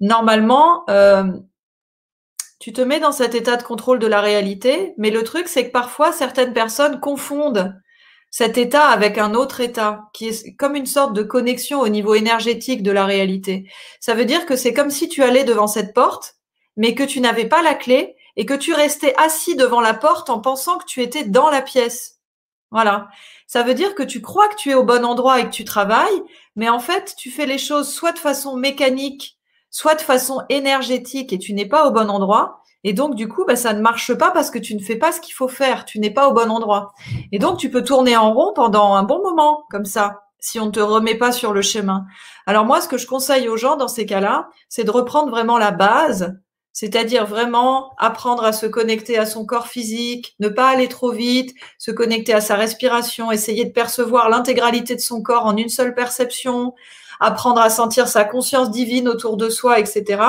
Normalement, euh, tu te mets dans cet état de contrôle de la réalité, mais le truc c'est que parfois certaines personnes confondent cet état avec un autre état qui est comme une sorte de connexion au niveau énergétique de la réalité. Ça veut dire que c'est comme si tu allais devant cette porte, mais que tu n'avais pas la clé et que tu restais assis devant la porte en pensant que tu étais dans la pièce. Voilà. Ça veut dire que tu crois que tu es au bon endroit et que tu travailles, mais en fait, tu fais les choses soit de façon mécanique, soit de façon énergétique et tu n'es pas au bon endroit. Et donc, du coup, bah, ça ne marche pas parce que tu ne fais pas ce qu'il faut faire. Tu n'es pas au bon endroit. Et donc, tu peux tourner en rond pendant un bon moment, comme ça, si on ne te remet pas sur le chemin. Alors moi, ce que je conseille aux gens dans ces cas-là, c'est de reprendre vraiment la base, c'est-à-dire vraiment apprendre à se connecter à son corps physique, ne pas aller trop vite, se connecter à sa respiration, essayer de percevoir l'intégralité de son corps en une seule perception, apprendre à sentir sa conscience divine autour de soi, etc.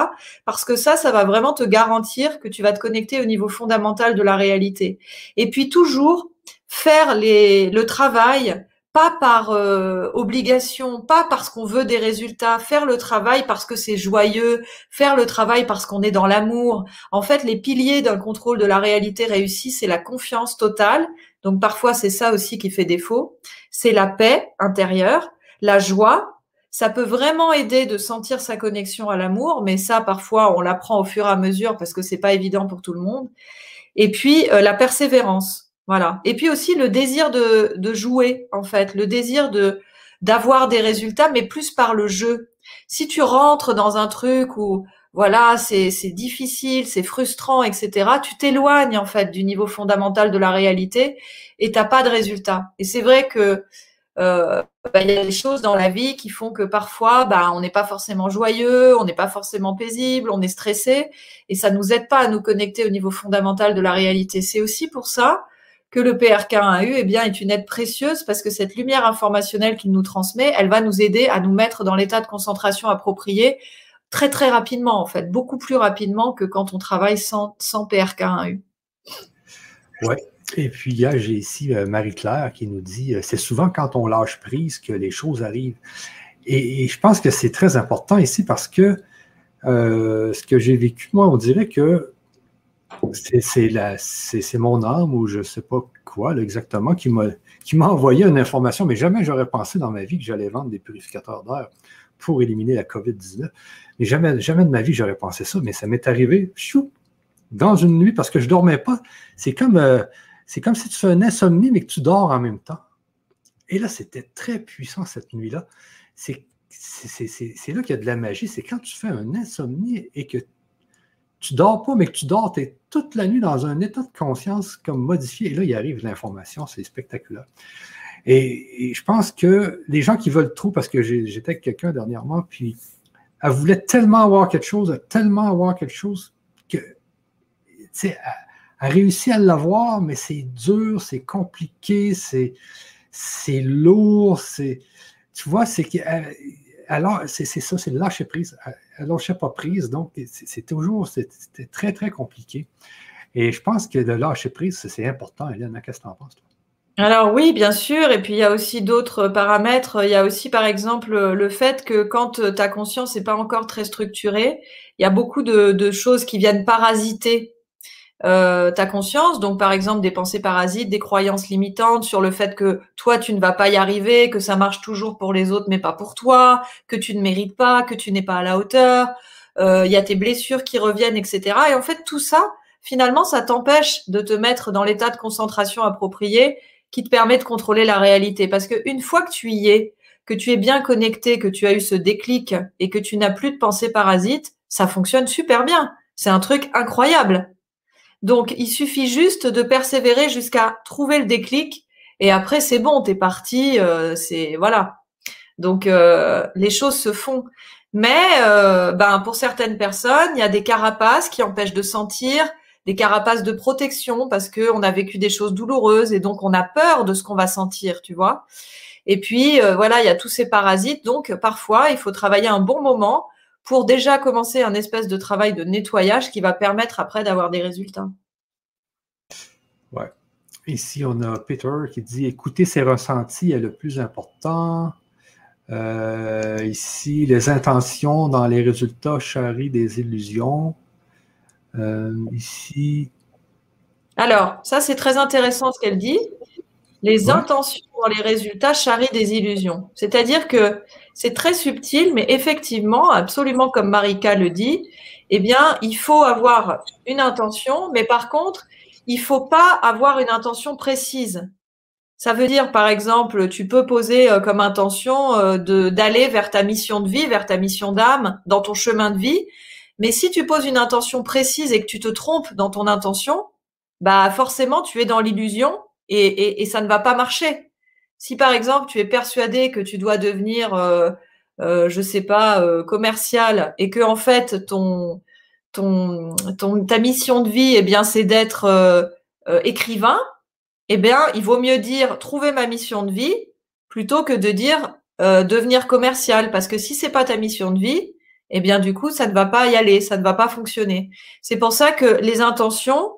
Parce que ça, ça va vraiment te garantir que tu vas te connecter au niveau fondamental de la réalité. Et puis toujours faire les, le travail pas par euh, obligation, pas parce qu'on veut des résultats, faire le travail parce que c'est joyeux, faire le travail parce qu'on est dans l'amour. En fait, les piliers d'un contrôle de la réalité réussi, c'est la confiance totale. Donc parfois, c'est ça aussi qui fait défaut. C'est la paix intérieure, la joie. Ça peut vraiment aider de sentir sa connexion à l'amour, mais ça, parfois, on l'apprend au fur et à mesure parce que c'est pas évident pour tout le monde. Et puis, euh, la persévérance. Voilà. Et puis aussi le désir de, de jouer, en fait, le désir de d'avoir des résultats, mais plus par le jeu. Si tu rentres dans un truc où voilà, c'est difficile, c'est frustrant, etc., tu t'éloignes en fait du niveau fondamental de la réalité et t'as pas de résultat. Et c'est vrai que euh, bah, il y a des choses dans la vie qui font que parfois, bah, on n'est pas forcément joyeux, on n'est pas forcément paisible, on est stressé, et ça nous aide pas à nous connecter au niveau fondamental de la réalité. C'est aussi pour ça que le PRK1AU eh bien, est une aide précieuse parce que cette lumière informationnelle qu'il nous transmet, elle va nous aider à nous mettre dans l'état de concentration approprié très très rapidement en fait, beaucoup plus rapidement que quand on travaille sans, sans PRK1AU. Oui. Et puis là, j'ai ici euh, Marie-Claire qui nous dit euh, c'est souvent quand on lâche prise que les choses arrivent. Et, je pense que c'est très important ici parce que euh, ce que j'ai vécu, moi, on dirait que c'est mon âme ou je ne sais pas quoi exactement qui m'a envoyé une information, mais jamais j'aurais pensé dans ma vie que j'allais vendre des purificateurs d'air pour éliminer la COVID-19. Mais jamais, jamais de ma vie j'aurais pensé ça, mais ça m'est arrivé chou, dans une nuit parce que je ne dormais pas. C'est comme, euh, comme si tu fais un insomnie, mais que tu dors en même temps. Et là, c'était très puissant cette nuit-là c'est là qu'il y a de la magie. C'est quand tu fais un insomnie et que tu dors pas, mais que tu dors, tu es toute la nuit dans un état de conscience comme modifié. Et là, il arrive l'information, c'est spectaculaire. Et, je pense que les gens qui veulent trop, parce que j'étais avec quelqu'un dernièrement, puis elle voulait tellement avoir quelque chose, tellement avoir quelque chose que, tu sais, elle, réussit à l'avoir, mais c'est dur, c'est compliqué, c'est lourd, c'est tu vois, c'est que euh, alors c'est ça, c'est lâcher prise. Elle lâchait pas prise, donc c'est toujours c'était très très compliqué. Et je pense que le lâcher prise, c'est important. Hélène, qu'est-ce que tu en penses alors oui, bien sûr. Et puis il y a aussi d'autres paramètres. Il y a aussi par exemple le fait que quand ta conscience n'est pas encore très structurée, il y a beaucoup de choses qui viennent parasiter euh, ta conscience, donc par exemple des pensées parasites, des croyances limitantes sur le fait que toi tu ne vas pas y arriver, que ça marche toujours pour les autres mais pas pour toi, que tu ne mérites pas, que tu n'es pas à la hauteur, euh, il y a tes blessures qui reviennent, etc. Et en fait tout ça, finalement, ça t'empêche de te mettre dans l'état de concentration approprié qui te permet de contrôler la réalité. Parce qu'une fois que tu y es, que tu es bien connecté, que tu as eu ce déclic et que tu n'as plus de pensées parasites, ça fonctionne super bien. C'est un truc incroyable. Donc, il suffit juste de persévérer jusqu'à trouver le déclic et après, c'est bon, t'es parti, euh, c'est voilà. Donc, euh, les choses se font. Mais euh, ben, pour certaines personnes, il y a des carapaces qui empêchent de sentir, des carapaces de protection parce qu'on a vécu des choses douloureuses et donc on a peur de ce qu'on va sentir, tu vois. Et puis, voilà, il y a tous ces parasites. Donc, parfois, il faut travailler un bon moment pour déjà commencer un espèce de travail de nettoyage qui va permettre après d'avoir des résultats. Ouais. Ici, on a Peter qui dit écouter ses ressentis est le plus important. Euh, ici, les intentions dans les résultats charrient des illusions. Euh, ici. Alors, ça, c'est très intéressant ce qu'elle dit. Les intentions dans les résultats charrient des illusions. C'est-à-dire que c'est très subtil, mais effectivement, absolument comme Marika le dit, eh bien, il faut avoir une intention, mais par contre, il faut pas avoir une intention précise. Ça veut dire, par exemple, tu peux poser euh, comme intention euh, de d'aller vers ta mission de vie, vers ta mission d'âme, dans ton chemin de vie. Mais si tu poses une intention précise et que tu te trompes dans ton intention, bah forcément tu es dans l'illusion et, et ça ne va pas marcher. Si par exemple tu es persuadé que tu dois devenir, euh, euh, je sais pas, euh, commercial et que en fait ton, ton, ton ta mission de vie, eh bien, c'est d'être euh, écrivain, eh bien, il vaut mieux dire trouver ma mission de vie plutôt que de dire devenir commercial, parce que si c'est pas ta mission de vie, eh bien, du coup, ça ne va pas y aller, ça ne va pas fonctionner. C'est pour ça que les intentions,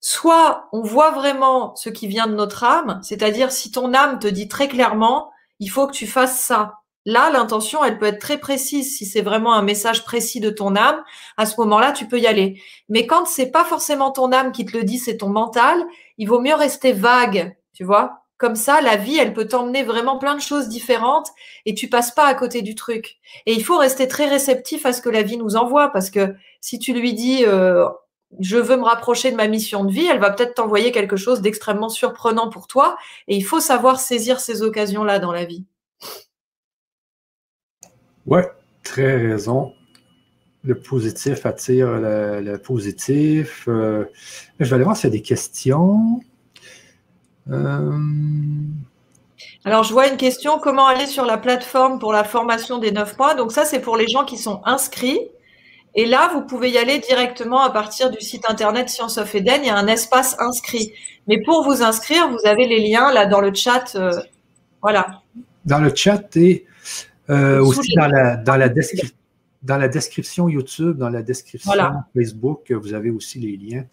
soit on voit vraiment ce qui vient de notre âme, c'est-à-dire si ton âme te dit très clairement, il faut que tu fasses ça. Là, l'intention, elle peut être très précise. Si c'est vraiment un message précis de ton âme, à ce moment-là, tu peux y aller. Mais quand c'est pas forcément ton âme qui te le dit, c'est ton mental, il vaut mieux rester vague, tu vois. Comme ça, la vie, elle peut t'emmener vraiment plein de choses différentes et tu passes pas à côté du truc. Et il faut rester très réceptif à ce que la vie nous envoie parce que si tu lui dis euh, je veux me rapprocher de ma mission de vie, elle va peut-être t'envoyer quelque chose d'extrêmement surprenant pour toi. Et il faut savoir saisir ces occasions-là dans la vie. Ouais, très raison. Le positif attire le, positif. Euh, je vais aller voir s'il y a des questions. Euh, Alors, je vois une question comment aller sur la plateforme pour la formation des neuf mois? Donc, ça, c'est pour les gens qui sont inscrits. Et là, vous pouvez y aller directement à partir du site internet Science of Eden. Il y a un espace inscrit. Mais pour vous inscrire, vous avez les liens là dans le chat. Euh, voilà. Dans le chat et euh, aussi dans la, dans, la dans la description YouTube, dans la description Facebook, vous avez aussi les liens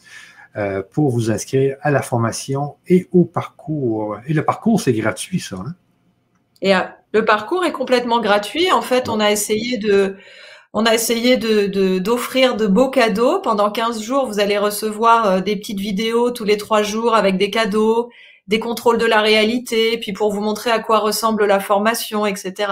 euh, pour vous inscrire à la formation et au parcours. Et le parcours, c'est gratuit, ça. Hein? Et le parcours est complètement gratuit. En fait, on a essayé de on a essayé de, d'offrir de, beaux cadeaux. Pendant 15 jours, vous allez recevoir euh, des petites vidéos tous les trois jours avec des cadeaux, des contrôles de la réalité, puis pour vous montrer à quoi ressemble la formation, etc.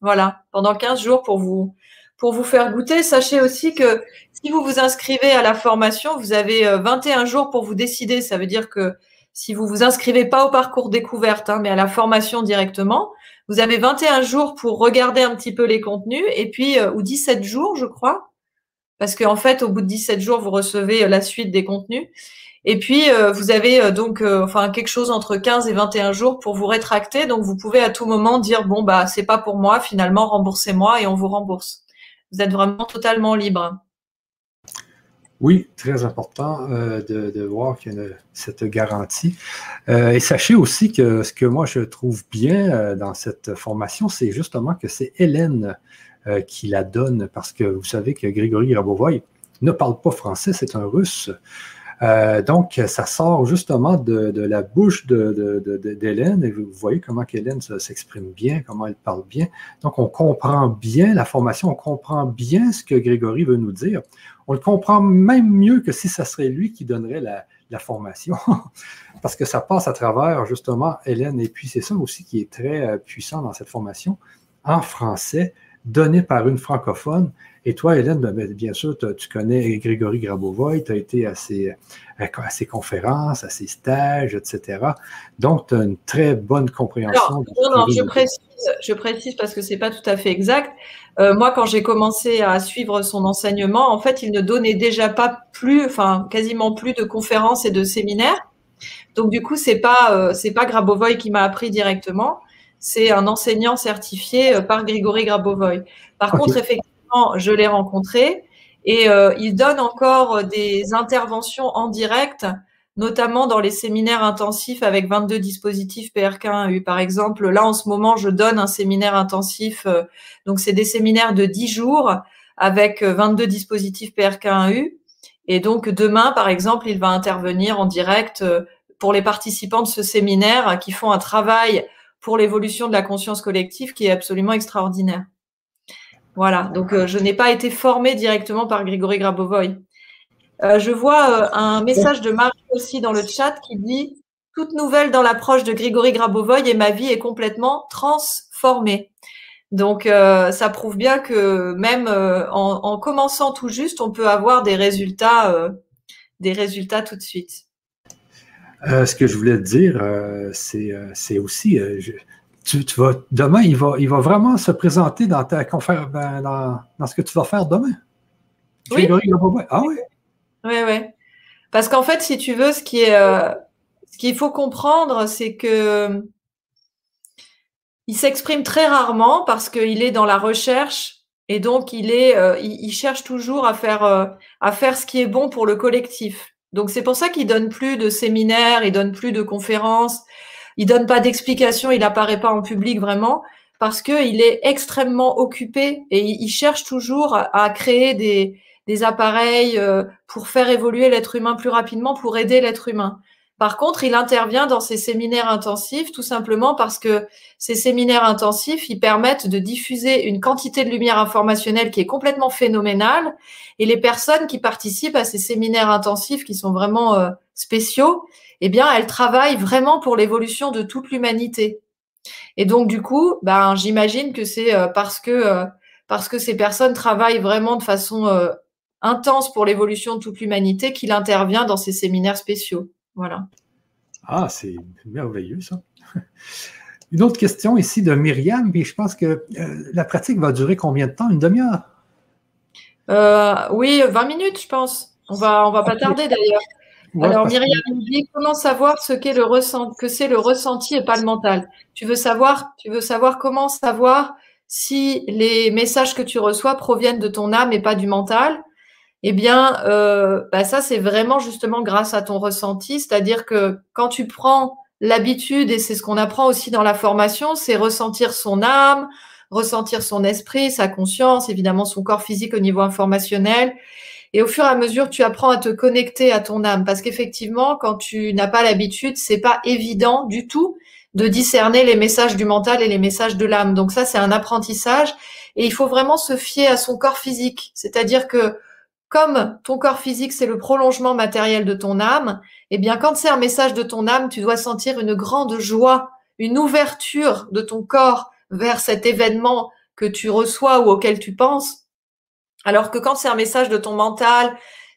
Voilà, pendant 15 jours pour vous, pour vous faire goûter. Sachez aussi que si vous vous inscrivez à la formation, vous avez 21 euh, jours pour vous décider. Ça veut dire que si vous vous inscrivez pas au parcours découverte, hein, mais à la formation directement, vous avez 21 jours pour regarder un petit peu les contenus et puis, euh, ou 17 jours, je crois. Parce qu'en fait, au bout de 17 jours, vous recevez euh, la suite des contenus. Et puis, euh, vous avez donc enfin quelque chose entre 15 et 21 jours pour vous rétracter. Donc, vous pouvez à tout moment dire, bon, bah, c'est pas pour moi, finalement, remboursez-moi et on vous rembourse. Vous êtes vraiment totalement libre. Oui, très important euh, de, voir qu'il y a cette garantie. Euh, et sachez aussi que ce que moi je trouve bien euh, dans cette formation, c'est justement que c'est Hélène qui la donne, parce que vous savez que Grégory Grabovoy ne parle pas français, c'est un russe. Donc, ça sort justement de, la bouche d'Hélène, et vous voyez comment Hélène s'exprime bien, comment elle parle bien. Donc, on comprend bien la formation, on comprend bien ce que Grégory veut nous dire. On le comprend même mieux que si ça serait lui qui donnerait la, la formation, <laughs> parce que ça passe à travers justement Hélène. Et puis, c'est ça aussi qui est très euh, puissant dans cette formation, en français, donné par une francophone et toi, Hélène, ben, ben, bien sûr, tu connais Grégory Grabovoy, tu as été à ses, à ses, conférences, à ses stages, etc. Donc, tu as une très bonne compréhension. non, non, je précise, je précise parce que ce n'est pas tout à fait exact. Euh, moi, quand j'ai commencé à suivre son enseignement, en fait, il ne donnait déjà pas plus, enfin, quasiment plus de conférences et de séminaires. Donc, du coup, c'est pas, euh, c'est pas Grabovoy qui m'a appris directement. C'est un enseignant certifié euh, par Grégory Grabovoy. Par contre, effectivement, je l'ai rencontré et euh, il donne encore des interventions en direct, notamment dans les séminaires intensifs avec 22 dispositifs PRK1U. Par exemple, là en ce moment, je donne un séminaire intensif. Euh, donc c'est des séminaires de 10 jours avec 22 dispositifs PRK1U. Et donc demain, par exemple, il va intervenir en direct euh, pour les participants de ce séminaire qui font un travail pour l'évolution de la conscience collective qui est absolument extraordinaire. Voilà, donc euh, je n'ai pas été formée directement par Grégory Grabovoy. Euh, je vois euh, un message de Marie aussi dans le chat qui dit Toute nouvelle dans l'approche de Grégory Grabovoy et ma vie est complètement transformée. Donc ça prouve bien que même en, commençant tout juste, on peut avoir des résultats, des résultats tout de suite. ce que je voulais te dire, c'est aussi, tu, vas, demain, il va, il va vraiment se présenter dans ta conférence, ben, dans, ce que tu vas faire demain. Oui. Ah oui? Oui, oui. Parce qu'en fait, si tu veux, ce qui est, euh, ce qu'il faut comprendre, c'est que il s'exprime très rarement parce qu'il est dans la recherche et donc il est, euh, il, cherche toujours à faire, euh, à faire ce qui est bon pour le collectif. Donc c'est pour ça qu'il donne plus de séminaires, il donne plus de conférences, il donne pas d'explication, il apparaît pas en public vraiment parce que il est extrêmement occupé et il, cherche toujours à, créer des, appareils euh, pour faire évoluer l'être humain plus rapidement, pour aider l'être humain. Par contre, il intervient dans ces séminaires intensifs tout simplement parce que ces séminaires intensifs, ils permettent de diffuser une quantité de lumière informationnelle qui est complètement phénoménale. Et les personnes qui participent à ces séminaires intensifs, qui sont vraiment euh, spéciaux, eh bien, elle travaille vraiment pour l'évolution de toute l'humanité. Et donc, du coup, ben, j'imagine que c'est euh, parce que euh, parce que ces personnes travaillent vraiment de façon euh, intense pour l'évolution de toute l'humanité qu'il intervient dans ces séminaires spéciaux. Voilà. Ah, c'est merveilleux ça. <laughs> Une autre question ici de Myriam, puis je pense que la pratique va durer combien de temps? Une demi-heure? Oui, 20 minutes, je pense. On va, on va pas tarder d'ailleurs. Alors Myriam dit comment savoir ce qu'est le ressenti, que c'est le ressenti et pas le mental? Tu veux savoir, tu veux savoir comment savoir si les messages que tu reçois proviennent de ton âme et pas du mental, eh bien, euh, bah ça, c'est vraiment justement grâce à ton ressenti. C'est-à-dire que quand tu prends l'habitude, et c'est ce qu'on apprend aussi dans la formation, c'est ressentir son âme, ressentir son esprit, sa conscience, évidemment son corps physique au niveau informationnel. Et au fur et à mesure, tu apprends à te connecter à ton âme. Parce qu'effectivement, quand tu n'as pas l'habitude, c'est pas évident du tout de discerner les messages du mental et les messages de l'âme. Donc ça, c'est un apprentissage. Et il faut vraiment se fier à son corps physique. C'est-à-dire que comme ton corps physique, c'est le prolongement matériel de ton âme, eh bien, quand c'est un message de ton âme, tu dois sentir une grande joie, une ouverture de ton corps vers cet événement que tu reçois ou auquel tu penses. Alors que quand c'est un message de ton mental,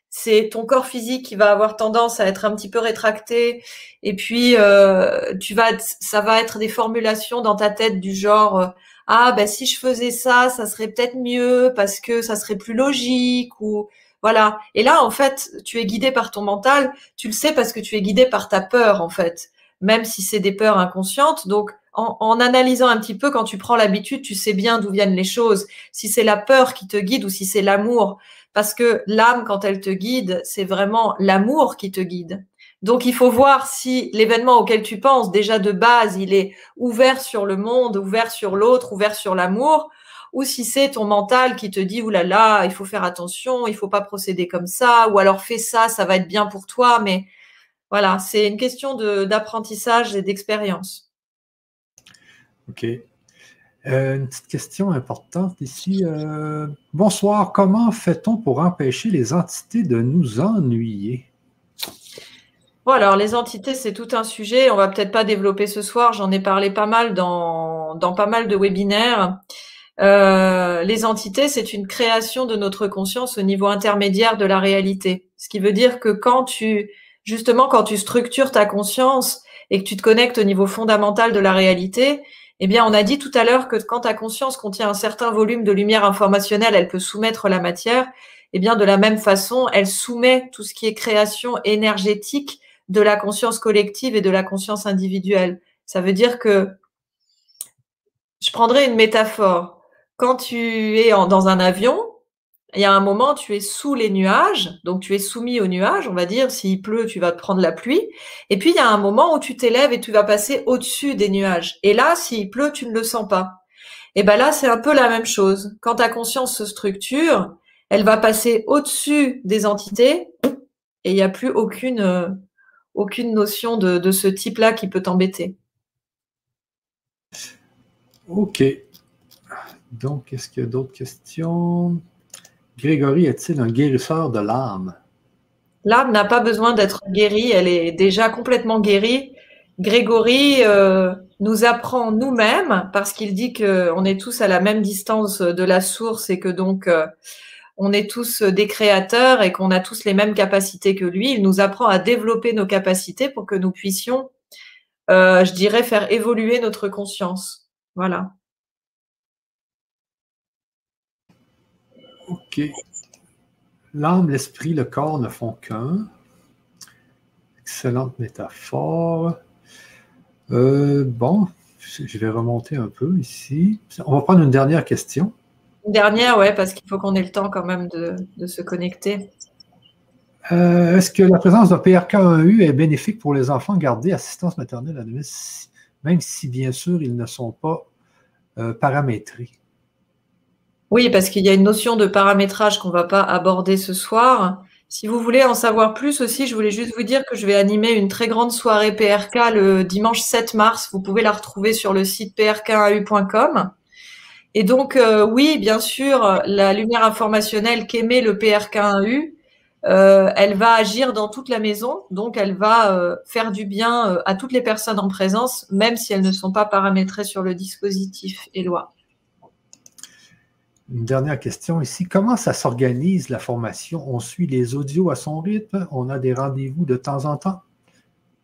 c'est ton corps physique qui va avoir tendance à être un petit peu rétracté et puis euh, tu vas ça va être des formulations dans ta tête du genre euh, ah ben si je faisais ça ça serait peut-être mieux parce que ça serait plus logique ou voilà. Et là, en fait, tu es guidé par ton mental. Tu le sais parce que tu es guidé par ta peur, en fait, même si c'est des peurs inconscientes. Donc, en, analysant un petit peu, quand tu prends l'habitude, tu sais bien d'où viennent les choses. Si c'est la peur qui te guide ou si c'est l'amour. Parce que l'âme, quand elle te guide, c'est vraiment l'amour qui te guide. Donc, il faut voir si l'événement auquel tu penses, déjà de base, il est ouvert sur le monde, ouvert sur l'autre, ouvert sur l'amour, ou si c'est ton mental qui te dit oulala, il faut faire attention, il faut pas procéder comme ça, ou alors fais ça, ça va être bien pour toi. Mais voilà, c'est une question d'apprentissage et d'expérience. Ok. Euh, une petite question importante ici. Euh, bonsoir, comment fait-on pour empêcher les entités de nous ennuyer? Bon, alors les entités, c'est tout un sujet. On va peut-être pas développer ce soir. J'en ai parlé pas mal dans, dans pas mal de webinaires. Euh, les entités, c'est une création de notre conscience au niveau intermédiaire de la réalité. Ce qui veut dire que quand tu, justement, quand tu structures ta conscience et que tu te connectes au niveau fondamental de la réalité, eh bien, on a dit tout à l'heure que quand ta conscience contient un certain volume de lumière informationnelle, elle peut soumettre la matière. Eh bien, de la même façon, elle soumet tout ce qui est création énergétique de la conscience collective et de la conscience individuelle. Ça veut dire que je prendrai une métaphore quand tu es dans un avion, il y a un moment, tu es sous les nuages, donc tu es soumis aux nuages, on va dire, s'il pleut, tu vas prendre la pluie. Et puis, il y a un moment où tu t'élèves et tu vas passer au-dessus des nuages. Et là, s'il pleut, tu ne le sens pas. Et ben là, c'est un peu la même chose. Quand ta conscience se structure, elle va passer au-dessus des entités et il n'y a plus aucune, euh, aucune notion de, de ce type-là qui peut t'embêter. Ok. Donc, est-ce qu'il y a d'autres questions? Grégory est-il un guérisseur de l'âme? L'âme n'a pas besoin d'être guérie, elle est déjà complètement guérie. Grégory euh, nous apprend nous-mêmes, parce qu'il dit qu'on est tous à la même distance de la source et que donc euh, on est tous des créateurs et qu'on a tous les mêmes capacités que lui. Il nous apprend à développer nos capacités pour que nous puissions, euh, je dirais, faire évoluer notre conscience. Voilà. OK. L'âme, l'esprit, le corps ne font qu'un. Excellente métaphore. Euh, bon, je vais remonter un peu ici. On va prendre une dernière question. Une dernière, ouais, parce qu'il faut qu'on ait le temps quand même de, se connecter. Euh, est-ce que la présence d'un PRK1U est bénéfique pour les enfants gardés assistance maternelle à domicile, même si bien sûr ils ne sont pas euh, paramétrés? Oui, parce qu'il y a une notion de paramétrage qu'on ne va pas aborder ce soir. Si vous voulez en savoir plus aussi, je voulais juste vous dire que je vais animer une très grande soirée PRK le dimanche 7 mars. Vous pouvez la retrouver sur le site prk1u.com. Et donc, euh, oui, bien sûr, la lumière informationnelle qu'émet le PRK1U, euh, elle va agir dans toute la maison, donc elle va euh, faire du bien à toutes les personnes en présence, même si elles ne sont pas paramétrées sur le dispositif Eloi. Une dernière question ici. Comment ça s'organise la formation? On suit les audios à son rythme? On a des rendez-vous de temps en temps?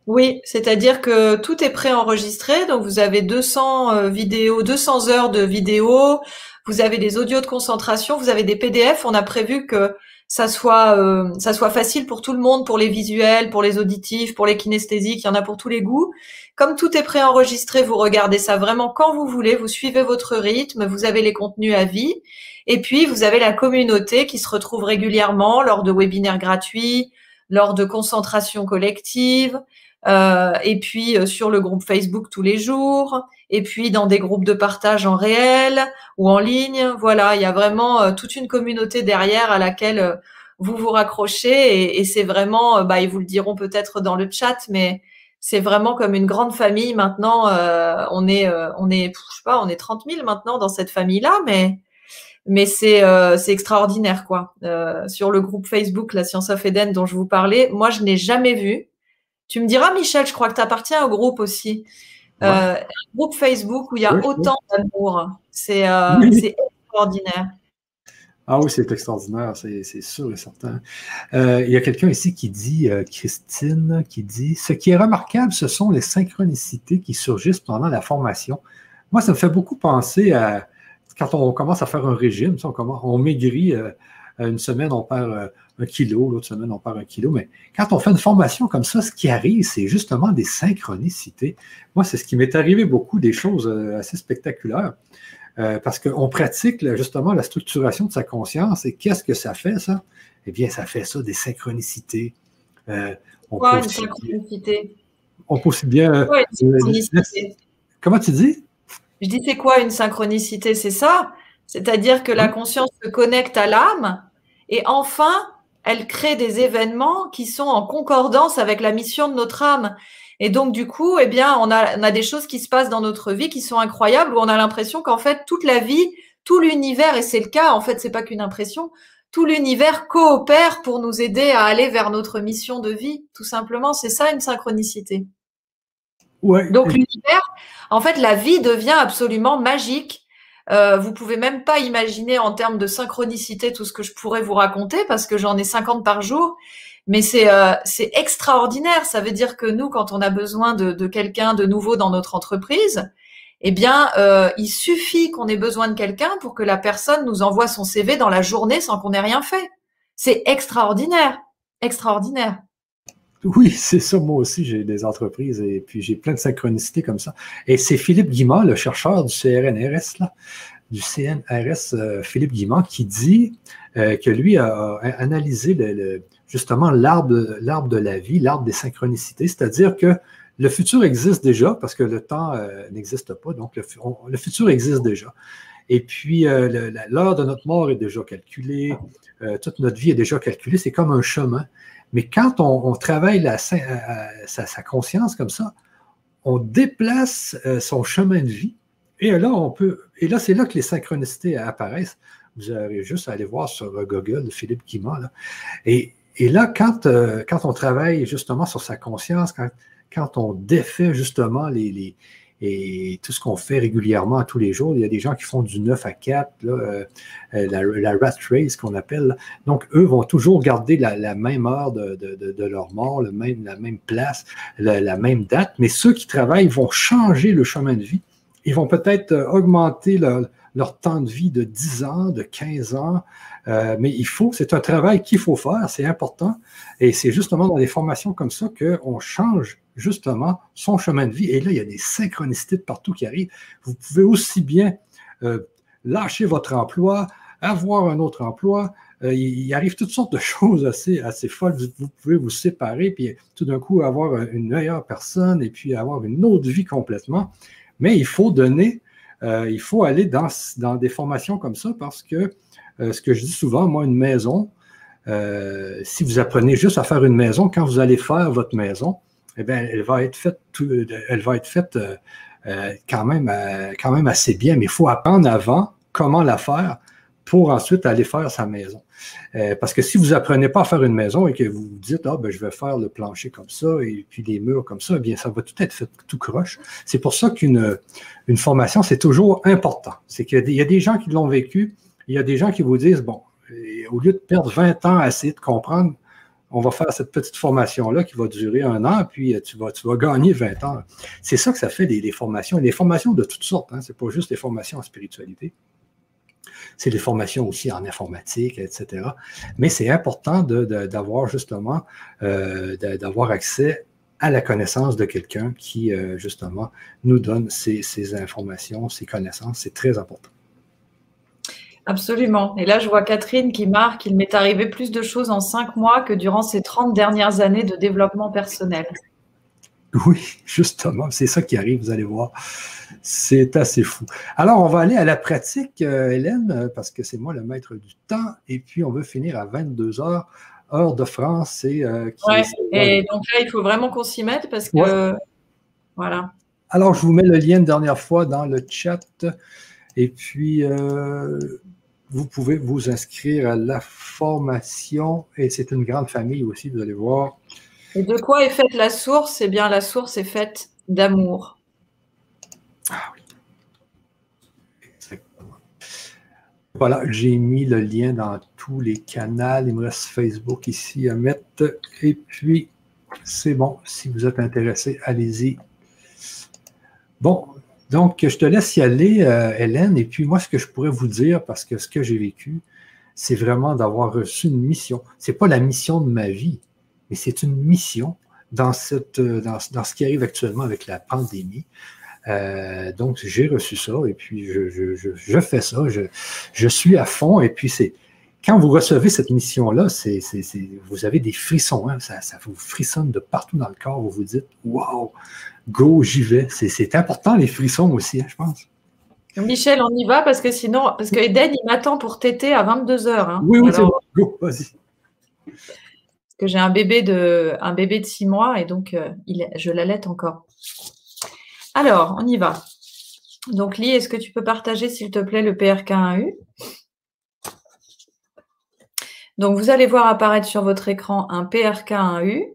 Oui, c'est-à-dire que tout est préenregistré. Donc, vous avez 200 euh, vidéos, 200 heures de vidéos. Vous avez des audios de concentration. Vous avez des PDF. On a prévu que ça soit euh, ça soit facile pour tout le monde, pour les visuels, pour les auditifs, pour les kinesthésiques, il y en a pour tous les goûts. Comme tout est préenregistré, vous regardez ça vraiment quand vous voulez, vous suivez votre rythme, vous avez les contenus à vie, et puis vous avez la communauté qui se retrouve régulièrement lors de webinaires gratuits, lors de concentrations collectives, euh, et puis euh, sur le groupe Facebook tous les jours, et puis dans des groupes de partage en réel ou en ligne. Voilà, il y a vraiment euh, toute une communauté derrière à laquelle vous vous raccrochez, et, c'est vraiment, bah, ils vous le diront peut-être dans le chat, mais c'est vraiment comme une grande famille maintenant. on est, on est, je sais pas, on est 30 000 maintenant dans cette famille-là, mais mais c'est c'est extraordinaire quoi. sur le groupe Facebook La Science of Eden dont je vous parlais, moi je n'ai jamais vu tu me diras, Michel, je crois que tu appartiens au groupe aussi. Euh, un groupe Facebook où il y a autant d'amour. C'est euh, extraordinaire. Ah oui, c'est extraordinaire, c'est sûr et certain. Euh, il y a quelqu'un ici qui dit, Christine, qui dit Ce qui est remarquable, ce sont les synchronicités qui surgissent pendant la formation. Moi, ça me fait beaucoup penser à quand on commence à faire un régime, on, on maigrit une semaine, on perd un kilo, l'autre semaine, on perd un kilo. Mais quand on fait une formation comme ça, ce qui arrive, c'est justement des synchronicités. Moi, c'est ce qui m'est arrivé beaucoup, des choses euh, assez spectaculaires. Euh, parce qu'on pratique justement la structuration de sa conscience. Et qu'est-ce que ça fait, ça? Eh bien, ça fait ça, des synchronicités. Euh, quoi, une synchronicité? On peut aussi bien. comment tu dis? Je dis, c'est quoi une synchronicité? C'est ça? C'est-à-dire que la conscience se connecte à l'âme et enfin, elle crée des événements qui sont en concordance avec la mission de notre âme. Et donc, du coup, eh bien, on a, on a des choses qui se passent dans notre vie qui sont incroyables, où on a l'impression qu'en fait, toute la vie, tout l'univers, et c'est le cas, en fait, c'est pas qu'une impression, tout l'univers coopère pour nous aider à aller vers notre mission de vie, tout simplement. C'est ça une synchronicité. Ouais. Donc l'univers, en fait, la vie devient absolument magique euh, vous pouvez même pas imaginer en termes de synchronicité tout ce que je pourrais vous raconter parce que j'en ai 50 par jour. Mais c'est euh, c'est extraordinaire. Ça veut dire que nous, quand on a besoin de, de quelqu'un de nouveau dans notre entreprise, eh bien, euh, il suffit qu'on ait besoin de quelqu'un pour que la personne nous envoie son CV dans la journée sans qu'on ait rien fait. C'est extraordinaire, extraordinaire. Oui, c'est ça. Moi aussi, j'ai des entreprises et puis j'ai plein de synchronicités comme ça. Et c'est Philippe Guimard, le chercheur du CRNRS, là, du CNRS, euh, Philippe Guimard, qui dit euh, que lui a, analysé le, justement l'arbre de la vie, l'arbre des synchronicités, c'est-à-dire que le futur existe déjà parce que le temps euh, n'existe pas, donc le, futur existe déjà. Et puis, l'heure de notre mort est déjà calculée, toute notre vie est déjà calculée, c'est comme un chemin. Mais quand on, travaille euh, euh, sa, conscience comme ça, on déplace euh, son chemin de vie. Et là, on peut. Et là, c'est là que les synchronicités apparaissent. Vous avez juste à aller voir sur Google Philippe Guimard. Et, là, quand, quand on travaille justement sur sa conscience, quand, quand on défait justement les, et tout ce qu'on fait régulièrement tous les jours. Il y a des gens qui font du 9 à 4, euh, euh, la, rat race qu'on appelle. Donc, eux vont toujours garder la, même heure de, leur mort, le même, la même place, la, même date. Mais ceux qui travaillent vont changer le chemin de vie. Ils vont peut-être euh, augmenter leur, leur temps de vie de 10 ans, de 15 ans. Mais il faut, c'est un travail qu'il faut faire, c'est important. Et c'est justement dans des formations comme ça qu'on change justement son chemin de vie. Et là, il y a des synchronicités de partout qui arrivent. Vous pouvez aussi bien euh, lâcher votre emploi, avoir un autre emploi. Euh, il, arrive toutes sortes de <laughs> choses assez, assez folles. Vous, pouvez vous séparer, puis tout d'un coup avoir une meilleure personne et puis avoir une autre vie complètement. Mais il faut donner, euh, il faut aller dans, dans, des formations comme ça parce que ce que je dis souvent, moi, une maison, si vous apprenez juste à faire une maison, quand vous allez faire votre maison, eh bien, elle va être faite, elle va être faite euh, euh, quand, même, euh, quand même assez bien, mais il faut apprendre avant comment la faire pour ensuite aller faire sa maison. parce que si vous apprenez pas à faire une maison et que vous vous dites, ah, ben, je vais faire le plancher comme ça et puis les murs comme ça, eh bien, ça va tout être fait tout croche. C'est pour ça qu'une une formation, c'est toujours important. C'est qu'il y a des gens qui l'ont vécu, il y a des gens qui vous disent, bon, au lieu de perdre 20 ans à essayer de comprendre on va faire cette petite formation-là qui va durer un an, puis euh, tu vas, tu vas gagner 20 ans. C'est ça que ça fait, les, formations. Les formations de toutes sortes, hein, c'est pas juste les formations en spiritualité. c'est des formations aussi en informatique, etc. Mais c'est important d'avoir justement, euh, d'avoir accès à la connaissance de quelqu'un qui, euh, justement, nous donne ces informations, ces connaissances. C'est très important. Absolument. Et là, je vois Catherine qui marque il m'est arrivé plus de choses en cinq mois que durant ces 30 dernières années de développement personnel. Oui, justement, c'est ça qui arrive, vous allez voir. C'est assez fou. Alors, on va aller à la pratique, euh, Hélène, euh, parce que c'est moi le maître du temps, et puis on veut finir à 22 heures, heure de France. Et, euh, et donc là, il faut vraiment qu'on s'y mette parce que. Voilà. Alors, je vous mets le lien une dernière fois dans le chat, et puis vous pouvez vous inscrire à la formation, et c'est une grande famille aussi, vous allez voir. Et de quoi est faite la source? Eh bien, la source est faite d'amour. Ah oui. Exactement. Voilà, j'ai mis le lien dans tous les canaux. Il me reste Facebook ici à mettre. Et puis, c'est bon. Si vous êtes intéressé, allez-y. Bon, donc, je te laisse y aller, euh, Hélène. Et puis, moi, ce que je pourrais vous dire, parce que ce que j'ai vécu, c'est vraiment d'avoir reçu une mission. Ce n'est pas la mission de ma vie, mais c'est une mission dans, cette, dans, ce qui arrive actuellement avec la pandémie. Euh, donc, j'ai reçu ça et puis je, fais ça. Je, suis à fond et puis c'est. Quand vous recevez cette mission-là, c'est, vous avez des frissons, hein. ça, vous frissonne de partout dans le corps. Vous vous dites, wow, go, j'y vais. C'est, important les frissons aussi, hein, je pense. Michel, on y va parce que sinon, parce que Eden, il m'attend pour téter à 22 h hein. Oui, oui, c'est bon. Go, vas-y que j'ai un bébé de un bébé de six mois et donc euh, il, je l'allaite encore. Alors, on y va. Donc, Lee, est-ce que tu peux partager, s'il te plaît, le PRK1U Donc, vous allez voir apparaître sur votre écran un PRK1U.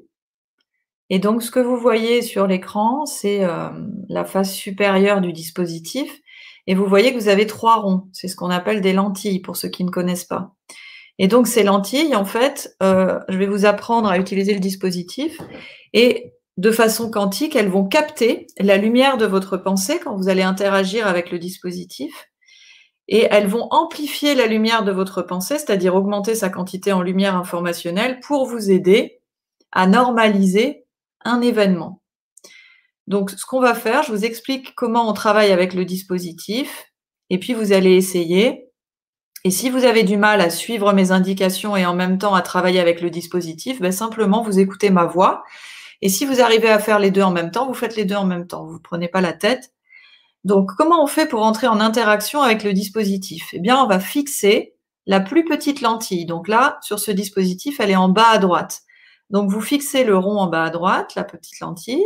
Et donc, ce que vous voyez sur l'écran, c'est euh, la face supérieure du dispositif. Et vous voyez que vous avez trois ronds. C'est ce qu'on appelle des lentilles, pour ceux qui ne connaissent pas. Et donc, ces lentilles, en fait, euh, je vais vous apprendre à utiliser le dispositif et de façon quantique, elles vont capter la lumière de votre pensée quand vous allez interagir avec le dispositif et elles vont amplifier la lumière de votre pensée, c'est-à-dire augmenter sa quantité en lumière informationnelle pour vous aider à normaliser un événement. Donc, ce qu'on va faire, je vous explique comment on travaille avec le dispositif et puis vous allez essayer et si vous avez du mal à suivre mes indications et en même temps à travailler avec le dispositif, ben simplement vous écoutez ma voix. Et si vous arrivez à faire les deux en même temps, vous faites les deux en même temps. Vous ne prenez pas la tête. Donc, comment on fait pour entrer en interaction avec le dispositif? Eh bien, on va fixer la plus petite lentille. Donc là, sur ce dispositif, elle est en bas à droite. Donc, vous fixez le rond en bas à droite, la petite lentille,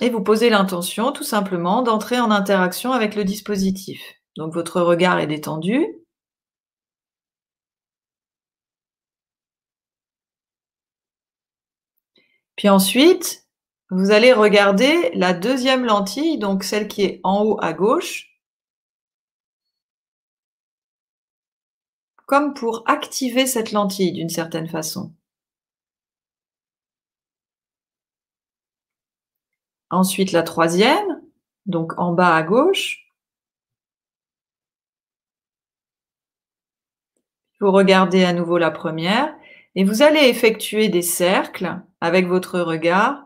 et vous posez l'intention tout simplement d'entrer en interaction avec le dispositif. Donc votre regard est détendu. Puis ensuite, vous allez regarder la deuxième lentille, donc celle qui est en haut à gauche, comme pour activer cette lentille d'une certaine façon. Ensuite, la troisième, donc en bas à gauche. Vous regardez à nouveau la première et vous allez effectuer des cercles avec votre regard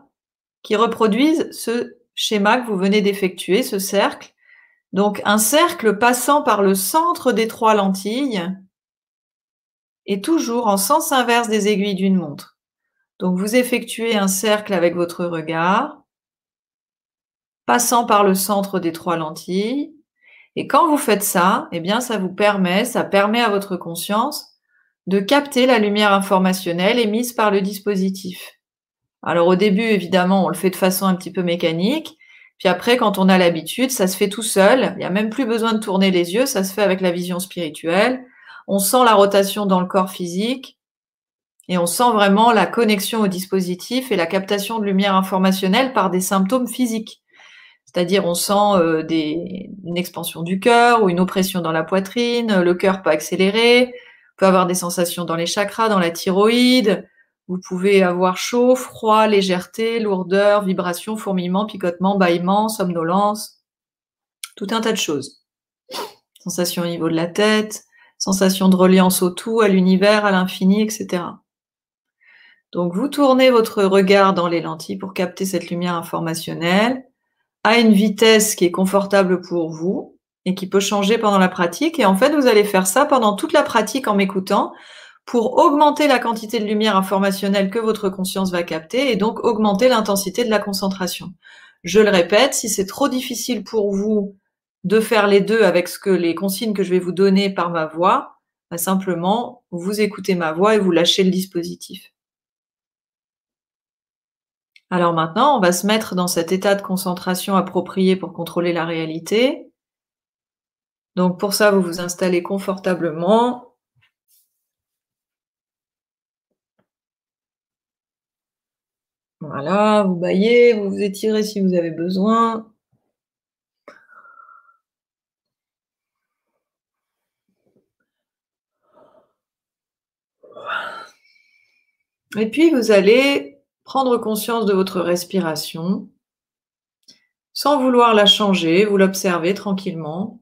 qui reproduisent ce schéma que vous venez d'effectuer, ce cercle. Donc un cercle passant par le centre des trois lentilles et toujours en sens inverse des aiguilles d'une montre. Donc vous effectuez un cercle avec votre regard, passant par le centre des trois lentilles, et quand vous faites ça, eh bien, ça vous permet, ça permet à votre conscience de capter la lumière informationnelle émise par le dispositif. Alors au début, évidemment, on le fait de façon un petit peu mécanique. Puis après, quand on a l'habitude, ça se fait tout seul. Il n'y a même plus besoin de tourner les yeux, ça se fait avec la vision spirituelle. On sent la rotation dans le corps physique et on sent vraiment la connexion au dispositif et la captation de lumière informationnelle par des symptômes physiques. C'est-à-dire, on sent euh, une expansion du cœur ou une oppression dans la poitrine, le cœur peut accélérer, peut avoir des sensations dans les chakras, dans la thyroïde. Vous pouvez avoir chaud, froid, légèreté, lourdeur, vibration, fourmillement, picotement, bâillement, somnolence, tout un tas de choses. Sensation au niveau de la tête, sensation de reliance au tout, à l'univers, à l'infini, etc. Donc vous tournez votre regard dans les lentilles pour capter cette lumière informationnelle à une vitesse qui est confortable pour vous et qui peut changer pendant la pratique. Et en fait, vous allez faire ça pendant toute la pratique en m'écoutant pour augmenter la quantité de lumière informationnelle que votre conscience va capter et donc augmenter l'intensité de la concentration. Je le répète, si c'est trop difficile pour vous de faire les deux avec ce que les consignes que je vais vous donner par ma voix, bah, simplement vous écoutez ma voix et vous lâchez le dispositif. Alors maintenant, on va se mettre dans cet état de concentration approprié pour contrôler la réalité. Donc pour ça, vous vous installez confortablement. Voilà, vous baillez, vous vous étirez si vous avez besoin. Et puis vous allez prendre conscience de votre respiration sans vouloir la changer, vous l'observez tranquillement.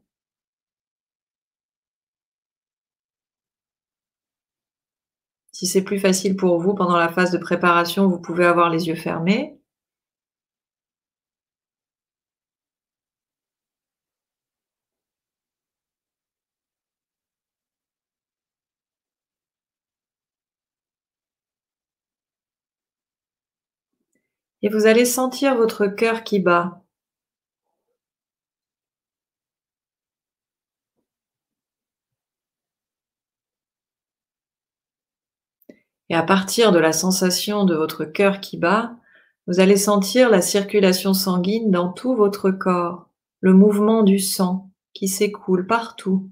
Si c'est plus facile pour vous pendant la phase de préparation, vous pouvez avoir les yeux fermés. et vous allez sentir votre cœur qui bat. Et à partir de la sensation de votre cœur qui bat, vous allez sentir la circulation sanguine dans tout votre corps, le mouvement du sang qui s'écoule partout.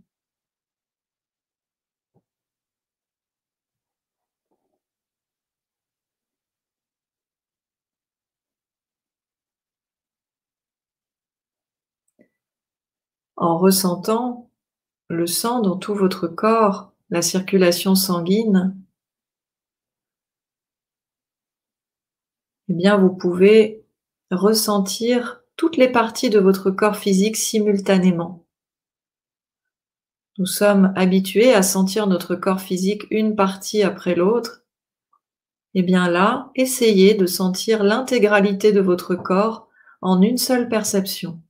en ressentant le sang dans tout votre corps, la circulation sanguine, eh bien vous pouvez ressentir toutes les parties de votre corps physique simultanément. Nous sommes habitués à sentir notre corps physique une partie après l'autre. Eh bien là, essayez de sentir l'intégralité de votre corps en une seule perception.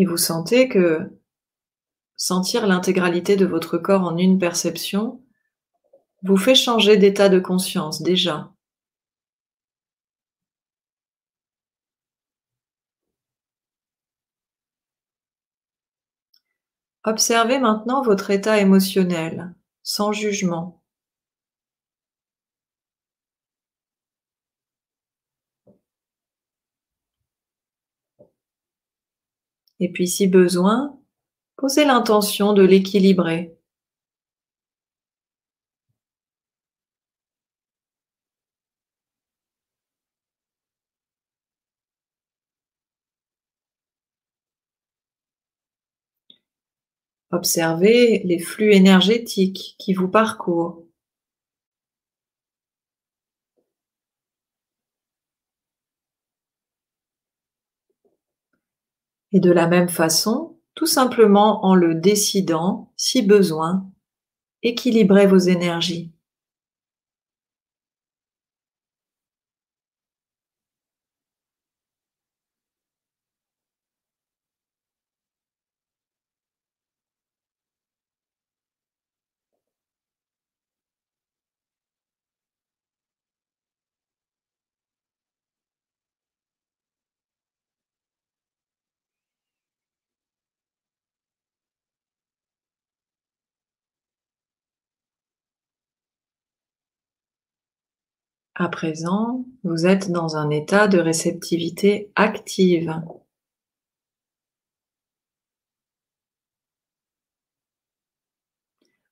Et vous sentez que sentir l'intégralité de votre corps en une perception vous fait changer d'état de conscience déjà. Observez maintenant votre état émotionnel, sans jugement. Et puis si besoin, posez l'intention de l'équilibrer. Observez les flux énergétiques qui vous parcourent. Et de la même façon, tout simplement en le décidant, si besoin, équilibrez vos énergies. À présent, vous êtes dans un état de réceptivité active.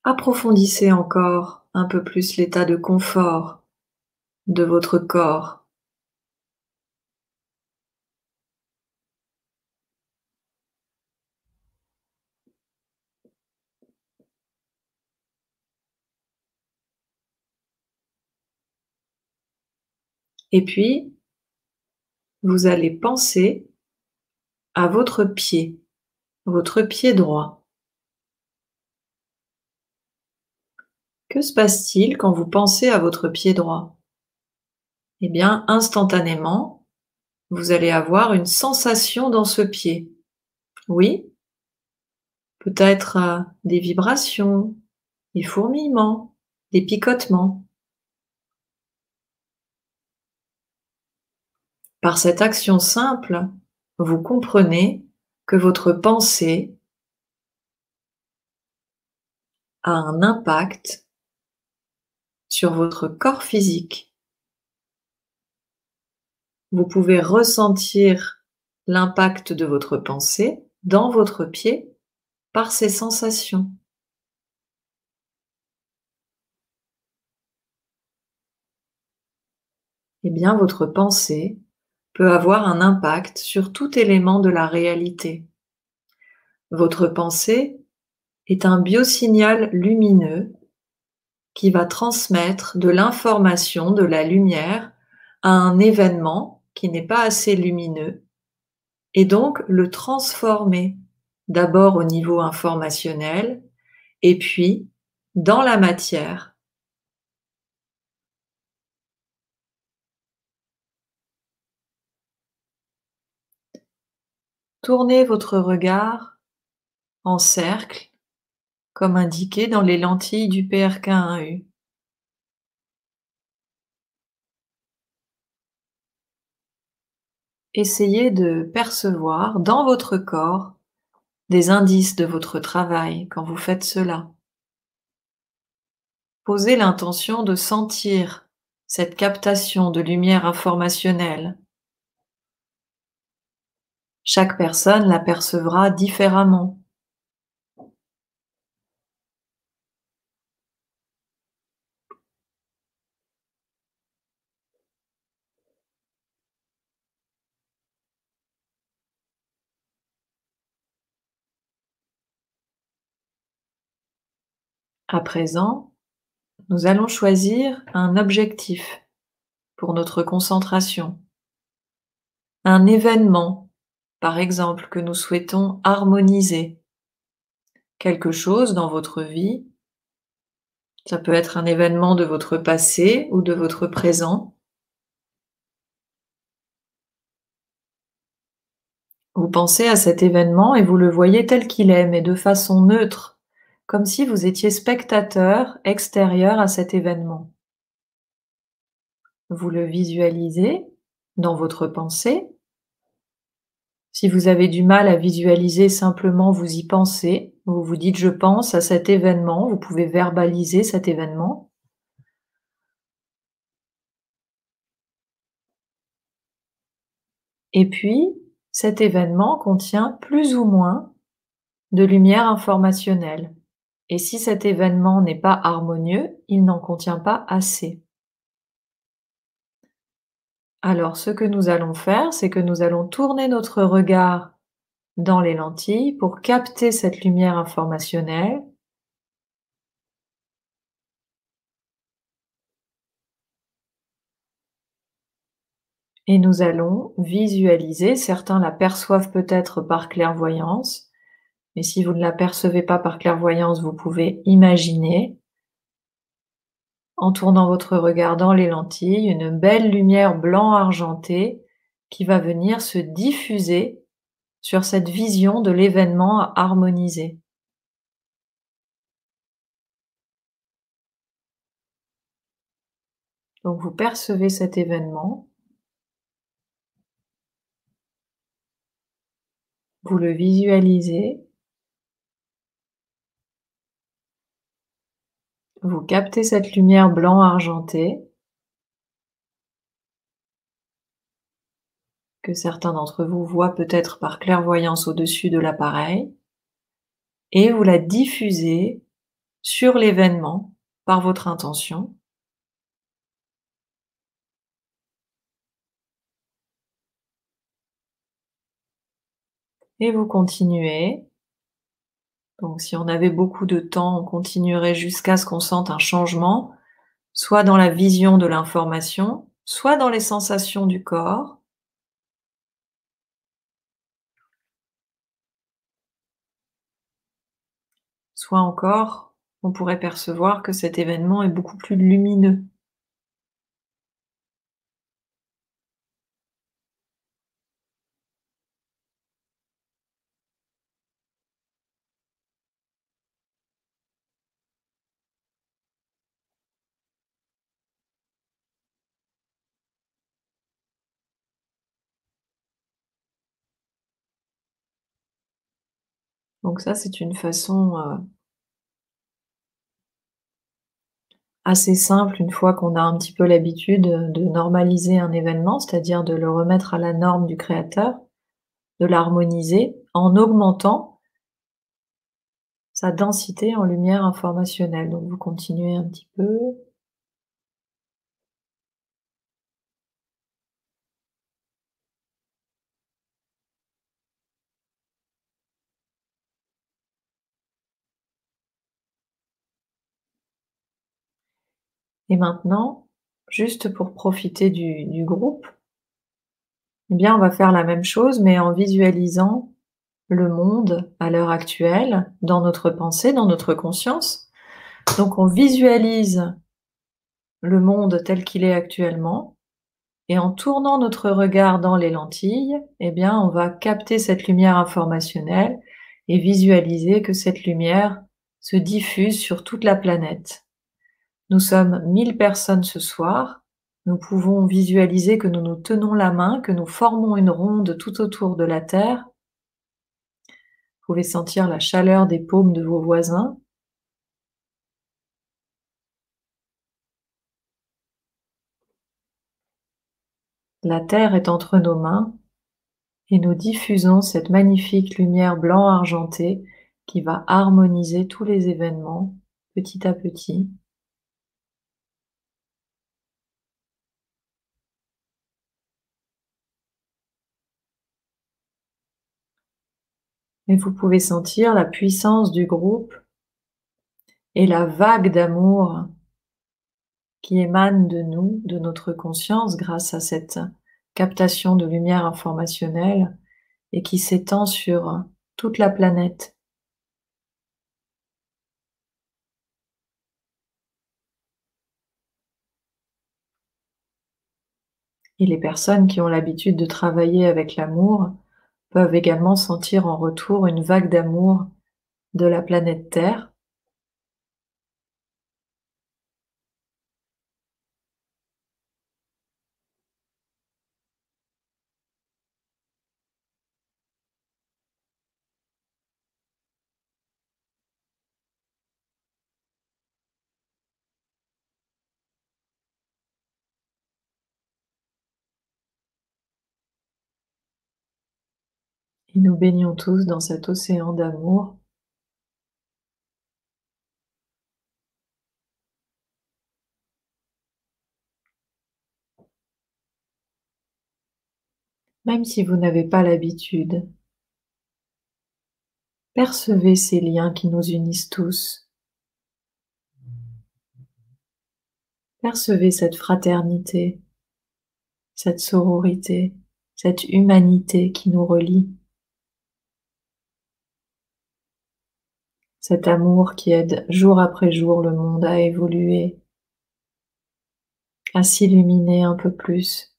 Approfondissez encore un peu plus l'état de confort de votre corps. Et puis, vous allez penser à votre pied, votre pied droit. Que se passe-t-il quand vous pensez à votre pied droit? Eh bien, instantanément, vous allez avoir une sensation dans ce pied. Oui, peut-être euh, des vibrations, des fourmillements, des picotements. Par cette action simple, vous comprenez que votre pensée a un impact sur votre corps physique. Vous pouvez ressentir l'impact de votre pensée dans votre pied par ces sensations. Eh bien, votre pensée peut avoir un impact sur tout élément de la réalité. Votre pensée est un biosignal lumineux qui va transmettre de l'information, de la lumière à un événement qui n'est pas assez lumineux et donc le transformer d'abord au niveau informationnel et puis dans la matière Tournez votre regard en cercle, comme indiqué dans les lentilles du PRK1U. Essayez de percevoir dans votre corps des indices de votre travail quand vous faites cela. Posez l'intention de sentir cette captation de lumière informationnelle chaque personne l'apercevra différemment. À présent, nous allons choisir un objectif pour notre concentration, un événement par exemple, que nous souhaitons harmoniser quelque chose dans votre vie. Ça peut être un événement de votre passé ou de votre présent. Vous pensez à cet événement et vous le voyez tel qu'il est, mais de façon neutre, comme si vous étiez spectateur extérieur à cet événement. Vous le visualisez dans votre pensée si vous avez du mal à visualiser, simplement vous y pensez. Vous vous dites je pense à cet événement. Vous pouvez verbaliser cet événement. Et puis, cet événement contient plus ou moins de lumière informationnelle. Et si cet événement n'est pas harmonieux, il n'en contient pas assez. Alors, ce que nous allons faire, c'est que nous allons tourner notre regard dans les lentilles pour capter cette lumière informationnelle. Et nous allons visualiser, certains la perçoivent peut-être par clairvoyance, mais si vous ne la percevez pas par clairvoyance, vous pouvez imaginer en tournant votre regard dans les lentilles, une belle lumière blanc argentée qui va venir se diffuser sur cette vision de l'événement harmonisé. Donc vous percevez cet événement, vous le visualisez Vous captez cette lumière blanc argentée que certains d'entre vous voient peut-être par clairvoyance au-dessus de l'appareil et vous la diffusez sur l'événement par votre intention. Et vous continuez donc si on avait beaucoup de temps, on continuerait jusqu'à ce qu'on sente un changement, soit dans la vision de l'information, soit dans les sensations du corps, soit encore on pourrait percevoir que cet événement est beaucoup plus lumineux. Donc ça, c'est une façon euh, assez simple une fois qu'on a un petit peu l'habitude de normaliser un événement, c'est-à-dire de le remettre à la norme du créateur, de l'harmoniser en augmentant sa densité en lumière informationnelle. Donc vous continuez un petit peu. Et maintenant, juste pour profiter du, groupe, eh bien, on va faire la même chose, mais en visualisant le monde à l'heure actuelle, dans notre pensée, dans notre conscience. Donc, on visualise le monde tel qu'il est actuellement, et en tournant notre regard dans les lentilles, eh bien, on va capter cette lumière informationnelle et visualiser que cette lumière se diffuse sur toute la planète. Nous sommes mille personnes ce soir. Nous pouvons visualiser que nous nous tenons la main, que nous formons une ronde tout autour de la Terre. Vous pouvez sentir la chaleur des paumes de vos voisins. La Terre est entre nos mains et nous diffusons cette magnifique lumière blanc argentée qui va harmoniser tous les événements petit à petit. Mais vous pouvez sentir la puissance du groupe et la vague d'amour qui émane de nous, de notre conscience grâce à cette captation de lumière informationnelle et qui s'étend sur toute la planète. Et les personnes qui ont l'habitude de travailler avec l'amour peuvent également sentir en retour une vague d'amour de la planète Terre. Nous baignons tous dans cet océan d'amour. Même si vous n'avez pas l'habitude, percevez ces liens qui nous unissent tous. Percevez cette fraternité, cette sororité, cette humanité qui nous relie. Cet amour qui aide jour après jour le monde à évoluer, à s'illuminer un peu plus.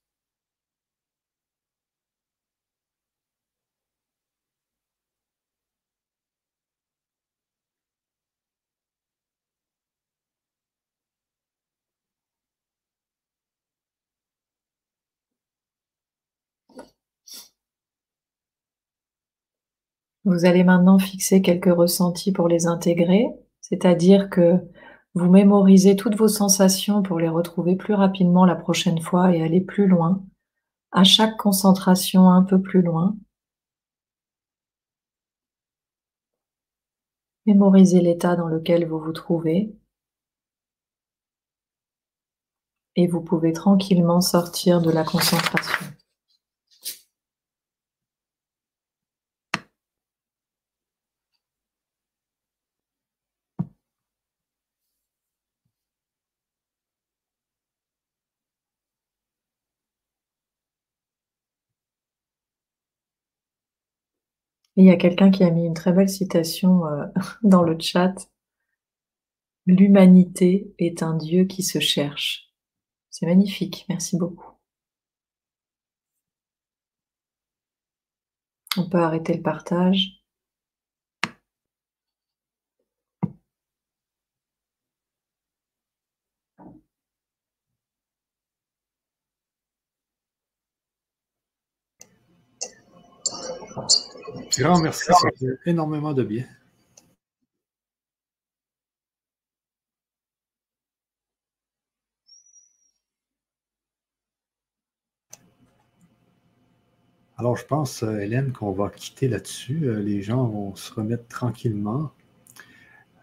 Vous allez maintenant fixer quelques ressentis pour les intégrer, c'est-à-dire que vous mémorisez toutes vos sensations pour les retrouver plus rapidement la prochaine fois et aller plus loin, à chaque concentration un peu plus loin. Mémorisez l'état dans lequel vous vous trouvez et vous pouvez tranquillement sortir de la concentration. Il y a quelqu'un qui a mis une très belle citation euh, <laughs> dans le chat. L'humanité est un Dieu qui se cherche. C'est magnifique, merci beaucoup. On peut arrêter le partage. Grand merci, ça fait énormément de bien. Alors, je pense, euh, Hélène, qu'on va quitter là-dessus. Euh, les gens vont se remettre tranquillement.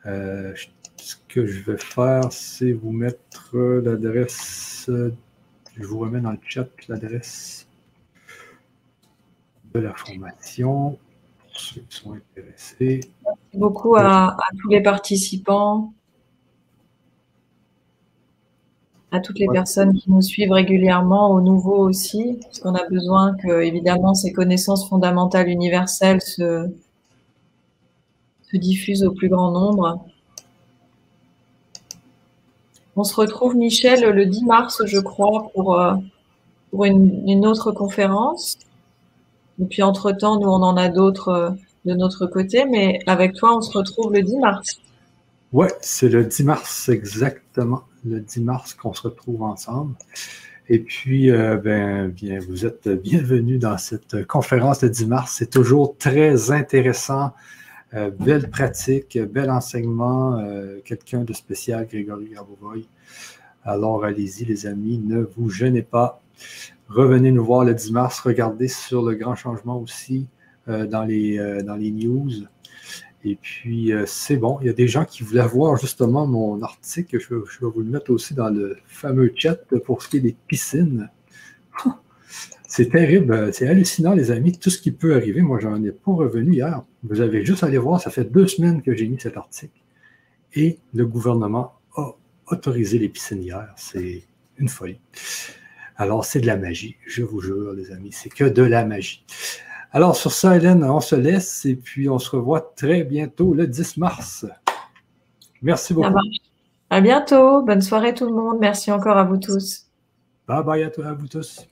Euh, ce que je vais faire, c'est vous mettre l'adresse. Je vous remets dans le chat l'adresse de la formation pour ceux qui sont intéressés. Merci beaucoup à tous les participants. à toutes les personnes qui nous suivent régulièrement, aux nouveaux aussi, parce qu'on a besoin que, évidemment, ces connaissances fondamentales universelles se, se diffusent au plus grand nombre. On se retrouve, Michel, le 10 mars, je crois, pour, euh, pour une, autre conférence. Et puis, entre-temps, nous, on en a d'autres euh, de notre côté, mais avec toi, on se retrouve le 10 mars. Ouais, c'est le 10 mars exactement le 10 mars qu'on se retrouve ensemble. Et puis, euh, ben, bien, vous êtes bienvenus dans cette conférence de 10 mars. C'est toujours très intéressant. Euh, belle pratique, bel enseignement. Quelqu'un de spécial, Grégory Gabovoy. Alors, allez-y, les amis, ne vous gênez pas. Revenez nous voir le 10 mars. Regardez sur le grand changement aussi dans, les, dans les news. Et puis, euh, c'est bon. Il y a des gens qui voulaient voir justement mon article. Je, vais vous le mettre aussi dans le fameux chat pour ce qui est des piscines. <laughs> C'est terrible. C'est hallucinant, les amis. Tout ce qui peut arriver. Moi, j'en ai pas revenu hier. Vous avez juste à aller voir. Ça fait deux semaines que j'ai mis cet article. Et le gouvernement a autorisé les piscines hier. C'est une folie. Alors, c'est de la magie. Je vous jure, les amis. C'est que de la magie. Alors, sur ça, Hélène, on se laisse et puis on se revoit très bientôt le 10 mars. Merci beaucoup. À bientôt. Bonne soirée tout le monde. Merci encore à vous tous. Bye bye à, à vous tous.